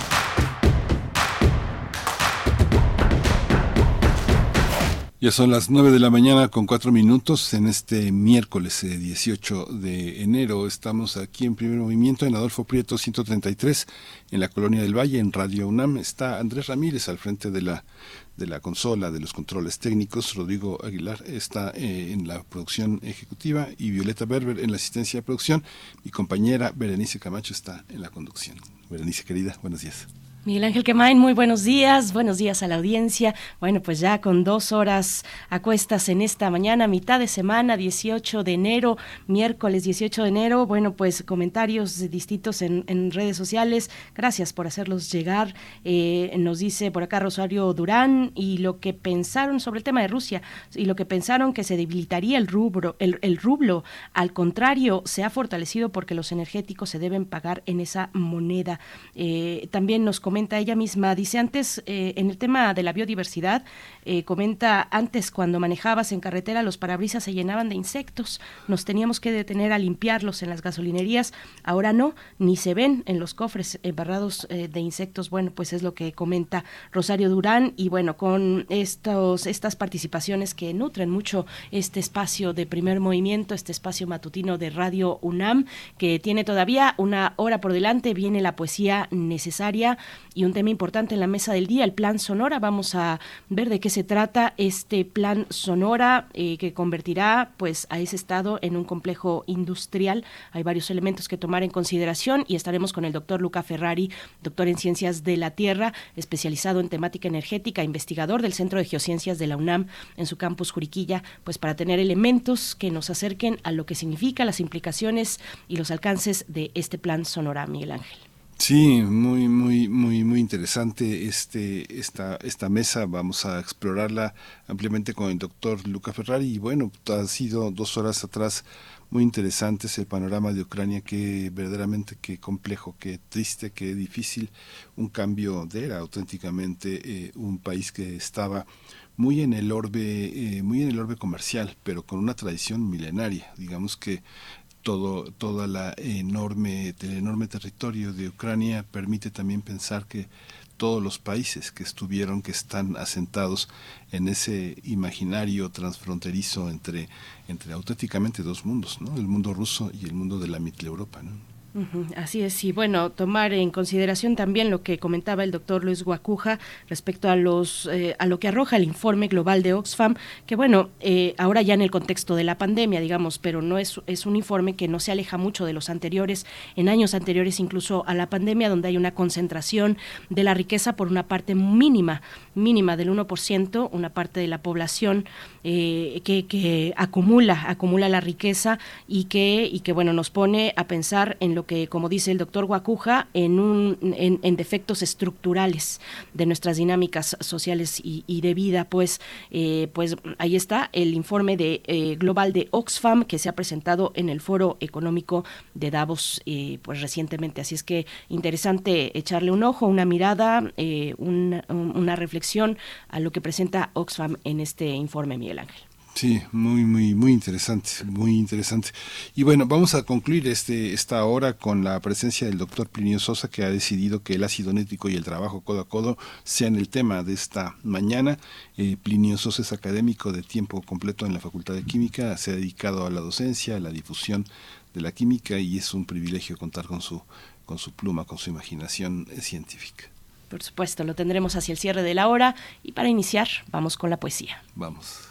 Ya son las 9 de la mañana con 4 minutos en este miércoles eh, 18 de enero. Estamos aquí en primer movimiento en Adolfo Prieto 133 en la Colonia del Valle en Radio UNAM. Está Andrés Ramírez al frente de la, de la consola de los controles técnicos. Rodrigo Aguilar está eh, en la producción ejecutiva y Violeta Berber en la asistencia de producción. Mi compañera Berenice Camacho está en la conducción. Berenice querida, buenos días. Miguel Ángel Quemain, muy buenos días, buenos días a la audiencia. Bueno, pues ya con dos horas a cuestas en esta mañana, mitad de semana, 18 de enero, miércoles 18 de enero. Bueno, pues comentarios distintos en, redes sociales. Gracias por hacerlos llegar. Eh, nos dice por acá Rosario Durán y lo que pensaron sobre el tema de Rusia y lo que pensaron que se debilitaría el rubro, el, el rublo. Al contrario, se ha fortalecido porque los energéticos se deben pagar en esa moneda. Eh, también nos comenta ella misma, dice antes eh, en el tema de la biodiversidad, eh, comenta antes cuando manejabas en carretera los parabrisas se llenaban de insectos, nos teníamos que detener a limpiarlos en las gasolinerías, ahora no, ni se ven en los cofres embarrados eh, de insectos, bueno, pues es lo que comenta Rosario Durán. Y bueno, con estos, estas participaciones que nutren mucho este espacio de primer movimiento, este espacio matutino de Radio UNAM, que tiene todavía una hora por delante, viene la poesía necesaria y un tema importante en la mesa del día, el plan Sonora. Vamos a ver de qué se trata este plan Sonora eh, que convertirá pues a ese estado en un complejo industrial. Hay varios elementos que tomar en consideración y estaremos con el doctor Luca Ferrari, doctor en ciencias de la tierra, especializado en temática energética, investigador del Centro de Geociencias de la UNAM en su campus Juriquilla, pues para tener elementos que nos acerquen a lo que significa las implicaciones y los alcances de este plan Sonora, Miguel Ángel. Sí, muy, muy, muy, muy interesante este, esta, esta mesa. Vamos a explorarla ampliamente con el doctor Luca Ferrari. Y bueno, ha sido dos horas atrás muy interesantes el panorama de Ucrania, que verdaderamente qué complejo, qué triste, qué difícil. Un cambio de era auténticamente eh, un país que estaba muy en el orbe, eh, muy en el orbe comercial, pero con una tradición milenaria. Digamos que todo toda la enorme el enorme territorio de Ucrania permite también pensar que todos los países que estuvieron que están asentados en ese imaginario transfronterizo entre entre auténticamente dos mundos ¿no? el mundo ruso y el mundo de la Mitteleuropa ¿no? Así es, y bueno, tomar en consideración también lo que comentaba el doctor Luis Guacuja respecto a los eh, a lo que arroja el informe global de Oxfam, que bueno, eh, ahora ya en el contexto de la pandemia, digamos, pero no es, es un informe que no se aleja mucho de los anteriores, en años anteriores incluso a la pandemia, donde hay una concentración de la riqueza por una parte mínima, mínima del 1%, una parte de la población eh, que, que acumula, acumula la riqueza y que, y que bueno, nos pone a pensar en lo que, como dice el doctor Guacuja, en, un, en, defectos estructurales de nuestras dinámicas sociales y, y de vida, pues, eh, pues ahí está el informe de eh, global de Oxfam que se ha presentado en el Foro Económico de Davos, eh, pues recientemente. Así es que interesante echarle un ojo, una mirada, un- un- una reflexión a lo que presenta Oxfam en este informe, Miguel Ángel. Sí, muy, muy, muy interesante, muy interesante. Y bueno, vamos a concluir este, esta hora con la presencia del doctor Plinio Sosa, que ha decidido que el ácido nítrico y el trabajo codo a codo sean el tema de esta mañana. Eh, Plinio Sosa es académico de tiempo completo en la Facultad de Química, se ha dedicado a la docencia, a la difusión de la química y es un privilegio contar con su, con su pluma, con su imaginación científica. Por supuesto, lo tendremos hacia el cierre de la hora y para iniciar vamos con la poesía. Vamos.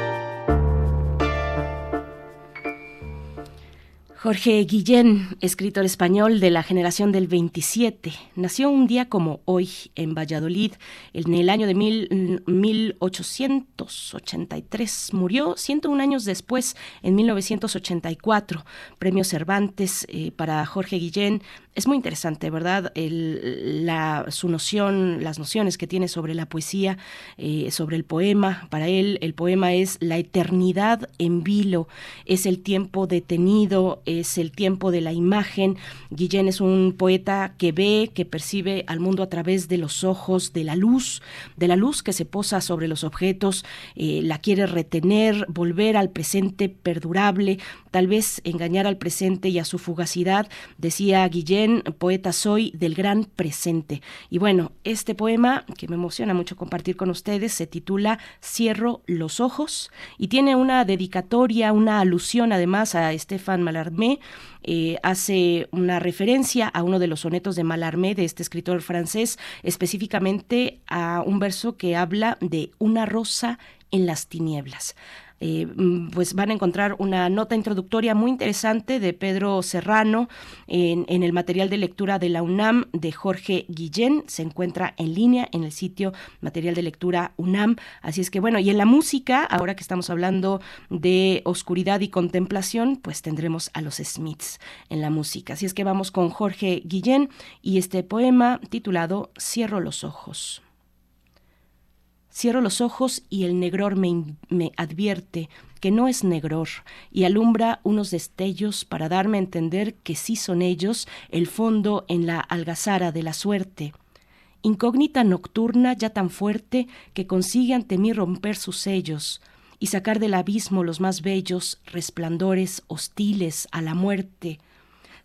Jorge Guillén, escritor español de la generación del 27, nació un día como hoy en Valladolid en el año de mil- 1883. Murió 101 años después, en 1984. Premio Cervantes eh, para Jorge Guillén. Es muy interesante, ¿verdad? La, su noción, las nociones que tiene sobre la poesía, eh, sobre el poema. Para él, el poema es la eternidad en vilo, es el tiempo detenido, es el tiempo de la imagen. Guillén es un poeta que ve, que percibe al mundo a través de los ojos, de la luz, de la luz que se posa sobre los objetos, eh, la quiere retener, volver al presente perdurable, tal vez engañar al presente y a su fugacidad, decía Guillén, poeta soy del gran presente. Y bueno, este poema, que me emociona mucho compartir con ustedes, se titula Cierro los ojos y tiene una dedicatoria, una alusión además a Estefan Eh, hace una referencia a uno de los sonetos de Mallarmé, de este escritor francés, específicamente a un verso que habla de una rosa en las tinieblas. Eh, mm, pues van a encontrar una nota introductoria muy interesante de Pedro Serrano en, en el material de lectura de la UNAM de Jorge Guillén. Se encuentra en línea en el sitio material de lectura UNAM. Así es que bueno, y en la música, ahora que estamos hablando de oscuridad y contemplación, pues tendremos a los Smiths en la música. Así es que vamos con Jorge Guillén y este poema titulado Cierro los ojos. Cierro los ojos y el negror me, advierte que no es negror y alumbra unos destellos para darme a entender que sí son ellos el fondo en la algazara de la suerte. Incógnita nocturna ya tan fuerte que consigue ante mí romper sus sellos y sacar del abismo los más bellos resplandores hostiles a la muerte.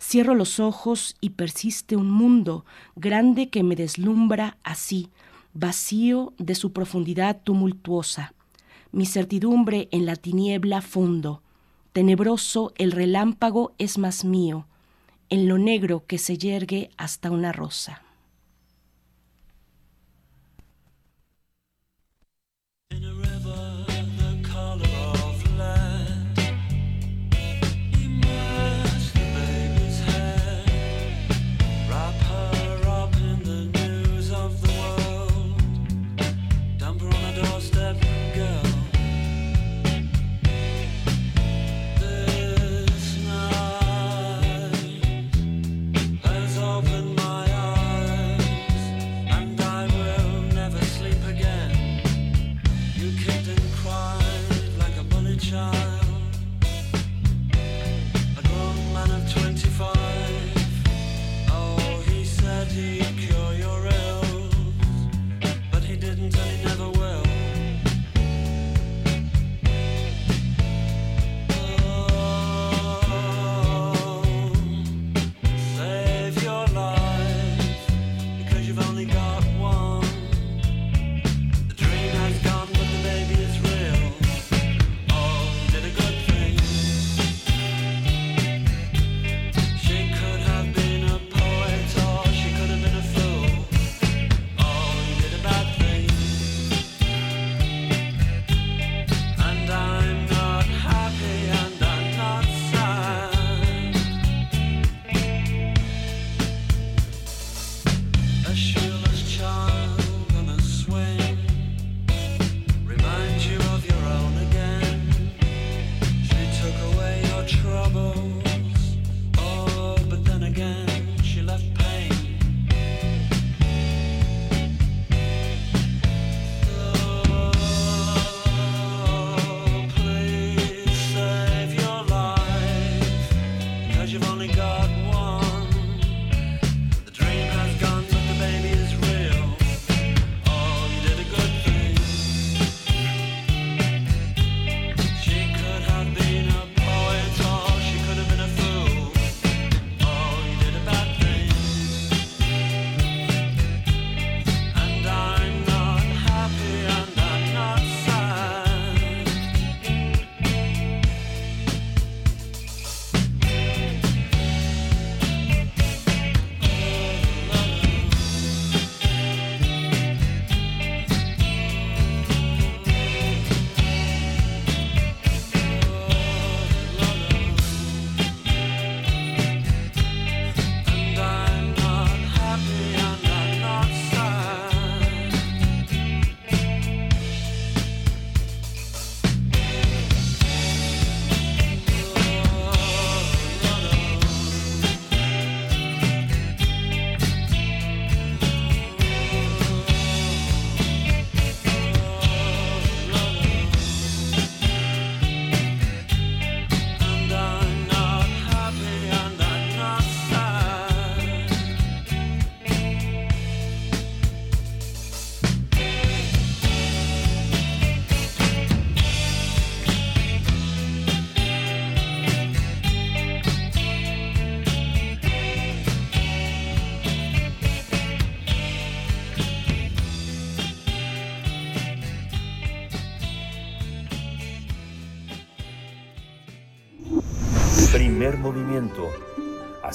Cierro los ojos y persiste un mundo grande que me deslumbra así, vacío de su profundidad tumultuosa. Mi certidumbre en la tiniebla fundo. Tenebroso el relámpago es más mío, en lo negro que se yergue hasta una rosa.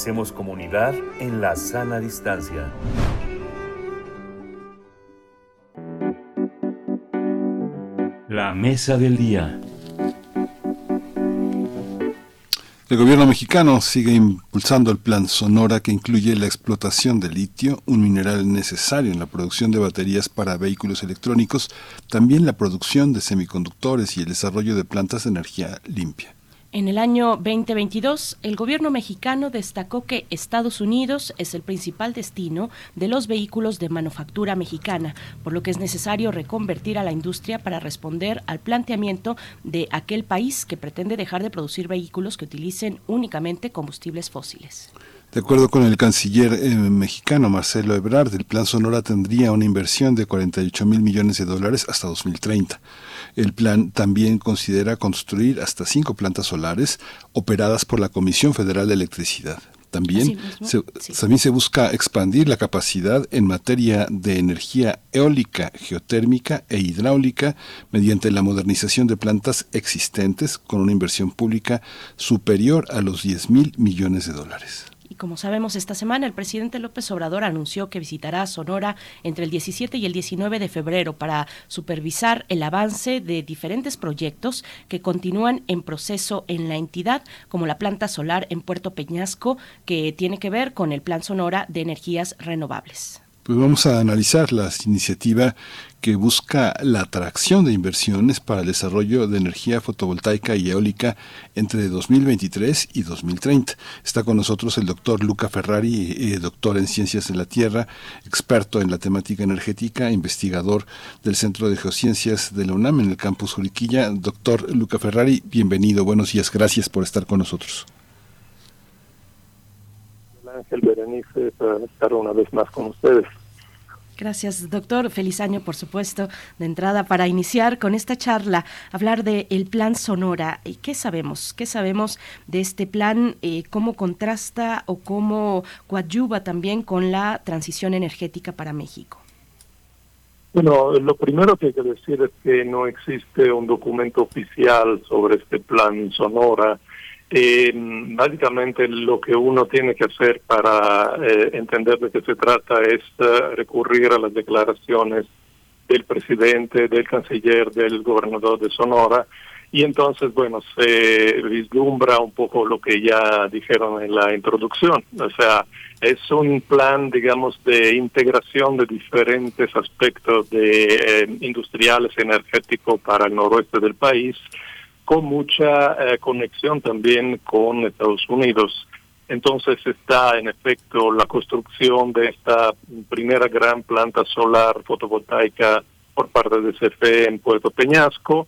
Hacemos comunidad en la sana distancia. La mesa del día. El gobierno mexicano sigue impulsando el plan Sonora que incluye la explotación de litio, un mineral necesario en la producción de baterías para vehículos electrónicos, también la producción de semiconductores y el desarrollo de plantas de energía limpia. En el año 2022, el gobierno mexicano destacó que Estados Unidos es el principal destino de los vehículos de manufactura mexicana, por lo que es necesario reconvertir a la industria para responder al planteamiento de aquel país que pretende dejar de producir vehículos que utilicen únicamente combustibles fósiles. De acuerdo con el canciller eh, mexicano Marcelo Ebrard, el plan Sonora tendría una inversión de 48 mil millones de dólares hasta 2030. El plan también considera construir hasta cinco plantas solares operadas por la Comisión Federal de Electricidad. También se, también se busca expandir la capacidad en materia de energía eólica, geotérmica e hidráulica mediante la modernización de plantas existentes con una inversión pública superior a los 10 mil millones de dólares. Como sabemos, esta semana el presidente López Obrador anunció que visitará Sonora entre el 17 y el 19 de febrero para supervisar el avance de diferentes proyectos que continúan en proceso en la entidad, como la planta solar en Puerto Peñasco, que tiene que ver con el Plan Sonora de Energías Renovables. Pues vamos a analizar la iniciativa que busca la atracción de inversiones para el desarrollo de energía fotovoltaica y eólica entre 2023 y 2030. Está con nosotros el doctor Luca Ferrari, eh, doctor en Ciencias de la Tierra, experto en la temática energética, investigador del Centro de Geociencias de la UNAM en el campus Juriquilla. Doctor Luca Ferrari, bienvenido, buenos días, gracias por estar con nosotros. Ángel Berenice, para estar una vez más con ustedes. Gracias, doctor. Feliz año, por supuesto, de entrada para iniciar con esta charla, hablar del el plan Sonora. ¿Y qué sabemos? ¿Qué sabemos de este plan? Eh, ¿Cómo contrasta o cómo coadyuva también con la transición energética para México? Bueno, lo primero que hay que decir es que no existe un documento oficial sobre este plan Sonora. Eh, básicamente lo que uno tiene que hacer para eh, entender de qué se trata es uh, recurrir a las declaraciones del presidente, del canciller, del gobernador de Sonora y entonces, bueno, se vislumbra un poco lo que ya dijeron en la introducción. O sea, es un plan, digamos, de integración de diferentes aspectos de eh, industriales energéticos para el noroeste del país con mucha eh, conexión también con Estados Unidos. Entonces está en efecto la construcción de esta primera gran planta solar fotovoltaica por parte de CFE en Puerto Peñasco,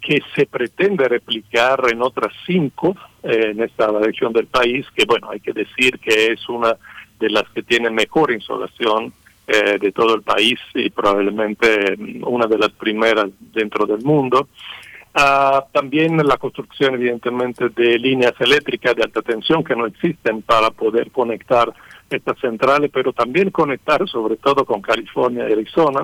que se pretende replicar en otras cinco eh, en esta región del país, que bueno, hay que decir que es una de las que tiene mejor insolación eh, de todo el país y probablemente una de las primeras dentro del mundo. Uh, también la construcción, evidentemente, de líneas eléctricas de alta tensión que no existen para poder conectar estas centrales, pero también conectar sobre todo con California y Arizona,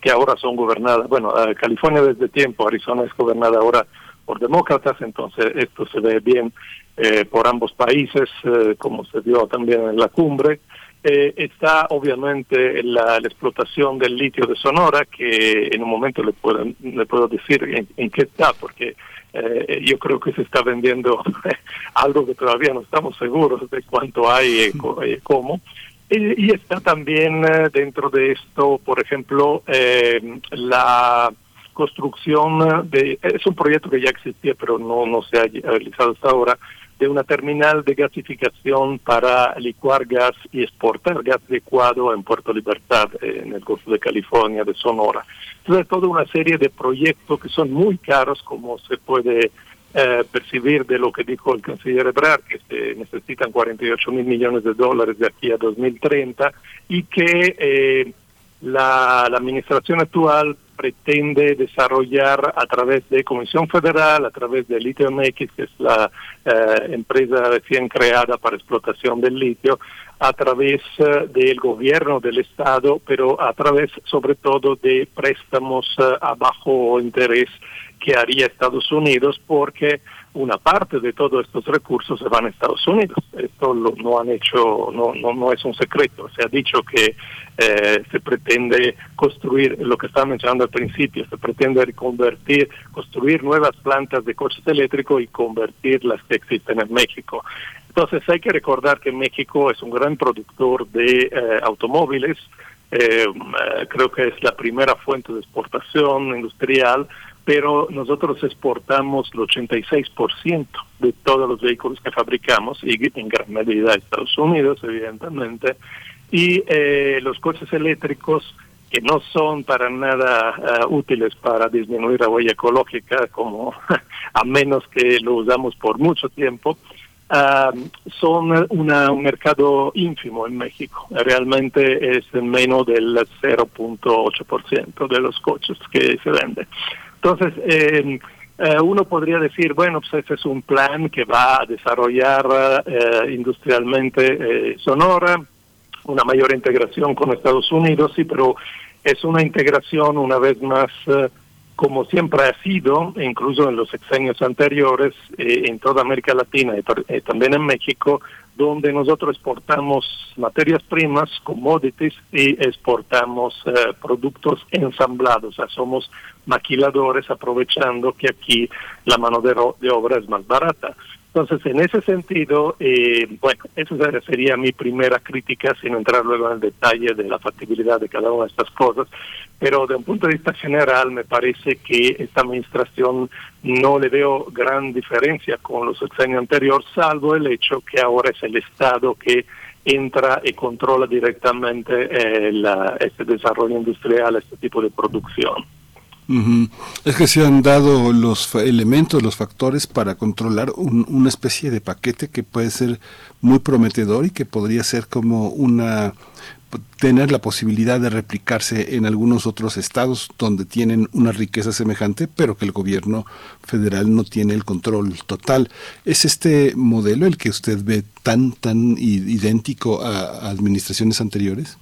que ahora son gobernadas, bueno, uh, California desde tiempo, Arizona es gobernada ahora por demócratas, entonces esto se ve bien eh, por ambos países, eh, como se vio también en la cumbre. Eh, está obviamente la, la, explotación del litio de Sonora, que en un momento le puedo, le puedo decir en, en qué está, porque eh, yo creo que se está vendiendo algo que todavía no estamos seguros de cuánto hay y eh, cómo. Y, y, está también dentro de esto, por ejemplo, la construcción de... Es un proyecto que ya existía, pero no, no se ha realizado hasta ahora, de una terminal de gasificación para licuar gas y exportar gas licuado en Puerto Libertad, eh, en el Golfo de California, de Sonora. Entonces, toda una serie de proyectos que son muy caros, como se puede eh, percibir de lo que dijo el canciller Ebrard, que se necesitan 48 mil millones de dólares de aquí a 2030 y que eh, la, la administración actual pretende desarrollar a través de Comisión Federal, a través de Litio MX, que es la eh, empresa recién creada para explotación del litio, a través uh, del gobierno del Estado, pero a través sobre todo de préstamos uh, a bajo interés que haría Estados Unidos, porque una parte de todos estos recursos se van a Estados Unidos. Esto lo, no han hecho, no, no, no es un secreto. Se ha dicho que eh, se pretende construir lo que estaba mencionando al principio, se pretende reconvertir, construir nuevas plantas de coches eléctricos y convertir las que existen en México. Entonces hay que recordar que México es un gran productor de eh, automóviles, eh, eh, creo que es la primera fuente de exportación industrial, pero nosotros exportamos el 86% de todos los vehículos que fabricamos y en gran medida a Estados Unidos, evidentemente, y eh, los coches eléctricos que no son para nada eh, útiles para disminuir la huella ecológica, como a menos que lo usamos por mucho tiempo, ah, son una, un mercado ínfimo en México. Realmente es menos del 0.8% de los coches que se venden. Entonces, eh, eh, uno podría decir, bueno, pues ese es un plan que va a desarrollar eh, industrialmente eh, Sonora, una mayor integración con Estados Unidos, sí, pero es una integración una vez más eh, como siempre ha sido, incluso en los sexenios anteriores, en toda América Latina y también en México, donde nosotros exportamos materias primas, commodities, y exportamos eh, productos ensamblados. O sea, somos maquiladores aprovechando que aquí la mano de, de obra es más barata. Entonces, en ese sentido, eh, bueno, esa sería mi primera crítica, sin entrar luego en el detalle de la factibilidad de cada una de estas cosas, pero de un punto de vista general me parece que esta administración no le veo gran diferencia con los sexenios anteriores, salvo el hecho que ahora es el Estado que entra y controla directamente eh, la- este desarrollo industrial, este tipo de producción. Es que se han dado los elementos, los factores para controlar un- una especie de paquete que puede ser muy prometedor y que podría ser como una tener la posibilidad de replicarse en algunos otros estados donde tienen una riqueza semejante, pero que el gobierno federal no tiene el control total. ¿Es este modelo el que usted ve tan tan idéntico a administraciones anteriores?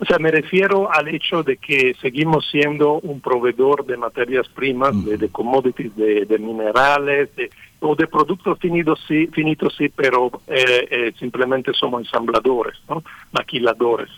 O sea, me refiero al hecho de que seguimos siendo un proveedor de materias primas, de, de commodities, de, de minerales, de- o de productos finitos, sí, finitos, sí, pero eh, eh, simplemente somos ensambladores, ¿no? maquiladores.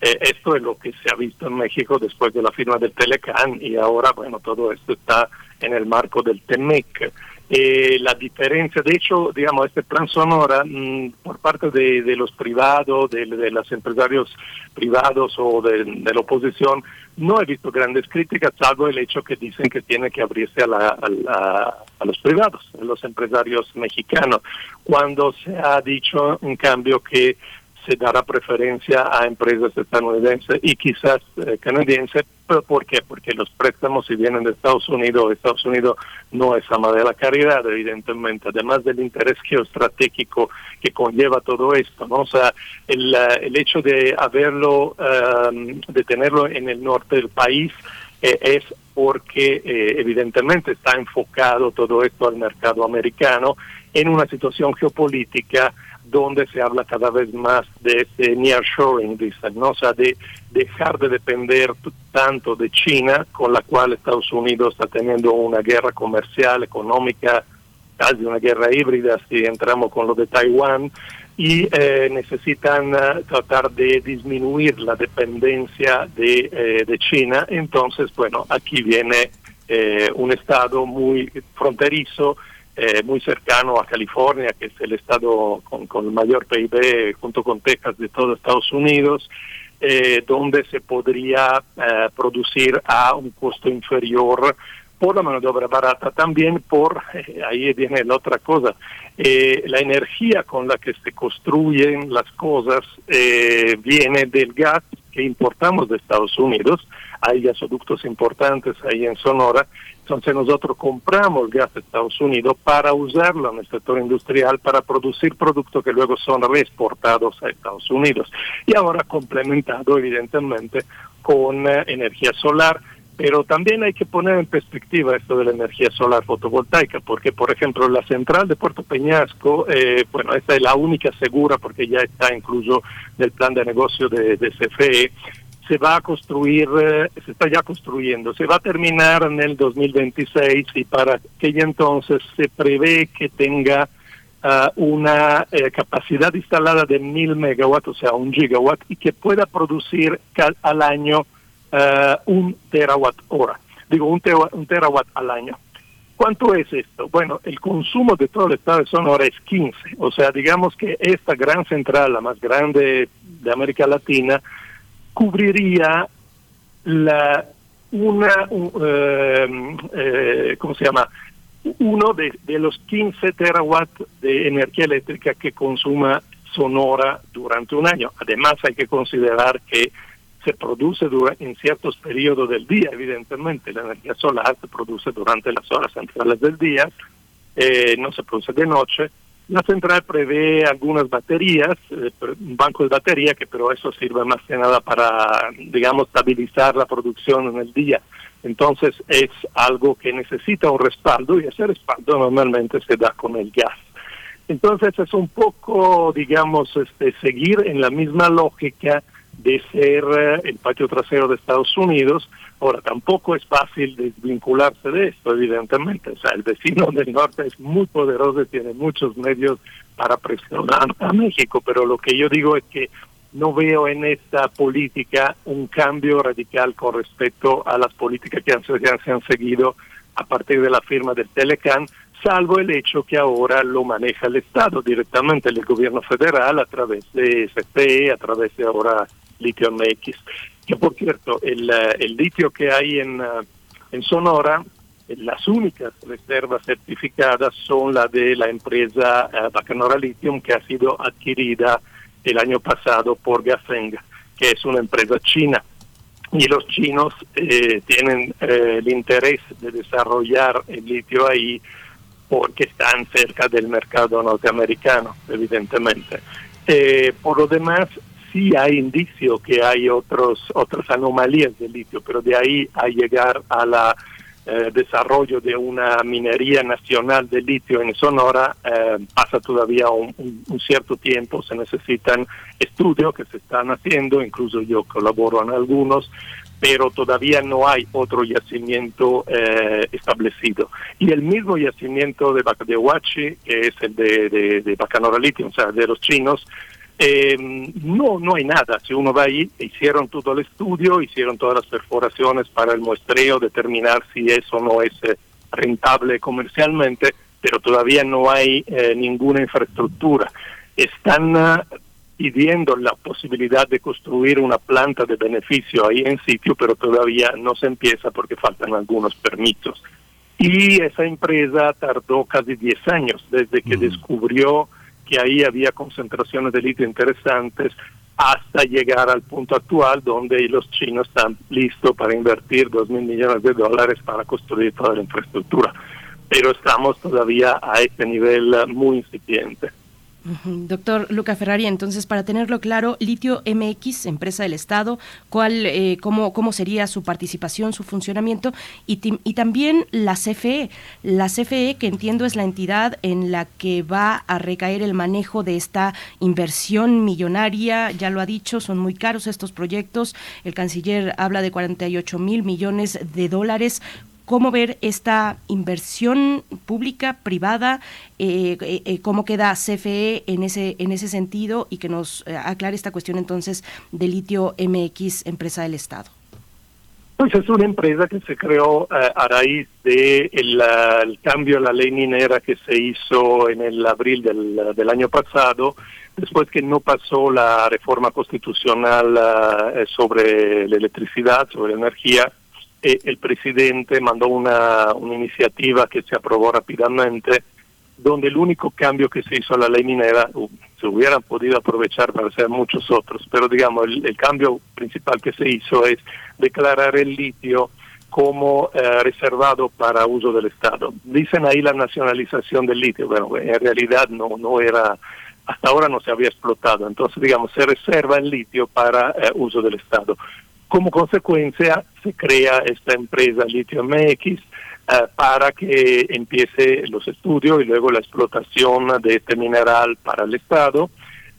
Eh, esto es lo que se ha visto en México después de la firma del Telecan y ahora, bueno, todo esto está en el marco del TEMEC. Eh, la diferencia, de hecho, digamos, este plan Sonora, mm, por parte de, los privados, de, de los empresarios privados o de, la oposición, no he visto grandes críticas, salvo el hecho que dicen que tiene que abrirse a, la- a a los privados, a los empresarios mexicanos, cuando se ha dicho, en cambio, que se dará preferencia a empresas estadounidenses y quizás eh, canadienses. ¿Pero ¿Por qué? Porque los préstamos, si vienen de Estados Unidos, Estados Unidos no es ama de la caridad, evidentemente, además del interés geoestratégico que conlleva todo esto, ¿no? O sea, el, el hecho de haberlo, eh, de tenerlo en el norte del país, eh, es porque eh, evidentemente está enfocado todo esto al mercado americano en una situación geopolítica donde se habla cada vez más de ese nearshoring, dicen, ¿no? O sea, de dejar de depender tanto de China, con la cual Estados Unidos está teniendo una guerra comercial, económica, casi una guerra híbrida si entramos con lo de Taiwán, y eh, necesitan eh, tratar de disminuir la dependencia de, eh, de China. Entonces, bueno, aquí viene eh, un estado muy fronterizo, eh, muy cercano a California, que es el estado con, con el mayor PIB junto con Texas de todo Estados Unidos, eh, donde se podría eh, producir a un costo inferior por la mano de obra barata, también por, ahí viene la otra cosa, eh, la energía con la que se construyen las cosas eh, viene del gas que importamos de Estados Unidos, hay gasoductos importantes ahí en Sonora, entonces nosotros compramos gas de Estados Unidos para usarlo en el sector industrial, para producir productos que luego son reexportados a Estados Unidos. Y ahora complementado evidentemente con eh, energía solar, pero también hay que poner en perspectiva esto de la energía solar fotovoltaica, porque por ejemplo la central de Puerto Peñasco, eh, bueno, esta es la única segura porque ya está incluso en el plan de negocio de, de CFE, se va a construir, eh, se está ya construyendo, se va a terminar en el 2026 y para aquel entonces se prevé que tenga ah, una eh, capacidad instalada de mil megawatts, o sea, un gigawatt, y que pueda producir ca- al año ah, un terawatt hora. Digo, un, tera- un terawatt al año. ¿Cuánto es esto? Bueno, el consumo de todo el estado de Sonora es 15. O sea, digamos que esta gran central, la más grande de América Latina, cubriría la una un, eh, eh, ¿cómo se llama? uno de, de los 15 terawatts de energía eléctrica que consuma Sonora durante un año. Además hay que considerar que se produce en ciertos periodos del día, evidentemente. La energía solar se produce durante las horas centrales del día, eh, no se produce de noche. La central prevé algunas baterías, eh, un banco de batería, que pero eso sirve más que nada para, digamos, estabilizar la producción en el día. Entonces es algo que necesita un respaldo y ese respaldo normalmente se da con el gas. Entonces es un poco, digamos, este, seguir en la misma lógica de ser eh, el patio trasero de Estados Unidos. Ahora, tampoco es fácil desvincularse de esto, evidentemente. O sea, el vecino del norte es muy poderoso y tiene muchos medios para presionar a México, pero lo que yo digo es que no veo en esta política un cambio radical con respecto a las políticas que han- se han seguido a partir de la firma del Telecan, salvo el hecho que ahora lo maneja el Estado directamente, el gobierno federal, a través de SPE, a través de ahora Litio MX. Que por cierto, el, eh, el litio que hay en, eh, Sonora, eh, las únicas reservas certificadas son la de la empresa Bacanora Lithium, que ha sido adquirida el año pasado por Gafeng, que es una empresa china y los chinos eh, tienen el interés de desarrollar el litio ahí porque están cerca del mercado norteamericano, evidentemente. Eh, por lo demás, sí hay indicio que hay otros otras anomalías del litio, pero de ahí a llegar a la eh, desarrollo de una minería nacional de litio en Sonora eh, pasa todavía un cierto tiempo, se necesitan estudios que se están haciendo, incluso yo colaboro en algunos, pero todavía no hay otro yacimiento eh, establecido. Y el mismo yacimiento de, Bac- de Huachi, que es el de, de, de Bacanora o sea, de los chinos, eh, no, no hay nada. Si uno va ahí, hicieron todo el estudio, hicieron todas las perforaciones para el muestreo, determinar si eso no es eh, rentable comercialmente, pero todavía no hay eh, ninguna infraestructura. Están ah, pidiendo la posibilidad de construir una planta de beneficio ahí en sitio, pero todavía no se empieza porque faltan algunos permisos. Y esa empresa tardó casi 10 años desde que descubrió que ahí había concentraciones de litio interesantes hasta llegar al punto actual donde los chinos están listos para invertir 2 mil millones de dólares para construir toda la infraestructura. Pero estamos todavía a este nivel eh, muy incipiente. Doctor Luca Ferrari, entonces para tenerlo claro, Litio MX, empresa del Estado, ¿cuál, eh, cómo, cómo sería su participación, su funcionamiento? Y, y también la CFE, la CFE que entiendo es la entidad en la que va a recaer el manejo de esta inversión millonaria, ya lo ha dicho, son muy caros estos proyectos, el canciller habla de 48 mil millones de dólares cómo ver esta inversión pública, privada, eh, eh, eh, cómo queda CFE en ese, en ese sentido y que nos eh, aclare esta cuestión entonces de litio MX, empresa del Estado. Pues es una empresa que se creó eh, a raíz de el, cambio a la ley minera que se hizo en el abril del, del año pasado, después que no pasó la reforma constitucional sobre la electricidad, sobre la energía, eh, el presidente mandó una, una iniciativa que se aprobó rápidamente, donde el único cambio que se hizo a la ley minera uh, se hubieran podido aprovechar para hacer muchos otros, pero digamos, el, el cambio principal que se hizo es declarar el litio como eh, reservado para uso del Estado. Dicen ahí la nacionalización del litio, bueno, en realidad no, no era, hasta ahora no se había explotado, entonces digamos, se reserva el litio para eh, uso del Estado. Como consecuencia, se crea esta empresa Litio MX eh, para que empiece los estudios y luego la explotación de este mineral para el Estado.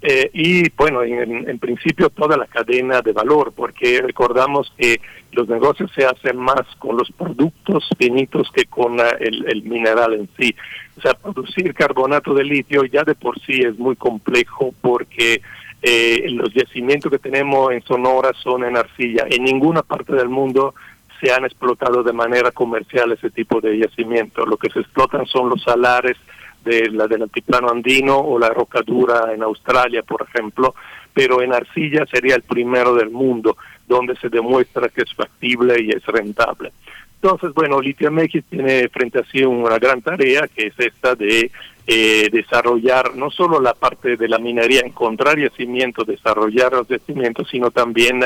eh, y bueno, en, principio toda la cadena de valor, porque recordamos que los negocios se hacen más con los productos finitos que con eh, el, el mineral en sí. O sea, producir carbonato de litio ya de por sí es muy complejo porque eh, los yacimientos que tenemos en Sonora son en arcilla. En ninguna parte del mundo se han explotado de manera comercial ese tipo de yacimientos. Lo que se explotan son los salares de la del altiplano andino o la rocadura en Australia, por ejemplo, pero en arcilla sería el primero del mundo donde se demuestra que es factible y es rentable. Entonces, bueno, Litio MX tiene frente a sí una gran tarea, que es esta de eh, desarrollar no solo la parte de la minería, encontrar yacimientos, desarrollar los yacimientos, sino también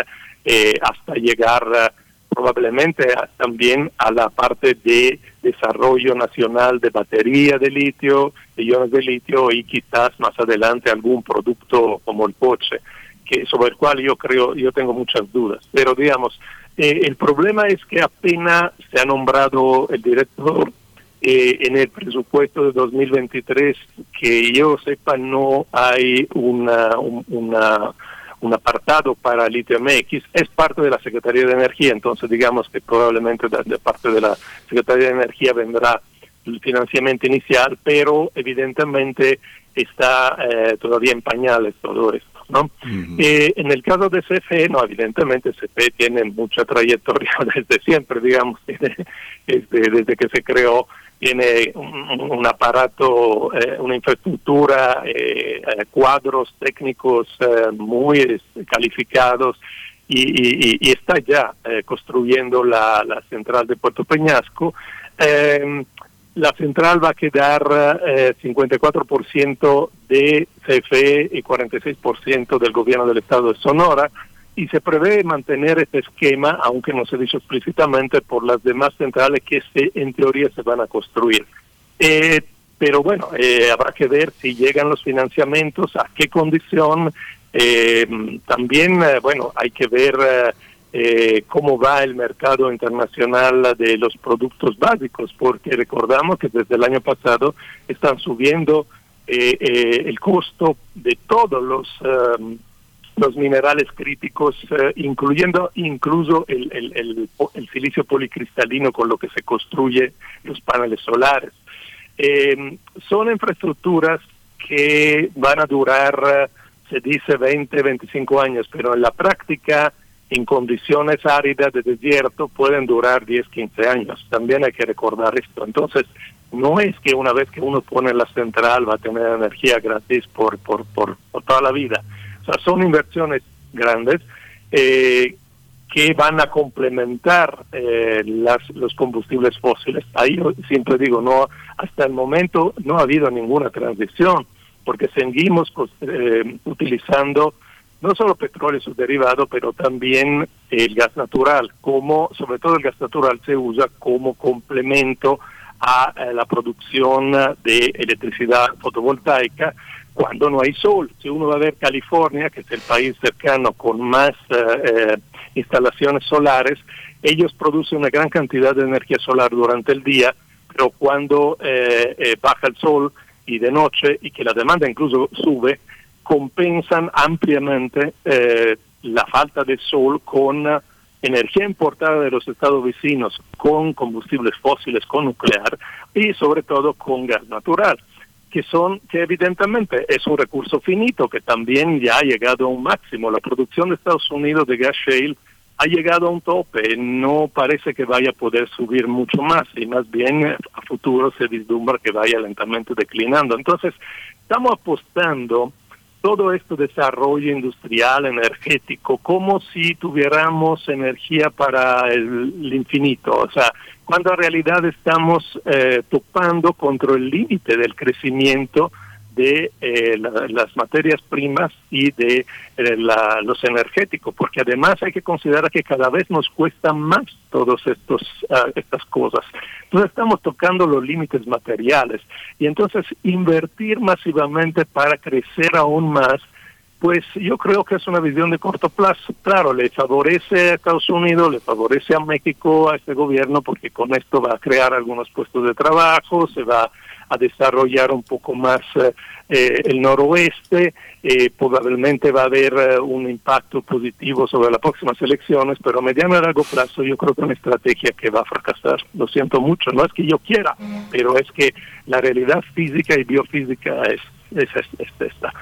eh, hasta llegar probablemente a- también a la parte de desarrollo nacional de batería de litio, de iones de litio y quizás más adelante algún producto como el coche, que sobre el cual yo creo, yo tengo muchas dudas. Pero digamos, eh, el problema es que apenas se ha nombrado el director eh, en el presupuesto de 2023, que yo sepa no hay una, un- una un apartado para Litio MX, es parte de la Secretaría de Energía, entonces digamos que probablemente de, de parte de la Secretaría de Energía vendrá el financiamiento inicial, pero evidentemente está eh, todavía en pañales todo esto, ¿no? Eh, en el caso de CFE, no, evidentemente CFE tiene mucha trayectoria desde siempre, digamos, este, desde que se creó, tiene un, un aparato, eh, una infraestructura, eh, cuadros técnicos muy este, calificados y, y- y- y está ya eh, construyendo la, la central de Puerto Peñasco. Eh, la central va a quedar eh, 54% de CFE y 46% del gobierno del estado de Sonora y se prevé mantener este esquema, aunque no se ha dicho explícitamente, por las demás centrales que se, en teoría se van a construir. Eh, pero bueno, eh, habrá que ver si llegan los financiamientos, a qué condición. Eh, también, eh, bueno, hay que ver eh, cómo va el mercado internacional de los productos básicos, porque recordamos que desde el año pasado están subiendo eh, eh, el costo de todos los eh, los minerales críticos, eh, incluyendo incluso el, el, el, el silicio policristalino con lo que se construye los paneles solares. Eh, son infraestructuras que van a durar, eh, se dice, 20, 25 años, pero en la práctica, en condiciones áridas de desierto, pueden durar 10, 15 años. También hay que recordar esto. Entonces, no es que una vez que uno pone la central va a tener energía gratis por, por, por, toda la vida. O sea, son inversiones grandes eh, que van a complementar eh, las, los combustibles fósiles. Ahí yo siempre digo, no hasta el momento no ha habido ninguna transición, porque seguimos cos- eh, utilizando no solo petróleo y sus derivados, pero también el gas natural, como sobre todo el gas natural se usa como complemento a, la producción de electricidad fotovoltaica cuando no hay sol. Si uno va a ver California, que es el país cercano con más eh, eh, instalaciones solares, ellos producen una gran cantidad de energía solar durante el día, pero cuando eh, eh, baja el sol y de noche y que la demanda incluso sube, compensan ampliamente eh, la falta de sol con energía importada de los estados vecinos, con combustibles fósiles, con nuclear y sobre todo con gas natural que son que evidentemente es un recurso finito que también ya ha llegado a un máximo. La producción de Estados Unidos de gas shale ha llegado a un tope, no parece que vaya a poder subir mucho más y más bien a futuro se vislumbra que vaya lentamente declinando. Entonces, estamos apostando todo este desarrollo industrial, energético, como si tuviéramos energía para el, el infinito. O sea, cuando en realidad estamos eh, topando contra el límite del crecimiento de eh, la- las materias primas y de eh, la- los energéticos, porque además hay que considerar que cada vez nos cuesta más todas estos ah, estas cosas. Entonces estamos tocando los límites materiales y entonces invertir masivamente para crecer aún más pues yo creo que es una visión de corto plazo. Claro, le favorece a Estados Unidos, le favorece a México, a este gobierno, porque con esto va a crear algunos puestos de trabajo, se va a desarrollar un poco más eh, eh, el noroeste, eh, probablemente va a haber eh, un impacto positivo sobre las próximas elecciones, pero a mediano y largo plazo yo creo que es una estrategia que va a fracasar. Lo siento mucho, no es que yo quiera, pero es que la realidad física y biofísica es, es, es- es esta.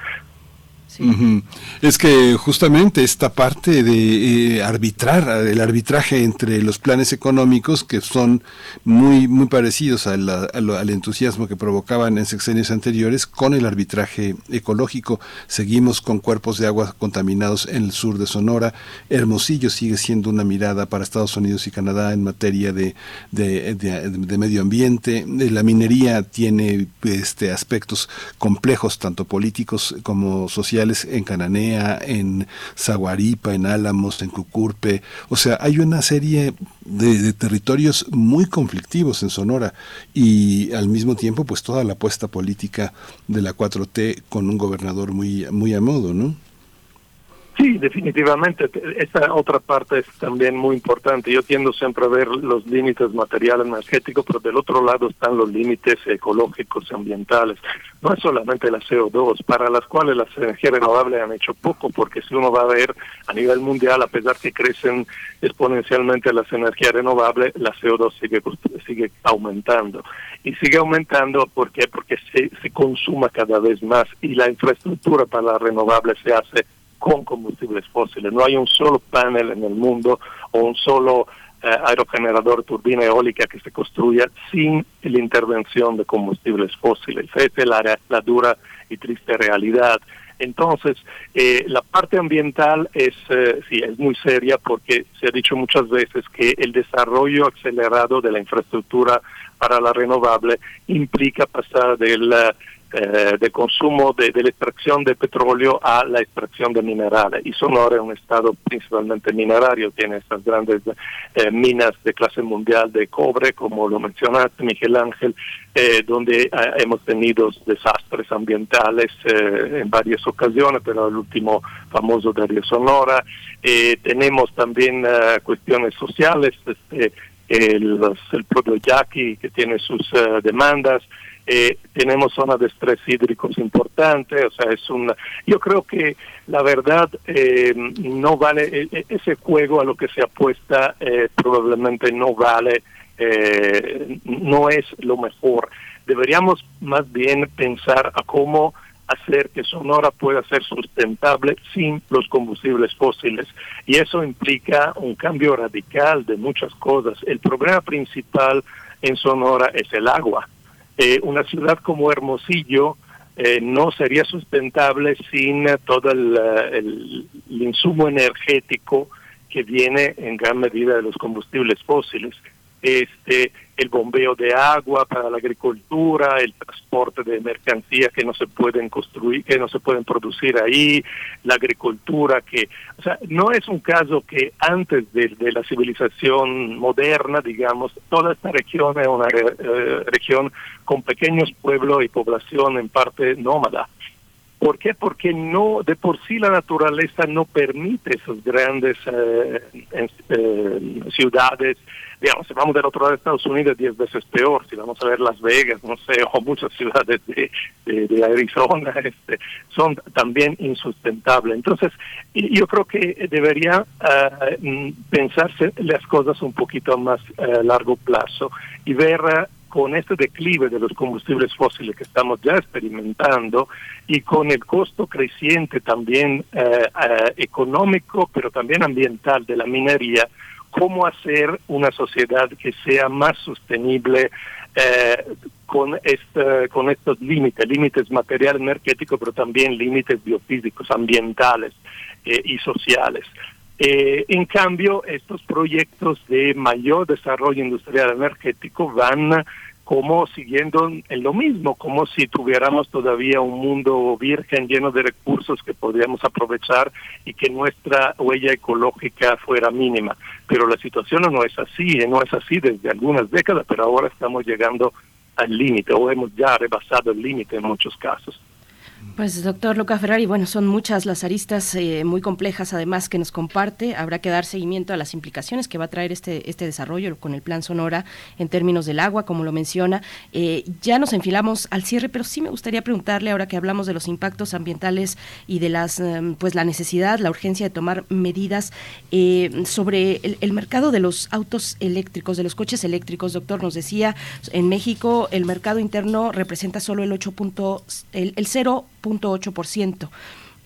Es que justamente esta parte de eh, arbitrar, el arbitraje entre los planes económicos que son muy muy parecidos a al entusiasmo que provocaban en sexenios anteriores con el arbitraje ecológico. Seguimos con cuerpos de agua contaminados en el sur de Sonora. Hermosillo sigue siendo una mirada para Estados Unidos y Canadá en materia de, de, de- de medio ambiente. Eh, La minería tiene este aspectos complejos, tanto políticos como sociales, en Cananea, en Zaguaripa, en Álamos, en Cucurpe. O sea, hay una serie de, de territorios muy conflictivos en Sonora y al mismo tiempo, pues toda la apuesta política de la 4T con un gobernador muy, muy a modo, ¿no? Sí, definitivamente. Esta otra parte es también muy importante. Yo tiendo siempre a ver los límites materiales energéticos, pero del otro lado están los límites ecológicos y ambientales. No es solamente la CO2, para las cuales las energías renovables han hecho poco, porque si uno va a ver a nivel mundial, a pesar que crecen exponencialmente las energías renovables, la CO2 sigue, sigue aumentando. Y sigue aumentando, ¿por qué? Porque se, se consuma cada vez más y la infraestructura para las renovables se hace con combustibles fósiles. No hay un solo panel en el mundo o un solo eh, aerogenerador, turbina eólica que se construya sin la intervención de combustibles fósiles. Esa es la, la dura y triste realidad. Entonces, eh, la parte ambiental es, eh, sí, es muy seria porque se ha dicho muchas veces que el desarrollo acelerado de la infraestructura para la renovable implica pasar del eh, de consumo de, la extracción de petróleo a la extracción de minerales. Y Sonora es un estado principalmente minerario, tiene estas grandes eh, minas de clase mundial de cobre, como lo mencionaste, Miguel Ángel, eh, donde hemos tenido desastres ambientales en varias ocasiones, pero el último famoso de Río Sonora. tenemos también cuestiones sociales, este, el, el propio Yaqui, que tiene sus demandas. Eh, tenemos zonas de estrés hídricos importantes, o sea, es una... Yo creo que la verdad eh, no vale, e, ese juego a lo que se apuesta eh, probablemente no vale, no es lo mejor. Deberíamos más bien pensar a cómo hacer que Sonora pueda ser sustentable sin los combustibles fósiles. Y eso implica un cambio radical de muchas cosas. El problema principal en Sonora es el agua eh, una ciudad como Hermosillo eh, no sería sustentable sin uh, todo el, uh, el, el, insumo energético que viene en gran medida de los combustibles fósiles. Este, el bombeo de agua para la agricultura, el transporte de mercancías que no se pueden construir, que no se pueden producir ahí, la agricultura que, o sea, no es un caso que antes de, la civilización moderna, digamos, toda esta región es una eh, región con pequeños pueblos y población en parte nómada. ¿Por qué? Porque no, de por sí la naturaleza no permite esas grandes eh, eh, ciudades. Digamos, si vamos del otro lado de Estados Unidos diez veces peor. Si vamos a ver Las Vegas, no sé, o muchas ciudades de, Arizona, este, son también insustentables. Entonces, yo creo que debería uh, pensarse las cosas un poquito más a uh, largo plazo y ver con este declive de los combustibles fósiles que estamos ya experimentando y con el costo creciente también eh, eh, económico, pero también ambiental de la minería, cómo hacer una sociedad que sea más sostenible eh, con, este, con estos límites, límites material energético, pero también límites biofísicos, ambientales y sociales. Eh, en cambio, estos proyectos de mayor desarrollo industrial energético van como siguiendo en lo mismo, como si tuviéramos todavía un mundo virgen lleno de recursos que podríamos aprovechar y que nuestra huella ecológica fuera mínima. Pero la situación no es así, no es así desde algunas décadas, pero ahora estamos llegando al límite o hemos ya rebasado el límite en muchos casos. Pues doctor Luca Ferrari, bueno, son muchas las aristas eh, muy complejas además que nos comparte. Habrá que dar seguimiento a las implicaciones que va a traer este, este desarrollo con el plan Sonora en términos del agua, como lo menciona. Eh, ya nos enfilamos al cierre, pero sí me gustaría preguntarle, ahora que hablamos de los impactos ambientales y de las em, pues la necesidad, la urgencia de tomar medidas eh, sobre el, mercado de los autos eléctricos, de los coches eléctricos. Doctor, nos decía, en México el mercado interno representa solo el 8 punto, el, el 0.8%.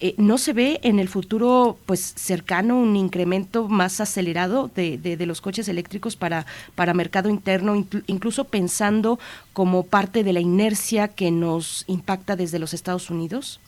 Eh, ¿No se ve en el futuro pues cercano un incremento más acelerado de, de, de los coches eléctricos para, para mercado interno, inclu- incluso pensando como parte de la inercia que nos impacta desde los Estados Unidos?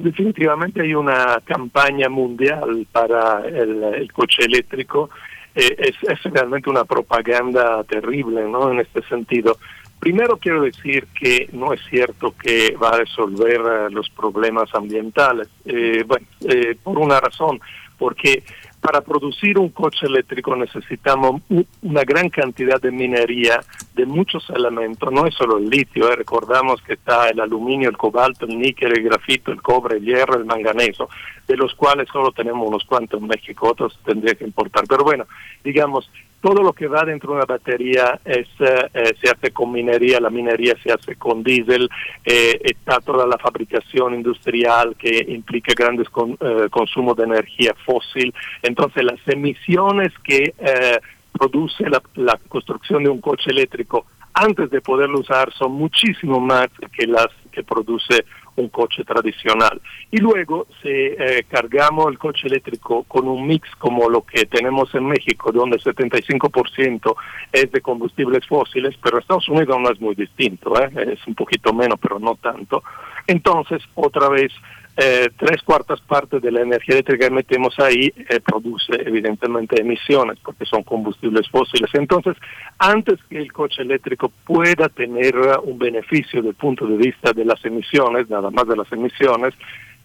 Definitivamente hay una campaña mundial para el, el coche eléctrico. Eh, es, es realmente una propaganda terrible, ¿no? En este sentido. Primero quiero decir que no es cierto que va a resolver eh, los problemas ambientales. Eh, bueno, eh, por una razón, porque para producir un coche eléctrico necesitamos una gran cantidad de minería de muchos elementos, no es solo el litio, eh, recordamos que está el aluminio, el cobalto, el níquel, el grafito, el cobre, el hierro, el manganeso, de los cuales solo tenemos unos cuantos en México, otros tendría que importar. Pero bueno, digamos, todo lo que va dentro de una batería es, eh, eh, se hace con minería, la minería se hace con diésel, eh, está toda la fabricación industrial que implica grandes con, eh, consumos de energía fósil. Entonces las emisiones que eh, produce la, la construcción de un coche eléctrico antes de poderlo usar son muchísimo más que las que produce un coche tradicional. Y luego, si eh, cargamos el coche eléctrico con un mix como lo que tenemos en México, donde el 75% es de combustibles fósiles, pero Estados Unidos no es muy distinto, ¿eh? es un poquito menos, pero no tanto. Entonces, otra vez, eh, tres cuartas partes de la energía eléctrica que metemos ahí eh, produce evidentemente emisiones porque son combustibles fósiles. Entonces, antes que el coche eléctrico pueda tener un beneficio desde el punto de vista de las emisiones, nada más de las emisiones,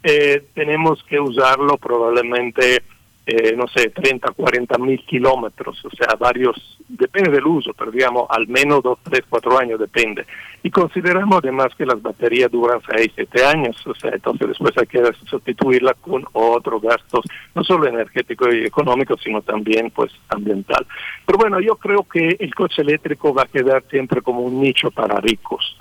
eh, tenemos que usarlo probablemente, eh, no sé, 30, 40 mil kilómetros, o sea, varios, depende del uso, pero digamos al menos 2, 3, 4 años, depende. Y consideramos además que las baterías duran 6, 7 años, o sea, entonces después hay que sustituirla con otros gastos, no solo energéticos y económicos, sino también pues ambiental. Pero bueno, yo creo que el coche eléctrico va a quedar siempre como un nicho para ricos.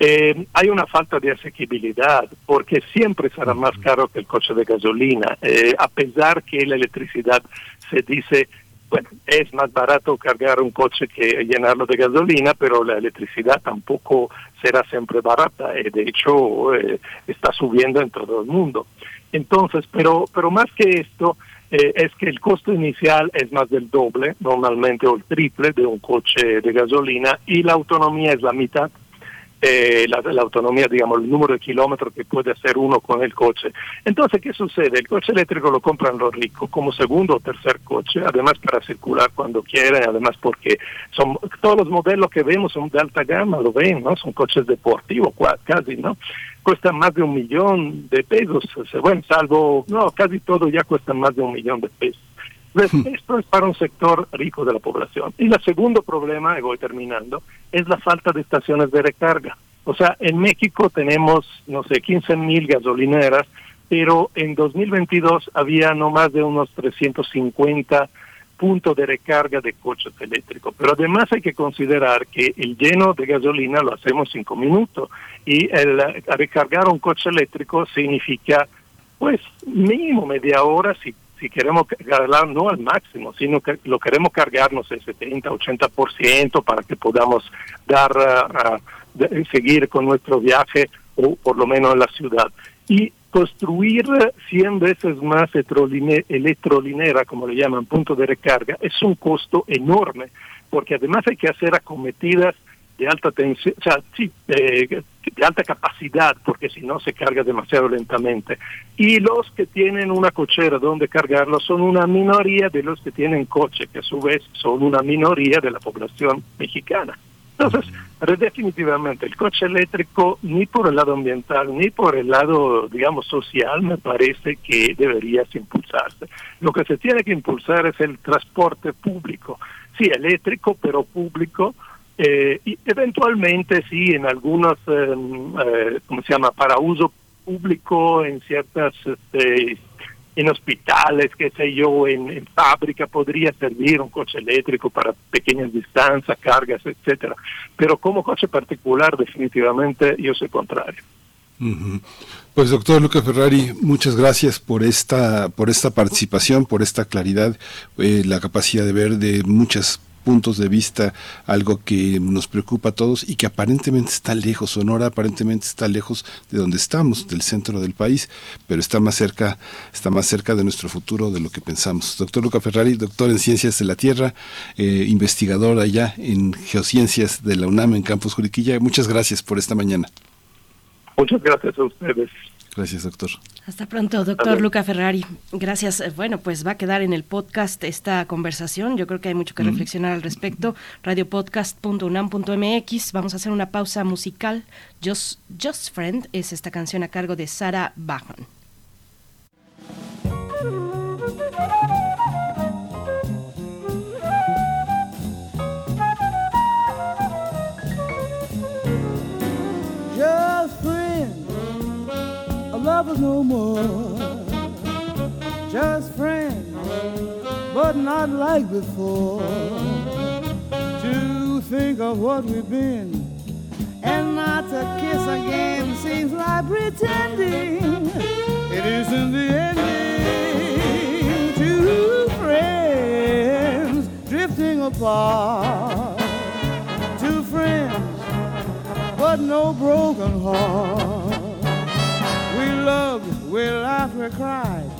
Eh, hay una falta de asequibilidad porque siempre será más caro que el coche de gasolina, eh, a pesar que la electricidad se dice, bueno, es más barato cargar un coche que llenarlo de gasolina, pero la electricidad tampoco será siempre barata, eh, de hecho eh, está subiendo en todo el mundo. Entonces, pero, pero más que esto, eh, es que el costo inicial es más del doble, normalmente o el triple de un coche de gasolina, y la autonomía es la mitad eh, la, autonomía, digamos, el número de kilómetros que puede hacer uno con el coche. Entonces, ¿qué sucede? El coche eléctrico lo compran los ricos como segundo o tercer coche, además para circular cuando quieren, además porque son todos los modelos que vemos son de alta gama, lo ven, ¿no? Son coches deportivos casi, ¿no? Cuestan más de un millón de pesos, bueno, salvo, no, casi todo ya cuesta más de un millón de pesos. Esto es para un sector rico de la población. Y el segundo problema, y voy terminando, es la falta de estaciones de recarga. O sea, en México tenemos, no sé, 15 mil gasolineras, pero en 2022 había no más de unos 350 puntos de recarga de coches eléctricos. Pero además hay que considerar que el lleno de gasolina lo hacemos cinco minutos y el recargar un coche eléctrico significa, pues, mínimo media hora si si queremos cargar no al máximo, sino que lo queremos cargarnos el 70, 80% para que podamos dar, uh, seguir con nuestro viaje, o por lo menos en la ciudad. Y construir 100 veces más electrolinera, como le llaman, punto de recarga, es un costo enorme, porque además hay que hacer acometidas de alta tensión, o sea, sí, de, de alta capacidad, porque si no se carga demasiado lentamente. Y los que tienen una cochera donde cargarlo son una minoría de los que tienen coche, que a su vez son una minoría de la población mexicana. Entonces, definitivamente el coche eléctrico, ni por el lado ambiental, ni por el lado, digamos, social, me parece que debería impulsarse. Lo que se tiene que impulsar es el transporte público, sí, eléctrico, pero público, eh, y eventualmente sí en algunos, eh, eh, ¿cómo se llama?, para uso público, en ciertas, este, en hospitales, qué sé yo, en, fábrica podría servir un coche eléctrico para pequeñas distancias, cargas, etcétera. Pero como coche particular, definitivamente yo soy contrario. Pues doctor Luca Ferrari, muchas gracias por esta, por esta participación, por esta claridad, eh, la capacidad de ver de muchos puntos de vista algo que nos preocupa a todos y que aparentemente está lejos, Sonora aparentemente está lejos de donde estamos, del centro del país, pero está más cerca, está más cerca de nuestro futuro de lo que pensamos. Doctor Luca Ferrari, doctor en Ciencias de la Tierra, eh, investigador allá en Geociencias de la UNAM en Campus Juriquilla, muchas gracias por esta mañana. Muchas gracias a ustedes. Gracias, doctor. Hasta pronto, doctor Luca Ferrari. Gracias. Eh, Bueno, pues va a quedar en el podcast esta conversación. Yo creo que hay mucho que Mm. reflexionar al respecto. Radiopodcast.unam.mx. Vamos a hacer una pausa musical. Just, Just Friend es esta canción a cargo de Sarah Bachman. Lovers no more. Just friends, but not like before. To think of what we've been and not to kiss again seems like pretending it isn't the ending. Two friends drifting apart. Two friends but no broken heart. We loved, we laughed, we cried,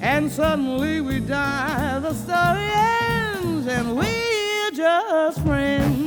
and suddenly we die. The story ends, and we're just friends.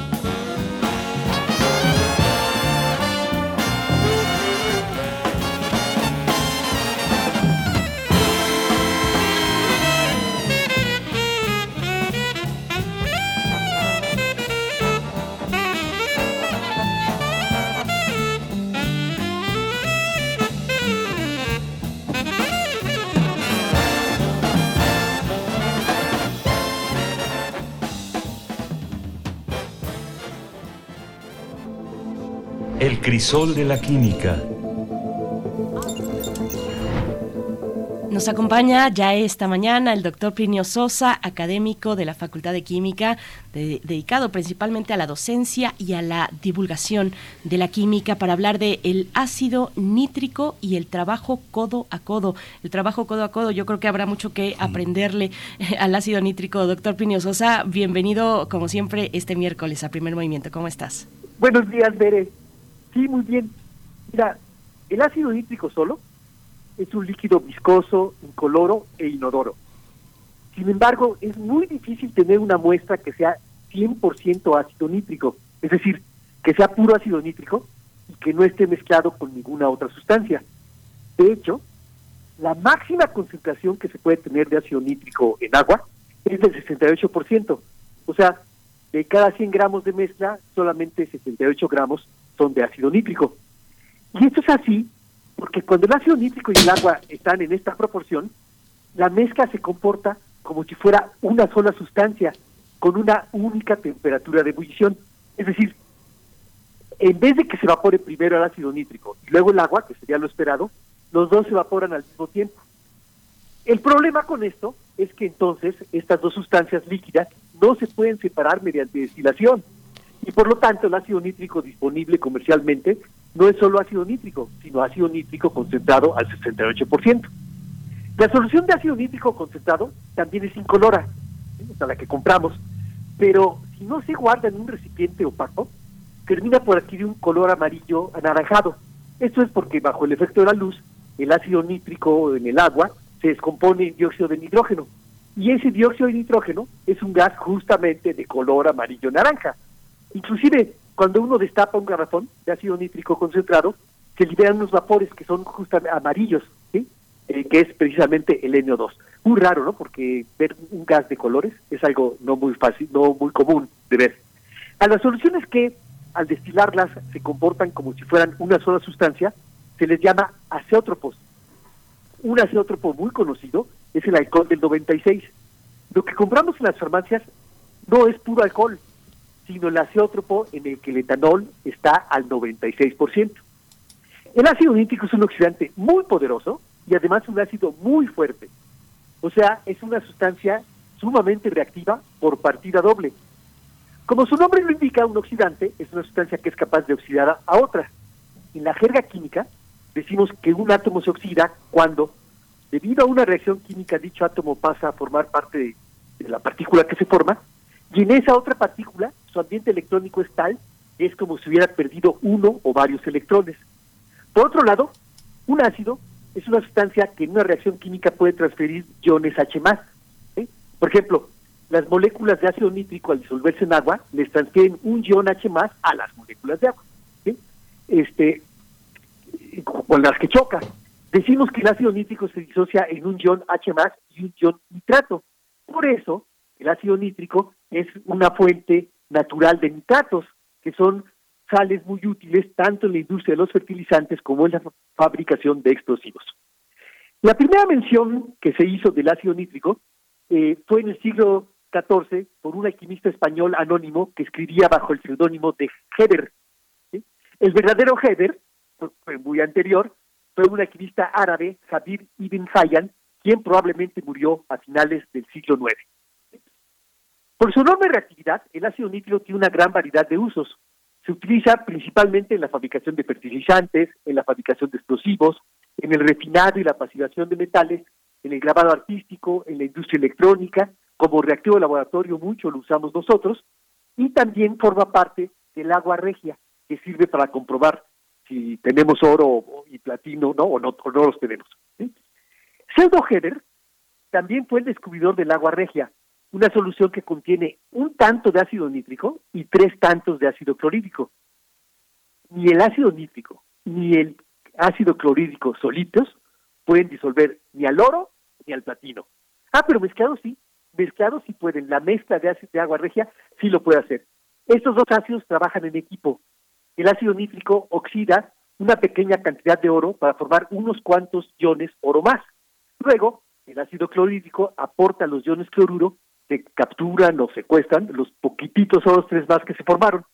El crisol de la química. Nos acompaña ya esta mañana el doctor Plinio Sosa, académico de la Facultad de Química, de- dedicado principalmente a la docencia y a la divulgación de la química para hablar de el ácido nítrico y el trabajo codo a codo. El trabajo codo a codo, yo creo que habrá mucho que aprenderle al ácido nítrico. Doctor Plinio Sosa, bienvenido como siempre este miércoles a Primer Movimiento. ¿Cómo estás? Buenos días, Bere. Sí, muy bien. Mira, el ácido nítrico solo es un líquido viscoso, incoloro e inodoro. Sin embargo, es muy difícil tener una muestra que sea 100% ácido nítrico, es decir, que sea puro ácido nítrico y que no esté mezclado con ninguna otra sustancia. De hecho, la máxima concentración que se puede tener de ácido nítrico en agua es del 68%. O sea, de cada 100 gramos de mezcla, solamente 68 gramos de ácido nítrico. Y esto es así porque cuando el ácido nítrico y el agua están en esta proporción, la mezcla se comporta como si fuera una sola sustancia con una única temperatura de ebullición. Es decir, en vez de que se evapore primero el ácido nítrico y luego el agua, que sería lo esperado, los dos se evaporan al mismo tiempo. El problema con esto es que entonces estas dos sustancias líquidas no se pueden separar mediante destilación y por lo tanto el ácido nítrico disponible comercialmente no es solo ácido nítrico, sino ácido nítrico concentrado al 68%. La solución de ácido nítrico concentrado también es incolora, o la que compramos, pero si no se guarda en un recipiente opaco, termina por adquirir un color amarillo anaranjado. Esto es porque bajo el efecto de la luz, el ácido nítrico en el agua se descompone en dióxido de nitrógeno. Y ese dióxido de nitrógeno es un gas justamente de color amarillo-naranja. Inclusive, cuando uno destapa un garrafón de ácido nítrico concentrado, se liberan unos vapores que son justamente amarillos. Eh, que es precisamente el NO2. Muy raro, ¿no? Porque ver un gas de colores es algo no muy fácil, no muy común de ver. A las soluciones que al destilarlas se comportan como si fueran una sola sustancia, se les llama azeótropos. Un azeótropo muy conocido es el alcohol del 96. Lo que compramos en las farmacias no es puro alcohol, sino el en el que el etanol está al 96%. El ácido nítrico es un oxidante muy poderoso y además un ácido muy fuerte. O sea, es una sustancia sumamente reactiva por partida doble. Como su nombre lo indica, un oxidante es una sustancia que es capaz de oxidar a, otra. En la jerga química decimos que un átomo se oxida cuando, debido a una reacción química, dicho átomo pasa a formar parte de la partícula que se forma, y en esa otra partícula su ambiente electrónico es tal, es como si hubiera perdido uno o varios electrones. Por otro lado, un ácido es una sustancia que en una reacción química puede transferir iones H+. ¿sí? Por ejemplo, las moléculas de ácido nítrico al disolverse en agua les transfieren un ion H+, a las moléculas de agua. Este, con las que choca. Decimos que el ácido nítrico se disocia en un ion H+, y un ion nitrato. Por eso, el ácido nítrico es una fuente natural de nitratos, que son sales muy útiles tanto en la industria de los fertilizantes como en la fabricación de explosivos. La primera mención que se hizo del ácido nítrico eh, fue en el siglo XIV por un alquimista español anónimo que escribía bajo el seudónimo de Heber. El verdadero Heber, muy anterior, fue un alquimista árabe, Jabir ibn Hayyan, quien probablemente murió a finales del siglo IX. Por su enorme reactividad, el ácido nítrico tiene una gran variedad de usos. Se utiliza principalmente en la fabricación de fertilizantes, en la fabricación de explosivos, en el refinado y la pasivación de metales, en el grabado artístico, en la industria electrónica, como reactivo de laboratorio mucho lo usamos nosotros, y también forma parte del agua regia, que sirve para comprobar si tenemos oro y platino ¿no? o, no, o no los tenemos. ¿sí? Pseudo Heber también fue el descubridor del agua regia, una solución que contiene un tanto de ácido nítrico y tres tantos de ácido clorhídrico. Ni el ácido nítrico ni el ácido clorhídrico solitos pueden disolver ni al oro ni al platino. Ah, pero mezclados sí, mezclados sí pueden. La mezcla de ácido de agua regia sí lo puede hacer. Estos dos ácidos trabajan en equipo. El ácido nítrico oxida una pequeña cantidad de oro para formar unos cuantos iones oro más. Luego, el ácido clorhídrico aporta los iones cloruro se capturan o secuestran los poquititos oros tres más que se formaron.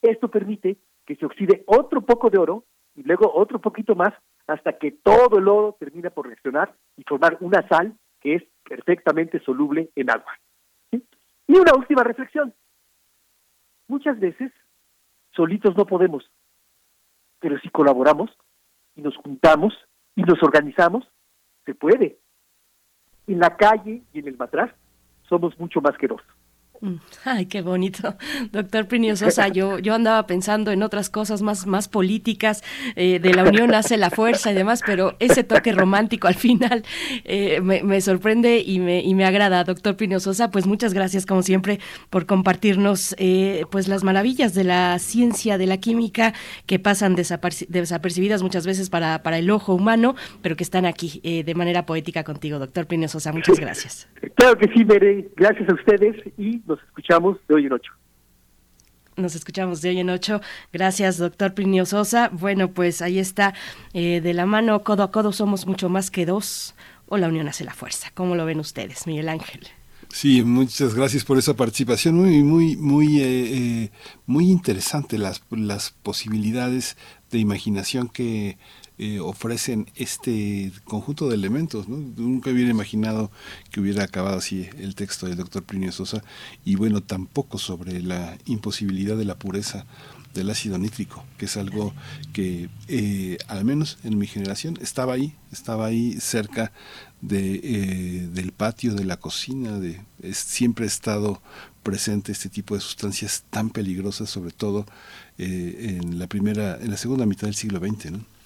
Esto permite que se oxide otro poco de oro y luego otro poquito más hasta que todo el oro termina por reaccionar y formar una sal que es perfectamente soluble en agua. Y una última reflexión. Muchas veces solitos no podemos, pero si colaboramos y nos juntamos y nos organizamos, se puede. En la calle y en el matraz somos mucho más que. Ay, qué bonito. Doctor Plinio Sosa, yo, yo andaba pensando en otras cosas más, más políticas, eh, de la unión hace la fuerza y demás, pero ese toque romántico al final eh, me, me, sorprende y me, y me agrada. Doctor Plinio Sosa, pues muchas gracias como siempre por compartirnos eh, pues las maravillas de la ciencia, de la química, que pasan desaperci desapercibidas muchas veces para, para el ojo humano, pero que están aquí de manera poética contigo, doctor Plinio Sosa. Muchas gracias. Claro que sí, Mere. Gracias a ustedes y nos escuchamos de hoy en ocho. Nos escuchamos de hoy en ocho. Gracias, doctor Plinio Sosa. Bueno, pues ahí está, eh, de la mano, codo a codo, somos mucho más que dos, o la unión hace la fuerza. ¿Cómo lo ven ustedes, Miguel Ángel? Sí, muchas gracias por esa participación. Muy, muy, muy, eh, eh, muy interesante las, las posibilidades de imaginación que eh, ofrecen este conjunto de elementos. ¿no? Nunca hubiera imaginado que hubiera acabado así el texto del doctor Plinio Sosa y bueno, tampoco sobre la imposibilidad de la pureza del ácido nítrico, que es algo que eh, al menos en mi generación estaba ahí, estaba ahí cerca de, eh, del patio, de la cocina, de, siempre ha estado presente este tipo de sustancias tan peligrosas, sobre todo eh, en la primera, en la segunda mitad del siglo XX, ¿no?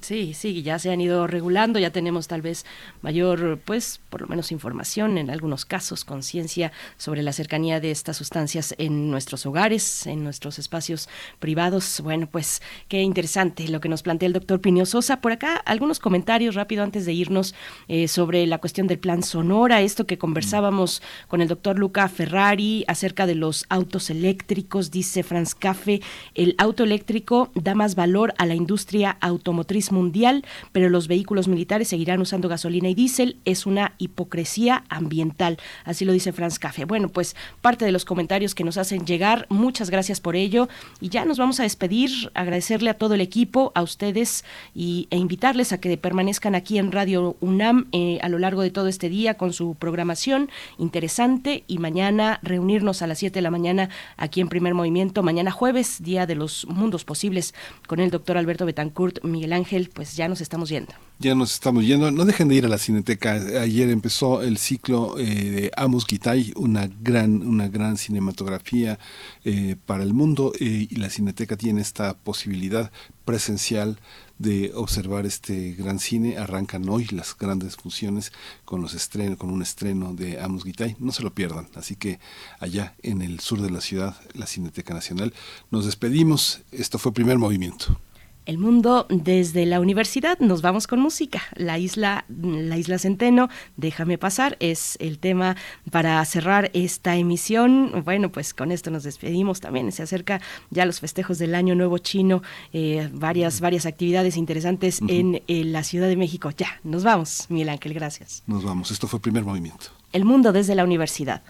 Sí, sí, ya se han ido regulando, ya tenemos tal vez mayor, pues, por lo menos información, en algunos casos, conciencia sobre la cercanía de estas sustancias en nuestros hogares, en nuestros espacios privados. Bueno, pues, qué interesante lo que nos plantea el doctor Pinio. Por acá, algunos comentarios rápido antes de irnos eh, sobre la cuestión del plan Sonora, esto que conversábamos con el doctor Luca Ferrari acerca de los autos eléctricos, dice Franz Café, el auto eléctrico da más valor a la industria automotriz mundial, pero los vehículos militares seguirán usando gasolina y diésel. Es una hipocresía ambiental. Así lo dice Franz Café. Bueno, pues parte de los comentarios que nos hacen llegar. Muchas gracias por ello. Y ya nos vamos a despedir. Agradecerle a todo el equipo, a ustedes y, e invitarles a que permanezcan aquí en Radio UNAM eh, a lo largo de todo este día con su programación interesante y mañana reunirnos a las 7 de la mañana aquí en Primer Movimiento. Mañana jueves, Día de los Mundos Posibles, con el doctor Alberto Betancourt, Miguel Ángel, pues ya nos estamos yendo. Ya nos estamos yendo. No dejen de ir a la Cineteca. Ayer empezó el ciclo eh, de Amos Gitay, una gran, una gran cinematografía eh, para el mundo. eh, y la Cineteca tiene esta posibilidad presencial de observar este gran cine. Arrancan hoy las grandes funciones con los estrenos, con un estreno de Amos Gitay. No se lo pierdan. Así que allá en el sur de la ciudad, la Cineteca Nacional. Nos despedimos. Esto fue primer movimiento. El mundo desde la universidad. Nos vamos con música. La isla, la isla Centeno, déjame pasar, es el tema para cerrar esta emisión. Bueno, pues con esto nos despedimos también. Se acerca ya los festejos del Año Nuevo Chino, eh, varias, varias actividades interesantes en eh, la Ciudad de México. Ya, nos vamos, Miguel Ángel, gracias. Nos vamos. Esto fue primer movimiento. El mundo desde la universidad.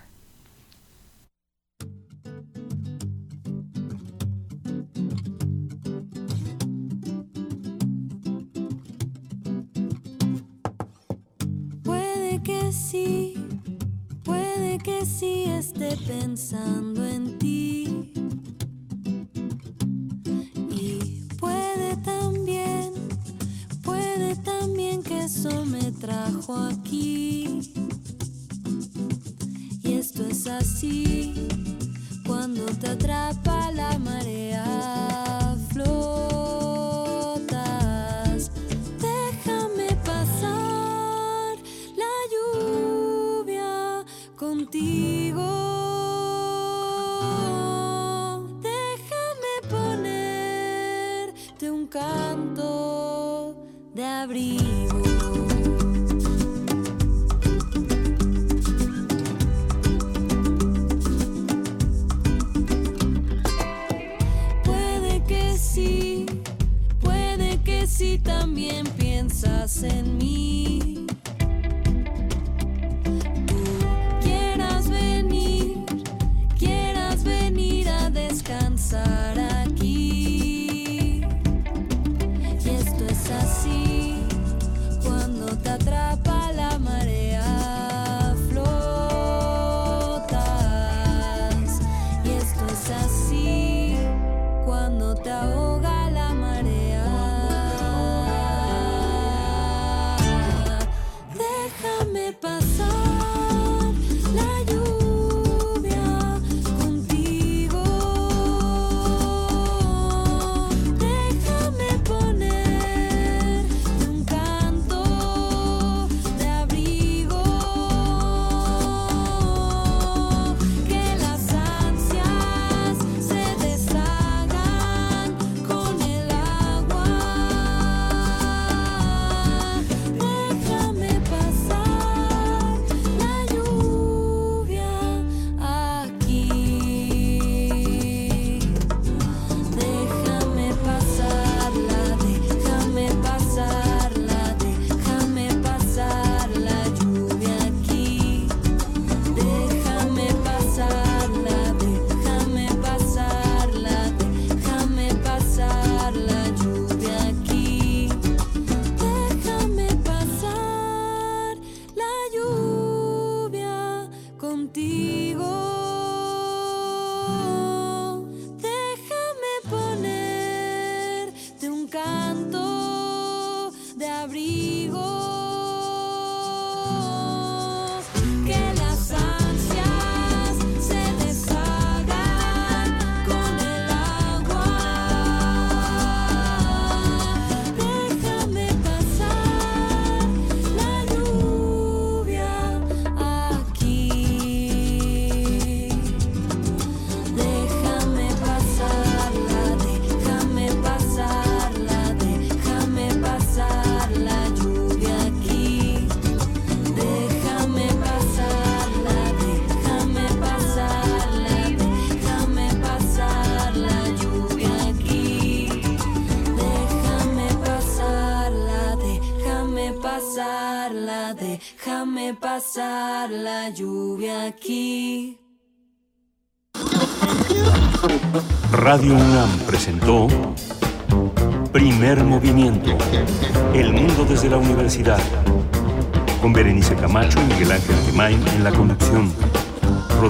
Sí, puede que sí esté pensando en ti. Y puede también, puede también que eso me trajo aquí. Y esto es así, cuando te atrapa la marea, dancing.